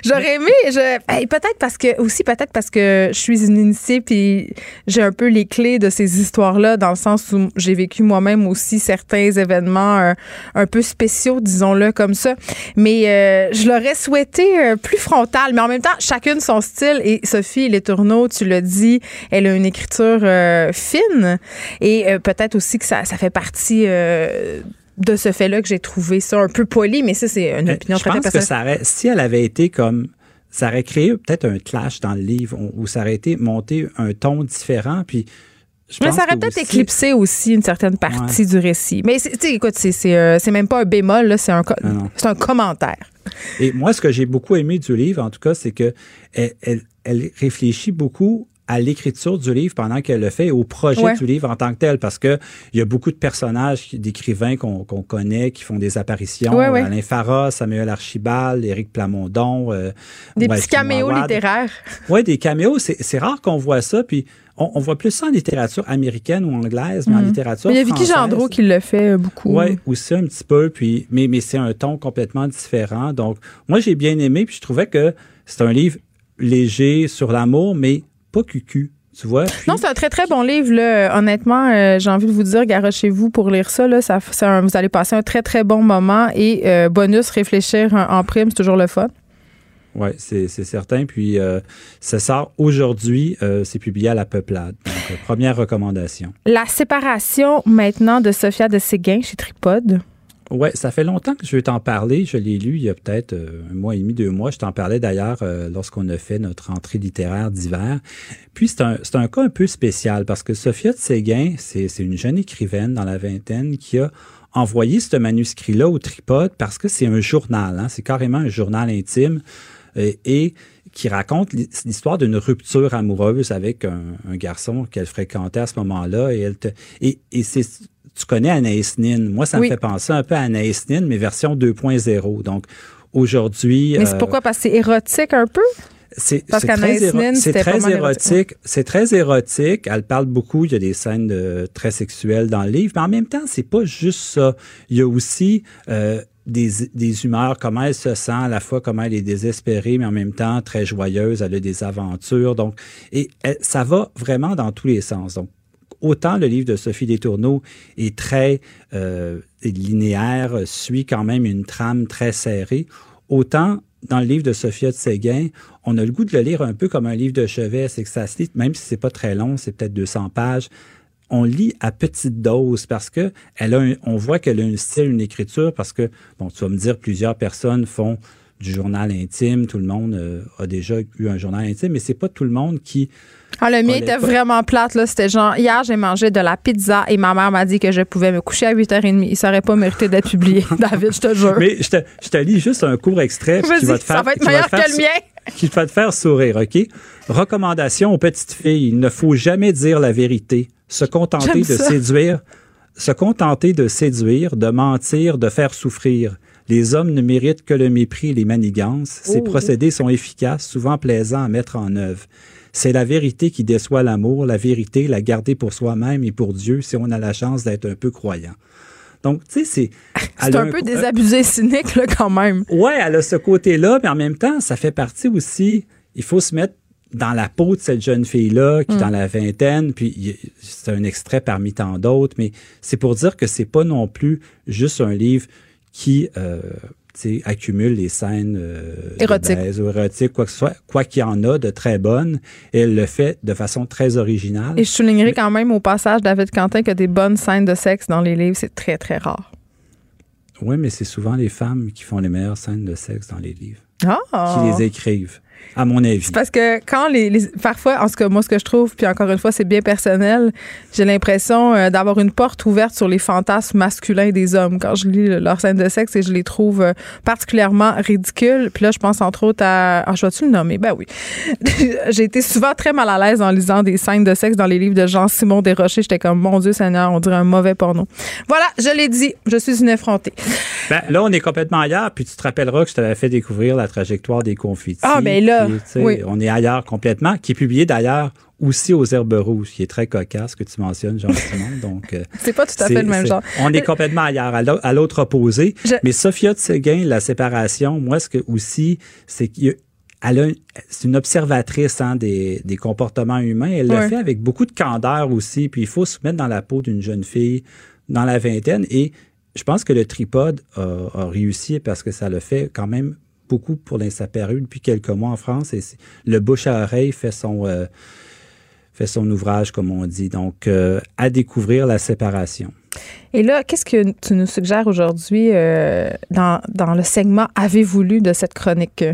j'aurais aimé. Je, peut-être parce que aussi peut-être parce que je suis une initiée puis j'ai un peu les clés de ces histoires-là dans le sens où j'ai vécu moi-même aussi certains événements euh, un peu spéciaux, disons-le comme ça. Mais euh, je l'aurais souhaité plus frontal, mais en même temps chacune son style. Et Sophie Letourneau, tu l'as dit elle a une écriture euh, fine et euh, peut-être aussi que ça, ça fait partie euh, de ce fait-là que j'ai trouvé ça un peu poli, mais ça, c'est une opinion très personnelle. Je pense que si elle avait été comme ça aurait créé peut-être un clash dans le livre où ça aurait été monté un ton différent, puis je mais ça aurait peut-être éclipsé aussi une certaine partie du récit. Mais écoute, c'est même pas un bémol, c'est un, un commentaire. Et moi, ce que j'ai beaucoup aimé du livre, en tout cas, c'est que elle, elle réfléchit beaucoup à l'écriture du livre pendant qu'elle le fait, au projet du livre en tant que tel, parce que il y a beaucoup de personnages, d'écrivains qu'on connaît, qui font des apparitions. Alain Farah, Samuel Archibald, Éric Plamondon. Euh, des petits caméos littéraires. Oui, des caméos. C'est rare qu'on voit ça. Puis on, voit plus ça en littérature américaine ou anglaise, mais en mhm. littérature Il y a Vicky Gendreau qui le fait beaucoup. Oui, aussi un petit peu, puis, mais, mais c'est un ton complètement différent. Donc, moi, j'ai bien aimé, puis je trouvais que c'est un livre léger sur l'amour, mais pas cucu. Tu vois? Non, c'est un très, très bon livre. Là. Honnêtement, euh, j'ai envie de vous dire, garochez-vous pour lire ça. Là. ça vous allez passer un très, très bon moment. Et euh, bonus, réfléchir en, prime, c'est toujours le fun. Oui, c'est certain. Puis, euh, ça sort aujourd'hui. c'est publié à La Peuplade. Donc, première recommandation. La séparation maintenant de Sophia de Séguin chez Tripod. Oui, ça fait longtemps que je veux t'en parler. Je l'ai lu il y a peut-être euh, un mois et demi, deux mois. Je t'en parlais d'ailleurs euh, lorsqu'on a fait notre entrée littéraire d'hiver. Puis c'est un, un cas un peu spécial parce que Sophia de Séguin, c'est une jeune écrivaine dans la vingtaine qui a envoyé ce manuscrit-là au tripode parce que c'est un journal. Hein, c'est carrément un journal intime euh, et qui raconte l'histoire d'une rupture amoureuse avec un, garçon qu'elle fréquentait à ce moment-là. Et, et, et c'est tu connais Anaïs Nin. Moi, ça me fait penser un peu à Anaïs Nin, mais version 2.0. Donc, aujourd'hui. Mais c'est euh, pourquoi? Parce que c'est érotique un peu? C'est très, c'est très érotique. C'est très érotique. Elle parle beaucoup. Il y a des scènes très sexuelles dans le livre. Mais en même temps, c'est pas juste ça. Il y a aussi euh, des, des, humeurs, comment elle se sent, à la fois comment elle est désespérée, mais en même temps très joyeuse. Elle a des aventures. Donc, et ça va vraiment dans tous les sens. Donc, autant le livre de Sophie Détourneau est très euh, linéaire, suit quand même une trame très serrée, autant dans le livre de Sophia de Séguin, on a le goût de le lire un peu comme un livre de chevet, c'est ça se lit, même si c'est pas très long, c'est peut-être 200 pages, on lit à petite dose parce que a on voit qu'elle a un style, une écriture parce que, bon, tu vas me dire, plusieurs personnes font du journal intime, tout le monde euh, a déjà eu un journal intime, mais c'est pas tout le monde qui ah, le mien était vraiment plate. Là. C'était genre, hier, j'ai mangé de la pizza et ma mère m'a dit que je pouvais me coucher à 8h30. Il serait pas mérité d'être publié, David, je te jure. Mais je te, je te lis juste un court extrait qui va te faire. Ça va être meilleur que le mien. Qui va te faire sourire, OK? Recommandation aux petites filles. Il ne faut jamais dire la vérité. Se contenter de séduire. Se contenter de séduire, de mentir, de faire souffrir. Les hommes ne méritent que le mépris et les manigances. Ces oh. procédés sont efficaces, souvent plaisants à mettre en œuvre. C'est la vérité qui déçoit l'amour, la vérité, la garder pour soi-même et pour Dieu si on a la chance d'être un peu croyant. Donc, tu sais, c'est. C'est un, peu désabusé cynique, là, quand même. Ouais, elle a ce côté-là, mais en même temps, ça fait partie aussi. Il faut se mettre dans la peau de cette jeune fille-là, qui est dans mm. la vingtaine, puis c'est un extrait parmi tant d'autres, mais c'est pour dire que c'est pas non plus juste un livre qui euh, accumule les scènes euh, érotiques. quoi que ce soit, quoi qu'il y en a de très bonnes, et elle le fait de façon très originale. Et je soulignerai quand même au passage, David Quentin, que des bonnes scènes de sexe dans les livres, c'est très, très rare. Oui, mais c'est souvent les femmes qui font les meilleures scènes de sexe dans les livres. Ah! Qui les écrivent à mon avis. C'est parce que quand les, parfois, en ce que moi, ce que je trouve, puis encore une fois, c'est bien personnel, j'ai l'impression euh, d'avoir une porte ouverte sur les fantasmes masculins des hommes quand je lis leur scène de sexe et je les trouve euh, particulièrement ridicules. Puis là, je pense entre autres à. Ah, je vais-tu le nommer? Ben oui. j'ai été souvent très mal à l'aise en lisant des scènes de sexe dans les livres de Jean-Simon Desrochers. J'étais comme, mon Dieu Seigneur, on dirait un mauvais porno. Voilà, je l'ai dit, je suis une effrontée. Ben, là, on est complètement ailleurs, puis tu te rappelleras que je t'avais fait découvrir la trajectoire des confettis. Ah, ben là, on est ailleurs complètement, qui est publié d'ailleurs aussi aux Herbes Rouges, qui est très cocasse que tu mentionnes, Jean-Simon. Donc, euh, c'est pas tout à fait le même genre. On est complètement ailleurs, à l'autre opposé. Mais Sophia de Séguin, la séparation, moi, ce que aussi, c'est qu'elle c'est une observatrice hein, des, comportements humains. Elle le fait avec beaucoup de candeur aussi. Puis il faut se mettre dans la peau d'une jeune fille dans la vingtaine. Et je pense que le tripode a réussi parce que ça le fait quand même beaucoup pour l'insaparu depuis quelques mois en France. Et le bouche à oreille fait son, euh, fait son ouvrage, comme on dit. Donc, euh, à découvrir la séparation. Et là, qu'est-ce que tu nous suggères aujourd'hui euh, dans, dans, le segment Avez-vous lu de cette chronique?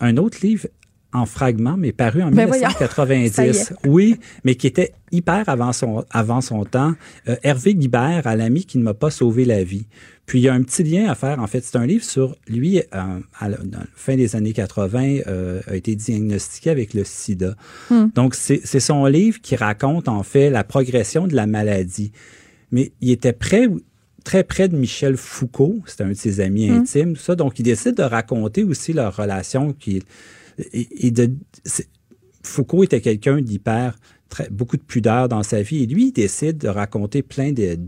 Un autre livre en fragments, mais paru en 1990. Ben oui, mais qui était hyper avant son, avant son temps. Hervé Guibert, à l'ami qui ne m'a pas sauvé la vie. Puis il y a un petit lien à faire. En fait, c'est un livre sur lui, euh, à la, fin des années 80, euh, a été diagnostiqué avec le sida. Hmm. Donc, c'est son livre qui raconte en fait la progression de la maladie. Mais il était près, très près de Michel Foucault, c'était un de ses amis hmm. intimes, tout ça. Donc, il décide de raconter aussi leur relation qui et, de Foucault était quelqu'un d'hyper, beaucoup de pudeur dans sa vie. Et lui, il décide de raconter plein de,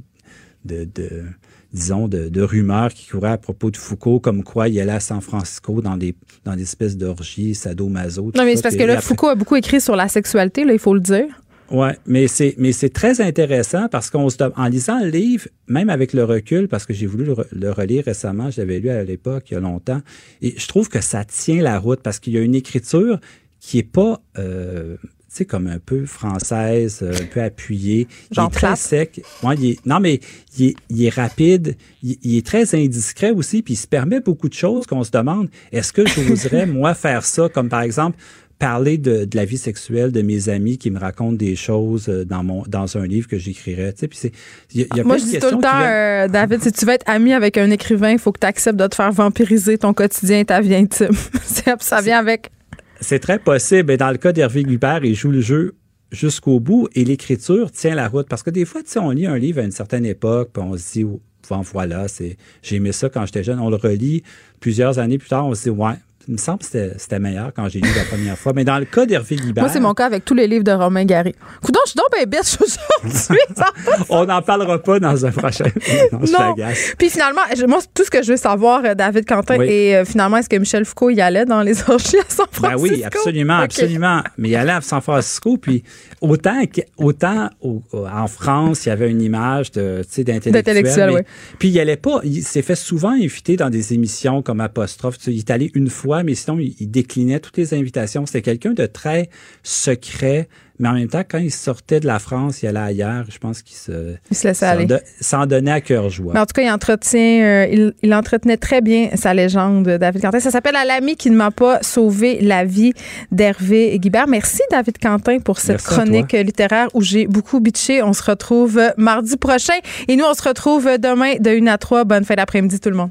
de, disons, de, rumeurs qui couraient à propos de Foucault, comme quoi il allait à San Francisco dans des, dans des espèces d'orgies sadomaso. Non, mais c'est parce que là, Foucault a beaucoup écrit sur la sexualité, là, il faut le dire. Oui, mais c'est mais c'est très intéressant parce qu'en lisant le livre, même avec le recul, parce que j'ai voulu le, relire récemment, je l'avais lu à l'époque il y a longtemps, et je trouve que ça tient la route parce qu'il y a une écriture qui est pas euh, tu sais, comme un peu française, euh, un peu appuyée. Il est très sec. non, mais il est, rapide. Il, est très indiscret aussi, puis il se permet beaucoup de choses qu'on se demande. Est-ce que j'oserais, moi, faire ça, comme par exemple, parler de, la vie sexuelle de mes amis qui me racontent des choses euh, dans mon dans un livre que j'écrirais. Tu sais, y a, Moi, je dis tout le temps, euh, David, si tu veux être ami avec un écrivain, il faut que tu acceptes de te faire vampiriser ton quotidien et ta vie intime. ça vient avec. C'est très possible. Et dans le cas d'Hervé Guibert, il joue le jeu jusqu'au bout et l'écriture tient la route. Parce que des fois, tu sais, on lit un livre à une certaine époque, puis on se dit, bon, voilà, c'est, j'ai aimé ça quand j'étais jeune. On le relit plusieurs années plus tard, on se dit, ouais, il me semble que c'était meilleur quand j'ai lu la première fois. Mais dans le cas d'Hervé Guibert. Moi, c'est mon cas avec tous les livres de Romain Gary. Coudon, je suis donc bien bête aujourd'hui. On n'en parlera pas dans un prochain. non. Puis finalement, moi, tout ce que je veux savoir, euh, David Quentin, et euh, finalement, est-ce que Michel Foucault y allait dans les orgies à San Francisco? Ben oui, absolument, absolument. Mais il allait à San Francisco. Puis autant, autant en France, il y avait une image d'intellectuel. Oui. Puis il allait pas. Il s'est fait souvent inviter dans des émissions comme Apostrophe. il est allé une fois mais sinon, il, déclinait toutes les invitations. C'était quelqu'un de très secret, mais en même temps, quand il sortait de la France, il allait ailleurs. Je pense qu'il se, il se laissait aller. S'en donnait à cœur joie. Mais en tout cas, il entretient, euh, il, entretenait très bien sa légende, David Quentin. Ça s'appelle À l'ami qui ne m'a pas sauvé la vie d'Hervé Guibert. Merci, David Quentin, pour cette chronique littéraire où j'ai beaucoup bitché. On se retrouve mardi prochain et nous, on se retrouve demain de 1 à 3. Bonne fin d'après-midi, tout le monde.